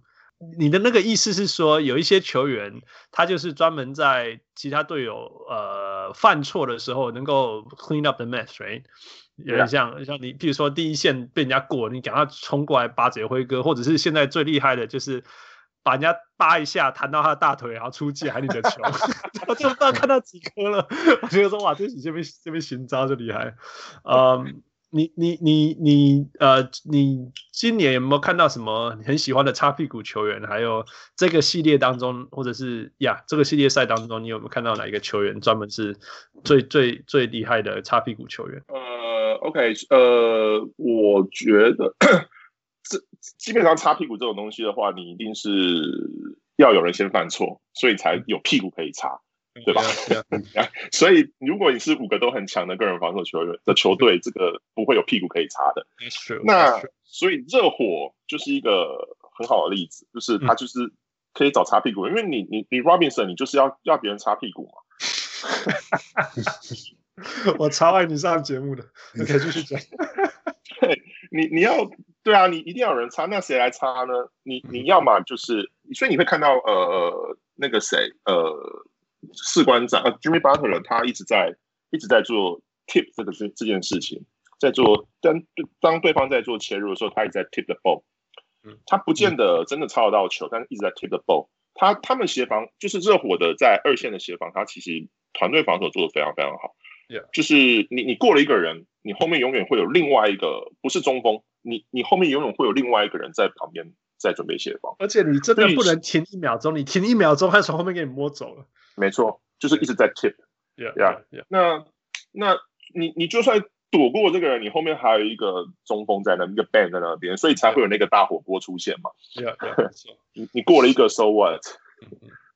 [SPEAKER 1] 你的那个意思是说，有一些球员，他就是专门在其他队友呃犯错的时候，能够 clean up the mess，right？有点像像你，譬如说第一线被人家过，你赶快冲过来巴结辉哥，或者是现在最厉害的就是把人家扒一下，弹到他的大腿，然后出界，还你的球，我就不知道看到几颗了。我觉得说哇，这是这边这边行招就厉害，嗯。你你你你呃，你今年有没有看到什么很喜欢的擦屁股球员？还有这个系列当中，或者是呀，这个系列赛当中，你有没有看到哪一个球员专门是最最最厉害的擦屁股球员？
[SPEAKER 6] 呃，OK，呃，我觉得这基本上擦屁股这种东西的话，你一定是要有人先犯错，所以才有屁股可以擦。对吧？所以如果你是五个都很强的个人防守球员的球队，这个不会有屁股可以擦的。那所以热火就是一个很好的例子，就是他就是可以找擦屁股，因为你你你 Robinson 你就是要要别人擦屁股嘛。
[SPEAKER 1] 我超爱你上节目的，你可以继续讲。
[SPEAKER 6] 对，你你要对啊，你一定要有人擦，那谁来擦呢？你你要嘛就是，所以你会看到呃那个谁呃。士官长呃，Jimmy Butler 他一直在一直在做 tip 这个这这件事情，在做当当对方在做切入的时候，他一直在 tip the ball。他不见得真的抄得到球，但是一直在 tip the ball。他他们协防就是热火的在二线的协防，他其实团队防守做的非常非常好。
[SPEAKER 1] Yeah.
[SPEAKER 6] 就是你你过了一个人，你后面永远会有另外一个不是中锋，你你后面永远会有另外一个人在旁边在准备协防。
[SPEAKER 1] 而且你真的不能停一秒钟，你停一秒钟，他从后面给你摸走了。
[SPEAKER 6] 没错，就是一直在 tip，
[SPEAKER 1] 呀
[SPEAKER 6] Yeah, yeah. 那那你你就算躲过这个人，你后面还有一个中锋在那，一个 band 在那边，所以才会有那个大火锅出现嘛。
[SPEAKER 1] Yeah, yeah,
[SPEAKER 6] 你你过了一个，so what？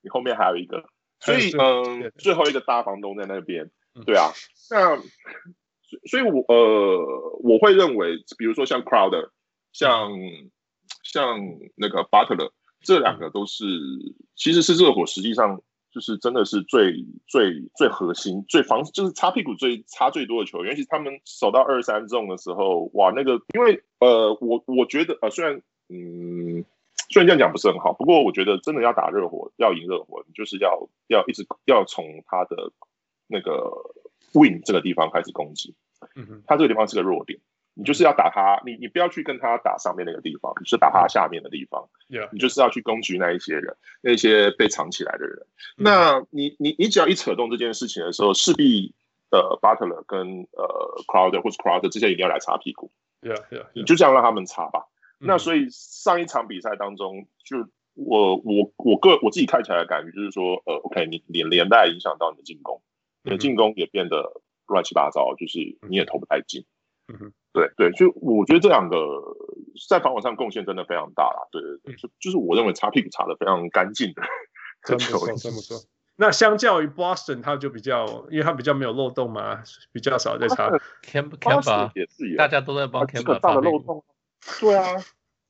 [SPEAKER 6] 你后面还有一个，所以嗯，最后一个大房东在那边，对啊。那所以我呃，我会认为，比如说像 Crowder，像像那个 Butler。这两个都是，其实是热火，实际上就是真的是最最最核心、最防，就是擦屁股最擦最多的球员。尤其他们守到二三中的时候，哇，那个，因为呃，我我觉得呃，虽然嗯，虽然这样讲不是很好，不过我觉得真的要打热火，要赢热火，你就是要要一直要从他的那个 win 这个地方开始攻击。嗯哼，他这个地方是个弱点。你就是要打他，你你不要去跟他打上面那个地方，你是打他下面的地方。
[SPEAKER 1] Yeah.
[SPEAKER 6] 你就是要去攻击那一些人，那些被藏起来的人。Mm hmm. 那你你你只要一扯动这件事情的时候，势必呃，Butler 跟呃 Crowder 或者 Crowder 这些一定要来擦屁股。
[SPEAKER 1] Yeah, yeah, yeah.
[SPEAKER 6] 你就这样让他们擦吧。那所以上一场比赛当中，就我我我个我自己看起来的感觉就是说，呃，OK，你连连带影响到你的进攻，你的进攻也变得乱七八糟，就是你也投不太进。嗯哼，对对，就我觉得这两个在防守上贡献真的非常大啦。对对对，就就是我认为擦屁股擦的非常干净的。
[SPEAKER 1] 真不错，真不错。那相较于 Boston，他就比较，因为他比较没有漏洞嘛，比较少在擦。
[SPEAKER 2] Kemba 也是有，大家都在帮 Kemba
[SPEAKER 6] 大的漏洞。对啊，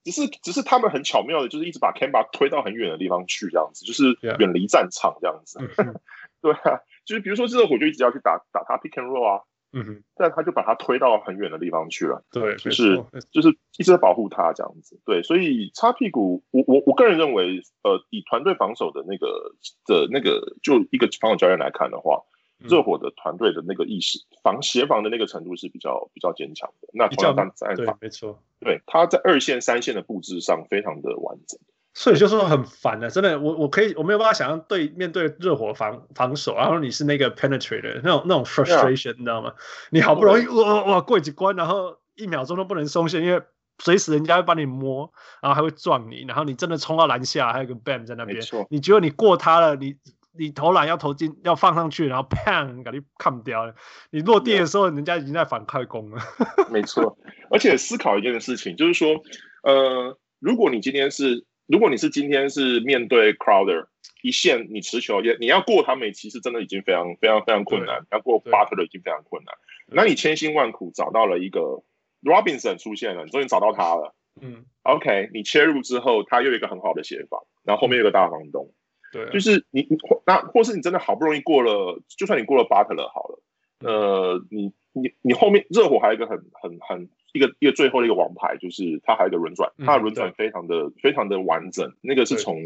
[SPEAKER 6] 只是只是他们很巧妙的，就是一直把 Kemba 推到很远的地方去，这样子，就是远离战场这样子。对啊，就是比如说热火就一直要去打打他 Pick and Roll 啊。嗯哼，但他就把他推到很远的地方去了。
[SPEAKER 1] 对，
[SPEAKER 6] 就是就是一直在保护他这样子。对，所以擦屁股，我我我个人认为，呃，以团队防守的那个的那个，就一个防守教练来看的话，热火的团队的那个意识防协防的那个程度是比较比较坚强的。那同样在
[SPEAKER 1] 对，没错，
[SPEAKER 6] 对，他在二线、三线的布置上非常的完整。
[SPEAKER 1] 所以就说很烦的，真的，我我可以我没有办法想象对面对热火防防守，然后你是那个 penetrator 那种那种 frustration，你知道吗？你好不容易哇哇过几关，然后一秒钟都不能松懈，因为随时人家会把你摸，然后还会撞你，然后你真的冲到篮下，还有个 Bam 在那边，你觉得你过他了，你你投篮要投进要放上去，然后砰，给你砍掉了，你落地的时候，人家已经在反快攻了。
[SPEAKER 6] 没错，而且思考一件事情，就是说，呃，如果你今天是如果你是今天是面对 Crowder 一线，你持球也你要过他们，其实真的已经非常非常非常困难。要过 Butler 已经非常困难。那你千辛万苦找到了一个 Robinson 出现了，你终于找到他了。嗯，OK，你切入之后，他又有一个很好的协防，然后后面有个大房东。对，就是你你那或是你真的好不容易过了，就算你过了 Butler 好了，呃，你你你后面热火还有一个很很很。一个一个最后的一个王牌，就是他还有一个轮转，他的轮转非常的、嗯、非常的完整。那个是从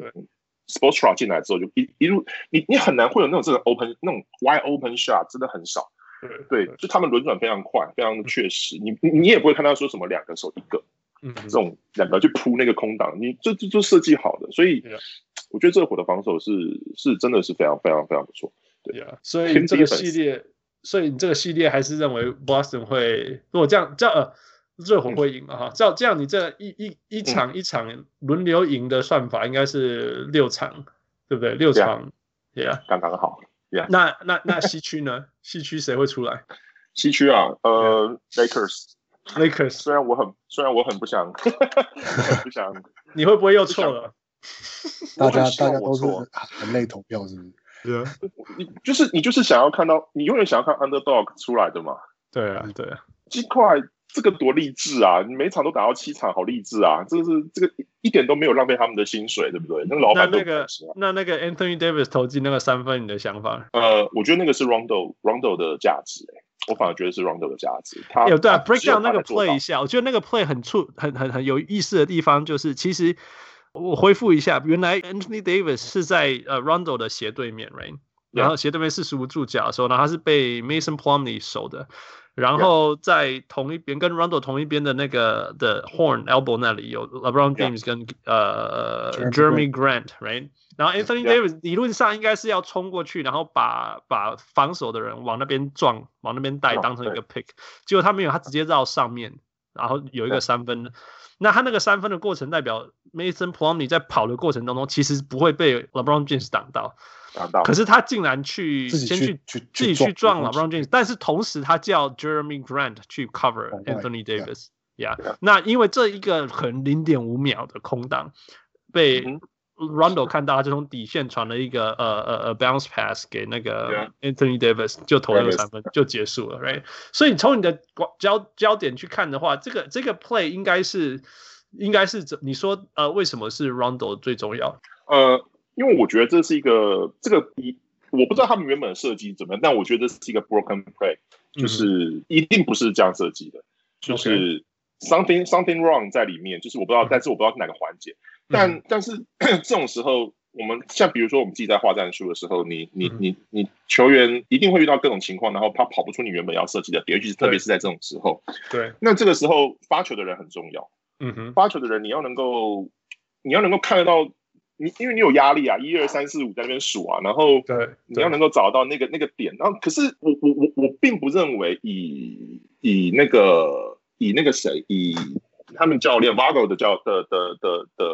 [SPEAKER 6] Sportsra 进来之后就一一路，你你很难会有那种这个 open 那种 wide open shot，真的很少。对，对就他们轮转非常快，非常的确实。嗯、你你也不会看到说什么两个手一个，嗯，这种两个去扑那个空档，你这这就设计好的。所以我觉得热火的防守是是真的是非常非常非常不错。对
[SPEAKER 1] 呀，所以这个系列，所以你这个系列还是认为 Boston 会如果这样这样呃。热火会赢嘛？哈，照这样，你这一一一场一场轮流赢的算法应该是六场，对不对？六场，Yeah，
[SPEAKER 6] 刚刚好。Yeah，
[SPEAKER 1] 那那那西区呢？西区谁会出来？
[SPEAKER 6] 西区啊，呃
[SPEAKER 1] ，Lakers，Lakers。
[SPEAKER 6] 虽然我很虽然我很不想，不想，
[SPEAKER 1] 你会不会又错了？
[SPEAKER 5] 大家大家都是很累投票，是不是？
[SPEAKER 1] 对啊，
[SPEAKER 6] 你就是你就是想要看到，你永远想要看 Underdog 出来的嘛？
[SPEAKER 1] 对啊，对啊，
[SPEAKER 6] 金块。这个多励志啊！你每场都打到七场，好励志啊！这个是这个一点都没有浪费他们的薪水，对不对？那个老板都、啊、
[SPEAKER 1] 那个那那个 Anthony Davis 投进那个三分，你的想法？
[SPEAKER 6] 呃，我觉得那个是 Rondo Rondo 的价值、欸，我反而觉得是 Rondo 的价值。他
[SPEAKER 1] 有对啊，break down 那个 play 一下，我觉得那个 play 很出很很很有意思的地方就是，其实我恢复一下，原来 Anthony Davis 是在呃 Rondo 的斜对面，right？然后斜对面四十五度角的时候，然后他是被 Mason Plumlee 守的。然后在同一边跟 Rondo 同一边的那个的 Horn Elbow 那里有 LeBron James 跟呃 Jeremy Grant，right？然后 Anthony Davis 理论上应该是要冲过去，然后把把防守的人往那边撞，往那边带，当成一个 pick。结果他没有，他直接绕上面，然后有一个三分。那他那个三分的过程，代表 Mason Plumlee 在跑的过程当中，其实不会被 LeBron James 挡到。可是他竟然去先去去自己去撞 LeBron James，但是同时他叫 Jeremy Grant 去 cover Anthony Davis，yeah，那因为这一个很零点五秒的空档被 Rondo 看到，他就从底线传了一个呃呃呃 bounce pass 给那个 Anthony Davis，就投了三分就结束了，right？所以你从你的焦焦点去看的话，这个这个 play 应该是应该是你说呃为什么是 Rondo 最重要？
[SPEAKER 6] 呃。因为我觉得这是一个这个一，我不知道他们原本的设计怎么样，但我觉得这是一个 broken play，就是一定不是这样设计的，就是 something something wrong 在里面，就是我不知道，但是我不知道是哪个环节。但但是 这种时候，我们像比如说我们自己在画战术的时候，你你你你球员一定会遇到各种情况，然后他跑不出你原本要设计的点，尤其是特别是在这种时候。
[SPEAKER 1] 对，
[SPEAKER 6] 那这个时候发球的人很重要。
[SPEAKER 1] 嗯哼，
[SPEAKER 6] 发球的人你要能够你要能够看得到。你因为你有压力啊，一二三四五在那边数啊，然后对你要能够找到那个那个点，然后可是我我我我并不认为以以那个以那个谁以他们教练 Vago 的教的的的的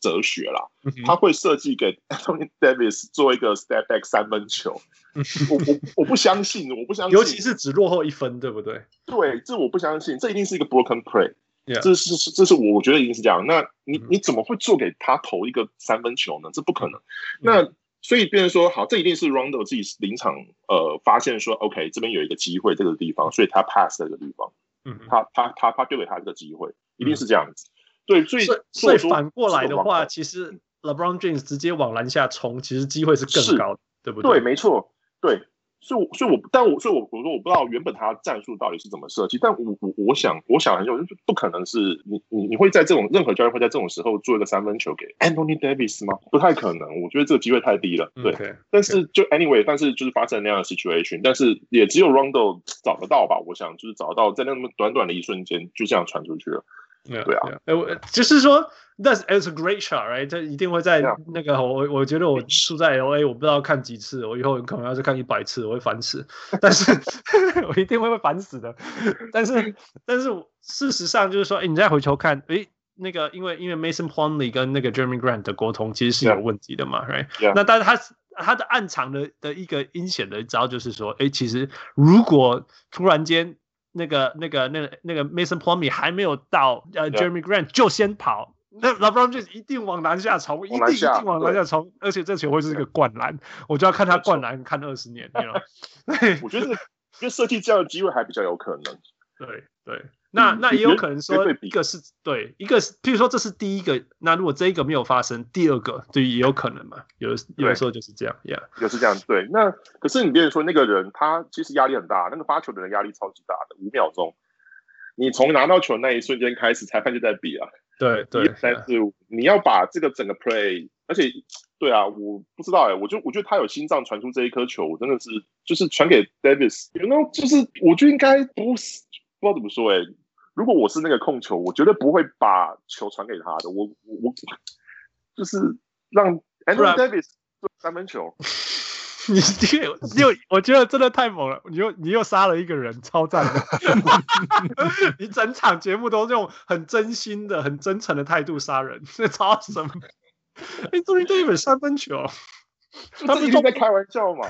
[SPEAKER 6] 哲学啦，他会设计给 Anthony Davis 做一个 step back 三分球。我我我不相信，我不相信，
[SPEAKER 1] 尤其是只落后一分，对不对？
[SPEAKER 6] 对，这我不相信，这一定是一个 broken play。这是这是我我觉得一定是这样。那你你怎么会做给他投一个三分球呢？这不可能。那所以变成说，好，这一定是 Rondo 自己临场呃发现说，OK，这边有一个机会，这个地方，所以他 pass 这个地方，嗯，他他他他丢给他这个机会，一定是这样子。对，所以
[SPEAKER 1] 所以反过来的话，其实 LeBron James 直接往篮下冲，其实机会是更高的，对不对？
[SPEAKER 6] 对，没错，对。所以，所以我，但我，所以我，我说我不知道原本他战术到底是怎么设计，但我，我，我想，我想很久，就是不可能是你，你，你会在这种任何教练会在这种时候做一个三分球给 Anthony Davis 吗？不太可能，我觉得这个机会太低了。对，okay, okay. 但是就 anyway，但是就是发生那样的 situation，但是也只有 Rondo 找得到吧？我想就是找到，在那么短短的一瞬间就这样传出去了。
[SPEAKER 1] Yeah,
[SPEAKER 6] 对啊，
[SPEAKER 1] 哎，我就是说，That's it's a great shot，right？这一定会在那个.我我觉得我住在 LA，我不知道看几次，我以后可能要是看一百次，我会烦死。但是 我一定会会烦死的。但是但是事实上就是说，哎，你再回头看，哎，那个因为因为 Mason Plumley 跟那个 Jeremy Grant 的沟通其实是有问题的嘛 Yeah.，right？那但是他他的暗藏的的一个阴险的一招就是说，哎，其实如果突然间。那个、那个、那个、那个 Mason Plumlee 还没有到，呃 Yeah.，Jeremy Grant 就先跑，那 LeBron James 一定往篮下冲，一定一定往篮下冲，而且这球会是一个灌篮，我就要看他灌篮看二十年，对吧？
[SPEAKER 6] 我觉得，因为设计这样的机会还比较有可能，
[SPEAKER 1] 对对。那那也有可能说，一个是对，一个是，譬如说这是第一个，那如果这一个没有发生，第二个对也有可能嘛，有有的时候就是这样，Yeah，
[SPEAKER 6] 就是这样。对，那可是你别说那个人，他其实压力很大，那个发球的人压力超级大的，五秒钟，你从拿到球那一瞬间开始，裁判就在比啊，
[SPEAKER 1] 对对，
[SPEAKER 6] 但是你要把这个整个 play，而且对啊，我不知道哎、欸，我就我觉得他有心脏传出这一颗球，我真的是就是传给 Davis，you know，就是我觉得应该不是。不知道怎么说哎、欸，如果我是那个控球，我绝对不会把球传给他的。我我就是让 Andrew Davis 做三分球。
[SPEAKER 1] 你这个你又我觉得真的太猛了，你又你又杀了一个人，超赞的。你整场节目都用很真心的、很真诚的态度杀人，这超什么？Anthony Davis 三分球，
[SPEAKER 6] 他不是在开玩笑吗？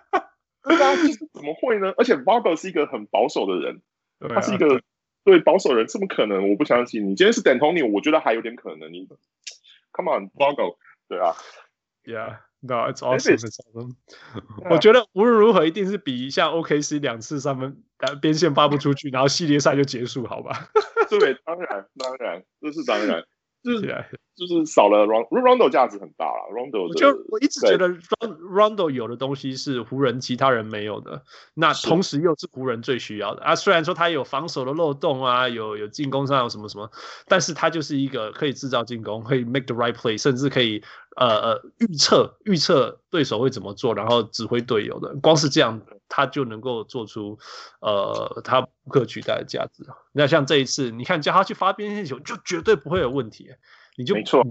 [SPEAKER 6] 对啊，就是怎么会呢？而且 Vogel 是一个很保守的人。他是一个对保守人，怎么可能？我不相信。你今天是 D'Antoni，我觉得还有点可能。你 Come on，Vogel，对啊
[SPEAKER 1] ，Yeah，No，it's awesome。我觉得无论如何，一定是比像 OKC 两次三分边线发不出去，然后系列赛就结束，好吧？
[SPEAKER 6] 对，当然，当然，这是当然。就是 就是少了 Rondo，Rondo 价值很大了。Rondo
[SPEAKER 1] 就我一直觉得 Rondo 有的东西是湖人其他人没有的，那同时又是湖人最需要的啊。虽然说他有防守的漏洞啊，有有进攻上有什么什么，但是他就是一个可以制造进攻，可以 make the right play，甚至可以呃呃预测预测对手会怎么做，然后指挥队友的。光是这样，他就能够做出呃他不可取代的价值。那像这一次，你看叫他去发边线球，就绝对不会有问题。你就
[SPEAKER 6] 没错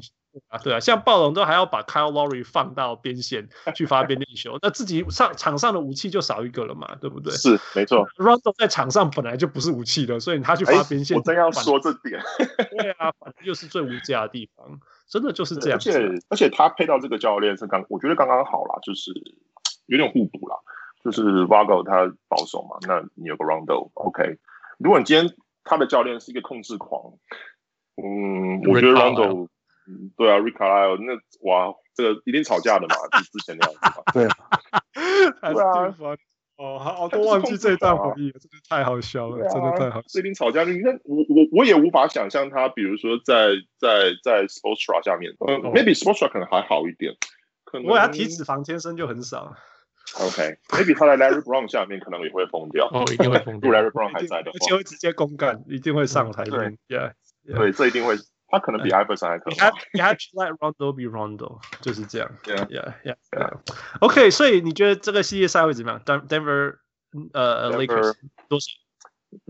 [SPEAKER 1] 啊，对啊，像暴龙都还要把 Kyle Lowry 放到边线 去发边线球，那自己上场上的武器就少一个了嘛，对不对？
[SPEAKER 6] 是没错
[SPEAKER 1] ，Rondo 在场上本来就不是武器的，所以他去发边线，
[SPEAKER 6] 我真要说这点，
[SPEAKER 1] 对啊，反正又是最无价的地方，真的就是这样。
[SPEAKER 6] 而且而且他配到这个教练是刚，我觉得刚刚好啦，就是有点互补啦，就是 Vogel 他保守嘛，那你有个 Rondo，OK。如果你今天他的教练是一个控制狂。嗯，我觉得 Rondo，嗯，对啊，Rick Carlisle 那哇，这个一定吵架的嘛，就之前那样子嘛。
[SPEAKER 5] 对，
[SPEAKER 1] 对啊，哦，好，都忘记这一段回忆了，真的太好笑了，真的太好笑。
[SPEAKER 6] 一定吵架，你那我我我也无法想象他，比如说在在在 Spoelstra 下面，嗯，maybe Spoelstra 可能还好一点，可能。
[SPEAKER 1] 因为他体脂肪天生就很少。
[SPEAKER 6] OK，maybe 他在 Larry Brown 下面可能也会疯掉，
[SPEAKER 2] 哦，一定会疯掉。
[SPEAKER 6] 如果 Larry Brown 还在的话，
[SPEAKER 1] 而且会直接公干，一定会上台面，Yeah。
[SPEAKER 6] 对，这一定会，他可能比艾弗森还可怕。
[SPEAKER 1] You have to let Rondo be Rondo，就是这样。Yeah, yeah, yeah. OK，所以你觉得这个系列赛会怎么样？Denver，呃，Lakers 多少？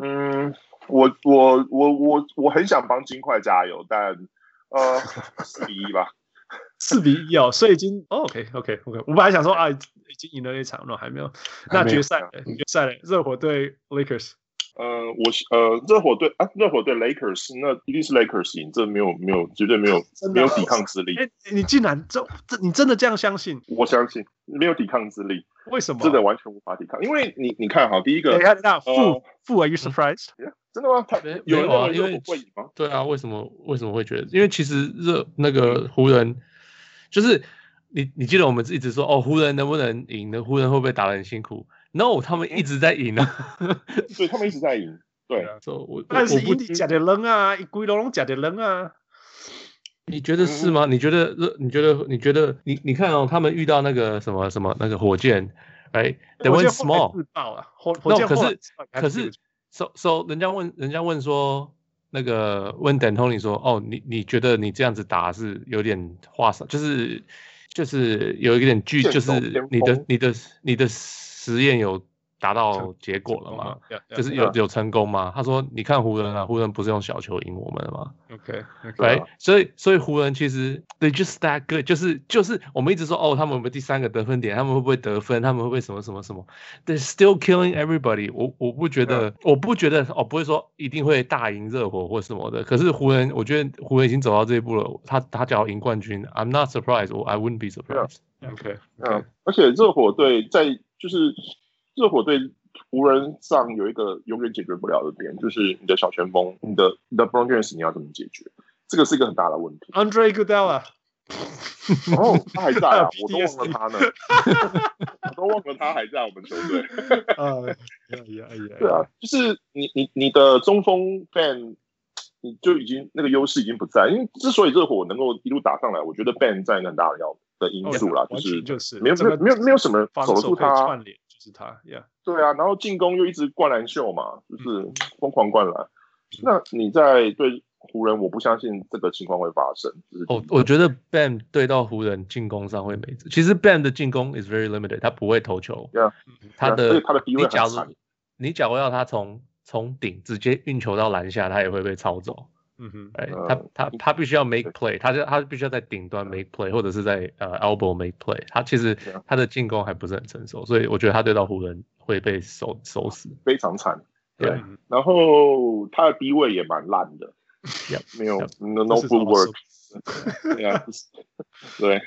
[SPEAKER 6] 嗯，我我我我我很想帮金块加油，但呃，四比一吧。
[SPEAKER 1] 四比一哦，所以已经 OK OK OK。我本来想说啊，已经赢了一场了，还没有。那决赛，决赛，热火对 Lakers。
[SPEAKER 6] 呃，我呃，热火队啊，热火队 Lakers，那一定是 Lakers 赢，这没有没有绝对没有没有抵抗之力。
[SPEAKER 1] 哎，你竟然这这你真的这样相信？
[SPEAKER 6] 我相信没有抵抗之力。
[SPEAKER 1] 为什么？
[SPEAKER 6] 真的完全无法抵抗，因为你你看哈，第一个，
[SPEAKER 1] 那负负 Are you surprised？
[SPEAKER 6] 真的吗？他
[SPEAKER 2] 有
[SPEAKER 6] 人
[SPEAKER 2] 啊，因为对啊，为什么为什么会觉得？因为其实热那个湖人，就是你你记得我们一直说哦，湖人能不能赢呢？湖人会不会打得很辛苦？No，他们一直在赢啊，
[SPEAKER 6] 所以，他们一直在赢。对啊，
[SPEAKER 2] 我
[SPEAKER 1] 但是你假的扔啊，一龟龙龙假的扔啊。
[SPEAKER 2] 你觉得是吗？你觉得你觉得你觉得你你看哦，他们遇到那个什么什么那个火箭，哎，they went small。no，可是可是，so so，人家问人家问说，那个问 D'Antoni 说，哦，你你觉得你这样子打是有点话少，就是就是有一点剧，就是你的你的你的。实验有达到结果了吗？就是有有成功吗？他说：“你看湖人啊，湖人不是用小球赢我们的吗
[SPEAKER 1] ？”OK，
[SPEAKER 2] 对，所以所以湖人其实 they just that good，就是就是我们一直说哦，他们有没有第三个得分点？他们会不会得分？他们会不会什么什么什么？They still killing everybody 我。我我不觉得，我不觉得哦，不会说一定会大赢热火或什么的。可是湖人，我觉得湖人已经走到这一步了。他他只要赢冠军，I'm not surprised，我 I wouldn't be surprised。
[SPEAKER 1] OK，
[SPEAKER 6] 嗯，而且热火队在。就是热火队湖人上有一个永远解决不了的点，就是你的小前锋，你的你的 James 你要怎么解决？这个是一个很大的问题。
[SPEAKER 1] Andre Iguodala，
[SPEAKER 6] 哦，他还在啊，我都忘了他呢，我都忘了他还在我们球队。
[SPEAKER 1] 哎呀哎呀，
[SPEAKER 6] 对啊，就是你你你的中锋 Ben，你就已经那个优势已经不在，因为之所以热火能够一路打上来，我觉得 Ben 占一个很大的要的因素啦，就是
[SPEAKER 1] 就是
[SPEAKER 6] 没有没有没有没有什么守得住他，
[SPEAKER 1] 串联就是他，Yeah，
[SPEAKER 6] 对啊，然后进攻又一直灌篮秀嘛，就是疯狂灌篮。那你在对湖人，我不相信这个情况会发生。
[SPEAKER 2] 哦，我觉得 Bam 对到湖人进攻上会没。其实 Bam 的进攻 is very limited，他不会投球。
[SPEAKER 6] Yeah，
[SPEAKER 2] 他的
[SPEAKER 6] 他的低位很
[SPEAKER 2] 惨。你假如要他从从顶直接运球到篮下，他也会被抄走。嗯哼，哎，他他他必须要 make play，他就他必须要在顶端 make play，或者是在呃 elbow make play。他其实他的进攻还不是很成熟，所以我觉得他对到湖人会被收收死，
[SPEAKER 6] 非常惨。对，然后他的低位也蛮烂的，没有 no footwork。对啊，对。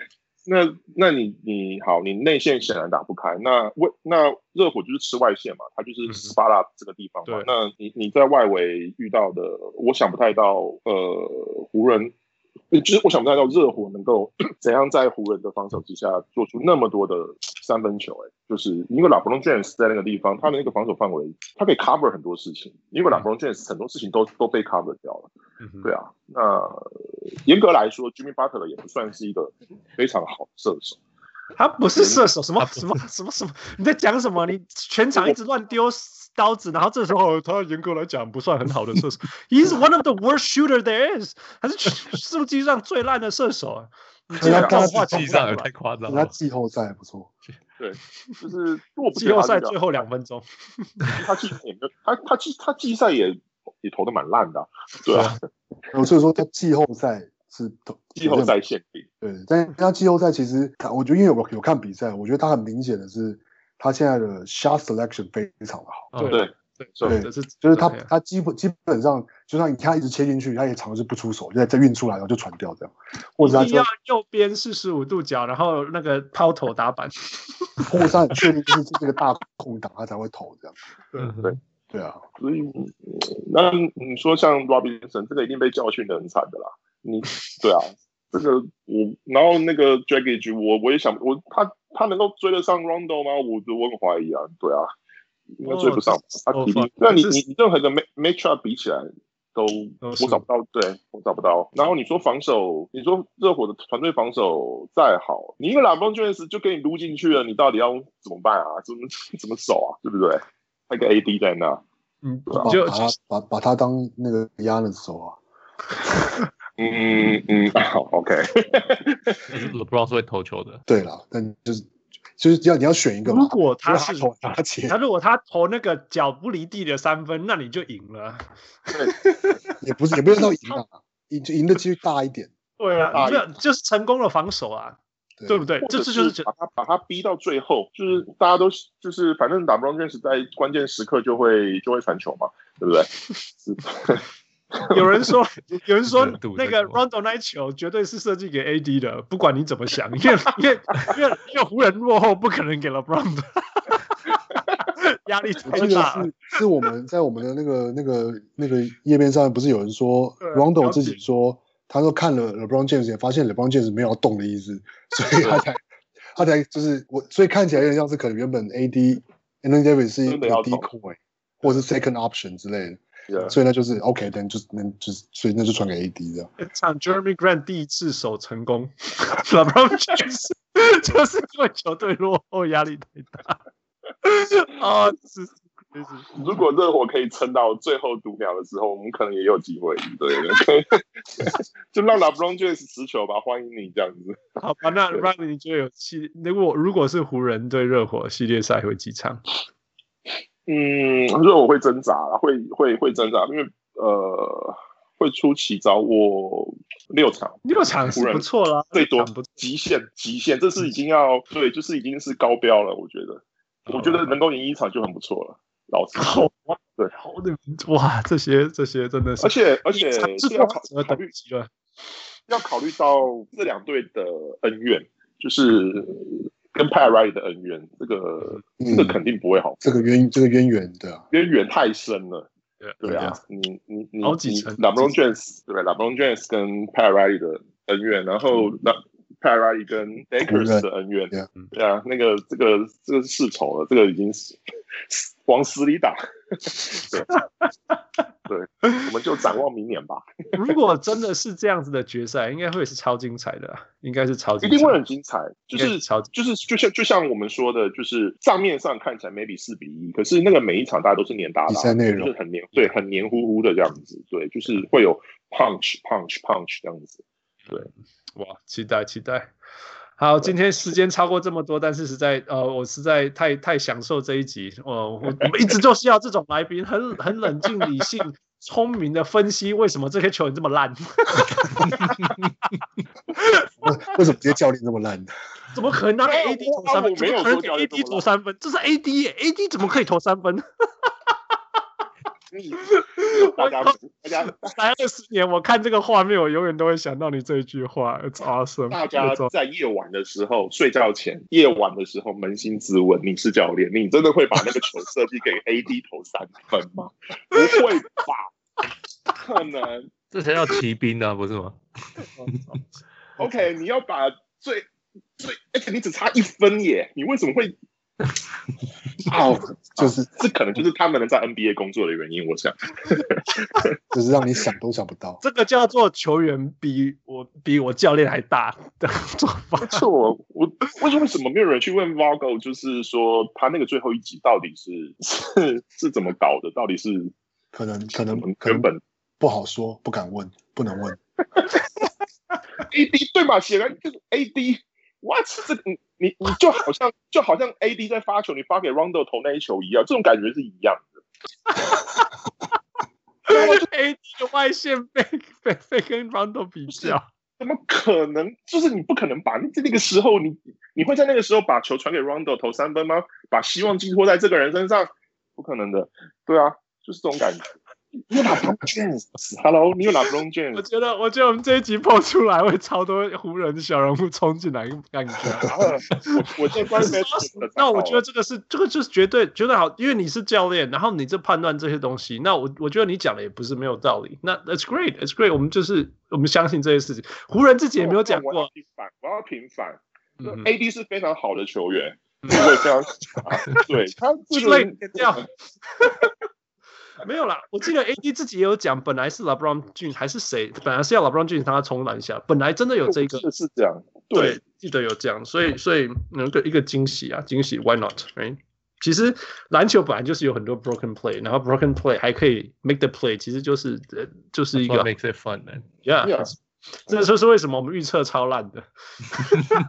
[SPEAKER 6] 那那你你好，你内线显然打不开。那为那热火就是吃外线嘛，他就是斯巴达这个地方嘛。嗯、那你你在外围遇到的，我想不太到。呃，湖人。其实我想不到热火能够 怎样在湖人的防守之下做出那么多的三分球，哎，就是因为 LeBron James 在那个地方，他的那个防守范围，他可以 cover 很多事情，因为 LeBron James 很多事情都都被 cover 掉了，对啊，那严格来说，Jimmy Butler 也不算是一个非常好的射手，
[SPEAKER 1] 他不是射手，什么什么什么什么，你在讲什么？你全场一直乱丢。刀子，然后这时候他严格来讲不算很好的射手，He's one of the worst shooter there is，他是世界上最烂的射手啊！
[SPEAKER 2] 你这样话话题上也太夸张了。
[SPEAKER 5] 他季后赛不错，
[SPEAKER 6] 对，就是我
[SPEAKER 1] 季后赛最后两分钟，
[SPEAKER 6] 他季也没有，他他季他季赛也也投的蛮烂的，对啊，我
[SPEAKER 5] 所以说他季后赛是
[SPEAKER 6] 季后赛限定，
[SPEAKER 5] 对，但他季后赛其实，我觉得因为我有看比赛，我觉得他很明显的是。他现在的 shot selection 非常的好，
[SPEAKER 6] 对。对
[SPEAKER 5] 对，就是就是他他基本基本上，就算你看他一直切进去，他也尝试不出手，就在这运出来，然后就传掉这样。或者他
[SPEAKER 1] 要右边四十五度角，然后那个抛投打板，
[SPEAKER 5] 或者他很确定就是这个大空档，他才会投这样。
[SPEAKER 6] 对。对。
[SPEAKER 5] 对啊，
[SPEAKER 6] 所以那你说像 Robinson 这个一定被教训的很惨的啦。你对啊，这个我然后那个 Dragic 我我也想我他。他能够追得上 Rondo 吗？我我很怀疑啊。对啊，应该追不上。他体力，那你你你任何一个 matchup 比起来都我找不到，对我找不到。然后你说防守，你说热火的团队防守再好，你一个 LeBron James 就给你撸进去了，你到底要怎么办啊？怎么 怎么守啊？对不对？那个 AD 在那，
[SPEAKER 5] 嗯，就把他把把他当那个 Giannis 守啊。
[SPEAKER 6] 嗯嗯，好，OK。
[SPEAKER 2] LeBron 是会投球的，
[SPEAKER 5] 对了，但就是就是要你要选一个。
[SPEAKER 1] 如果他是投他前，他如果他投那个脚不离地的三分，那你就赢了。
[SPEAKER 5] 对，也不是也不用到赢了，赢赢的几率大一点。
[SPEAKER 1] 对啊，没有就是成功的防守啊。对不
[SPEAKER 6] 对？
[SPEAKER 1] 这次就是
[SPEAKER 6] 把他把他逼到最后，就是大家都就是反正 LeBron James 在关键时刻就会就会传球嘛，对不对？
[SPEAKER 1] 有人说，有人
[SPEAKER 2] 说
[SPEAKER 1] 那个 Rondo 那一球绝对是设计给 AD 的，不管你怎么想，因为 因为因为因为湖人落后，不可能给了 LeBron 的，压力太
[SPEAKER 5] 这个
[SPEAKER 1] 大了。
[SPEAKER 5] 是是我们在我们的那个那个那个页面上，不是有人说
[SPEAKER 1] 对
[SPEAKER 5] Rondo 自己说，他说看了 LeBron James 也发现 LeBron James 没有要动的意思，所以他才他才就是我，所以看起来有点像是可能原本 AD Anthony Davis 是一
[SPEAKER 6] 个
[SPEAKER 5] decoy 或是 second option 之类的。所以那就是 OK，那就那就是所以那就传给 AD 这样。
[SPEAKER 1] 场 Jeremy Grant 第一次守成功，LeBron James 就是因为球队落后，压力太大。啊，是是是。
[SPEAKER 6] 如果热火可以撑到最后读秒的时候，我们可能也有机会。对，就让 LeBron James 持球吧，欢迎你这样子。
[SPEAKER 1] 好吧，那觉得有系？如果如果是湖人对热火系列赛会几场？
[SPEAKER 6] 嗯，热我会挣扎啦，会会会挣扎，因为呃会出奇招，我六场，
[SPEAKER 1] 六场是不错啦，
[SPEAKER 6] 最多极限极限，这是已经要对，就是已经是高标了。我觉得，我觉得能够赢一场就很不错了。老实
[SPEAKER 1] 好
[SPEAKER 6] 说，对，
[SPEAKER 1] 好的，哇，这些这些真的是，
[SPEAKER 6] 而且而且
[SPEAKER 1] 是
[SPEAKER 6] 是要考
[SPEAKER 1] 要
[SPEAKER 6] 考
[SPEAKER 1] 虑。
[SPEAKER 6] 要考虑到这两队的恩怨，就是跟 Pat Riley 的恩怨，这个、
[SPEAKER 5] 嗯
[SPEAKER 6] 这个肯定不会好，
[SPEAKER 5] 这个渊这个渊源的、啊，
[SPEAKER 6] 渊源太深了。
[SPEAKER 1] 对
[SPEAKER 6] 对啊，你你你你
[SPEAKER 1] 好几层
[SPEAKER 6] LeBron James 对吧？LeBron James 跟 Pat Riley 的恩怨，然后那 Pat Riley 跟 Lakers 的恩怨，对啊，那个这个这个是世仇了，这个已经是 往死里打。对，对，我们就展望明年吧。
[SPEAKER 1] 如果真的是这样子的决赛，应该会是超精彩的啊，应该是超精彩，
[SPEAKER 6] 一定会很精彩。就是
[SPEAKER 1] 是超
[SPEAKER 6] 就是就像就像我们说的，就是账面上看起来 maybe 四比一，可是那个每一场大家都是黏打打，
[SPEAKER 5] 比赛内容
[SPEAKER 6] 就是很黏，对，很黏糊糊的这样子，对，就是会有 punch punch punch 这样子。
[SPEAKER 1] 对哇，期待期待。好，今天时间超过这么多，但是实在呃，我实在太太享受这一集。我，我我们一直就是要这种来宾，很很冷静、理性、聪明的分析为什么这些球员这么烂。
[SPEAKER 5] 为 为什么这些教练这么烂？
[SPEAKER 1] 怎么可能拿给 AD 投三分？怎么可能给
[SPEAKER 6] 说教练这么
[SPEAKER 1] AD 投三分？这是 AD 耶，AD 怎么可以投三分？
[SPEAKER 6] 你 大家大家
[SPEAKER 1] 来二十年，我看这个画面，我永远都会想到你这一句话。It's awesome！
[SPEAKER 6] 大家在夜晚的时候睡觉前，夜晚的时候扪心自问：你是教练，你真的会把那个球设计给 AD 投三分吗？不会吧？不可能。
[SPEAKER 2] 这才叫骑兵啊，不是吗？
[SPEAKER 6] OK，你要把最最，而且你只差一分耶，你为什么会？
[SPEAKER 5] 好，就是
[SPEAKER 6] 这可能就是他们能在 NBA 工作的原因，我想。
[SPEAKER 5] 就是让你想都想不到。
[SPEAKER 1] 这个叫做球员比我比我教练还大的做法。
[SPEAKER 6] 错，我为为什么没有人去问 Vogel？就是说他那个最后一集到底是是是怎么搞的？到底是
[SPEAKER 5] 可能可能可能
[SPEAKER 6] 原本
[SPEAKER 5] 不好说，不敢问，不能问。
[SPEAKER 6] AD 对嘛？显然就是 AD。What？这个你你你就好像就好像 AD 在发球，你发给 Rondo 投那一球一样，这种感觉是一样的。
[SPEAKER 1] AD 的外线被被被跟 Rondo 比较，
[SPEAKER 6] 怎么可能？就是你不可能把在那个时候你你会在那个时候把球传给 Rondo 投三分吗？把希望寄托在这个人身上？不可能的。对啊，就是这种感觉。你有 LeBron James，Hello，你有 LeBron James。
[SPEAKER 1] 我觉得，我觉得我们这一集播出来会超多湖人的小人物冲进来，感觉。
[SPEAKER 6] 我我在关 注。
[SPEAKER 1] 那我觉得这个是这个就是绝对绝对好，因为你是教练，然后你这判断这些东西，那我我觉得你讲的也不是没有道理。那 That's great，That's great，我们就是我们相信这些事情。湖人自己也没有讲过。
[SPEAKER 6] 我要平反，我要平反。
[SPEAKER 1] 嗯、
[SPEAKER 6] AD 是非常好的球员，我也非常 对他这个人
[SPEAKER 1] 掉。没有啦，我记得 AD 自己也有讲，本来是 LeBron James 还是谁，本来是要 LeBron James 他冲篮下，本来真的有这个，
[SPEAKER 6] 是是这样，
[SPEAKER 1] 对，
[SPEAKER 6] 对
[SPEAKER 1] 记得有这样，所以所以能个一个惊喜啊，惊喜，Why not？Right？其实篮球本来就是有很多 broken play，然后 broken play 还可以 make the play，其实就是呃就是一个
[SPEAKER 2] makes it fun
[SPEAKER 1] man，Yeah，, yeah. 这就是为什么我们预测超烂的，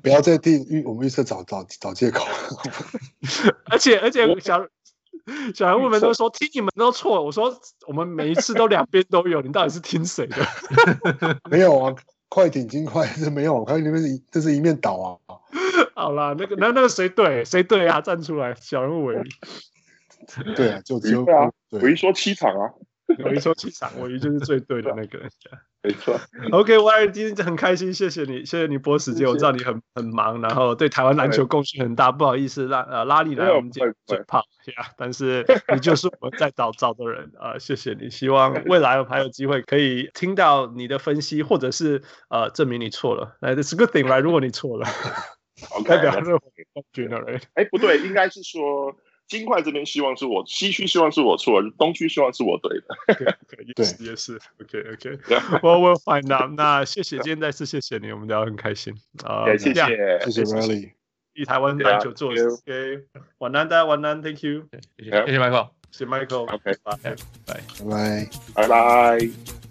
[SPEAKER 5] 不要再定预我们预测找找找借口，
[SPEAKER 1] 而且而且小。小人物们都说听你们都错，我说我们每一次都两边都有，你到底是听谁的？
[SPEAKER 5] 没有啊，快艇金块是没有，快艇那边是这是一面倒啊。
[SPEAKER 1] 好啦，那个那那个谁对谁对啊？站出来，小人物。
[SPEAKER 5] 对啊，就只有
[SPEAKER 6] 对啊，
[SPEAKER 5] 对
[SPEAKER 6] 鮪鱼说七场啊。
[SPEAKER 1] 我一说七场，我一就是最对的那个人。
[SPEAKER 6] 没错。
[SPEAKER 1] OK，我还今天很开心，谢谢你，谢谢你拨时间。我知道你很很忙，然后对台湾篮球贡献很大，不好意思让呃拉你来我们节目嘴炮呀。但是你就是我们在找 找的人啊、呃，谢谢你。希望未来还有机会可以听到你的分析，或者是呃证明你错了。那 It's a good thing，right？如果你错了，OK，代表是我觉得人。
[SPEAKER 6] 哎，不对，应该是说。金块这边希望是我，西区希望是我错，东区希望是我对的。
[SPEAKER 1] 对，也是。OK OK，我我 find out。那谢谢，今天再次谢谢你，我们聊得很开心。啊。
[SPEAKER 6] 谢谢。
[SPEAKER 5] 谢谢 Riley，
[SPEAKER 1] 以台湾篮球做 OK，晚安大家晚安，Thank you，
[SPEAKER 2] 谢谢谢谢 Michael，
[SPEAKER 1] 谢谢 Michael，OK，拜拜
[SPEAKER 5] 拜拜
[SPEAKER 6] 拜拜。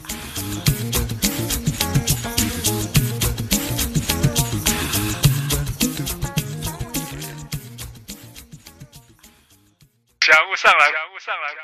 [SPEAKER 1] 上来。感悟上来。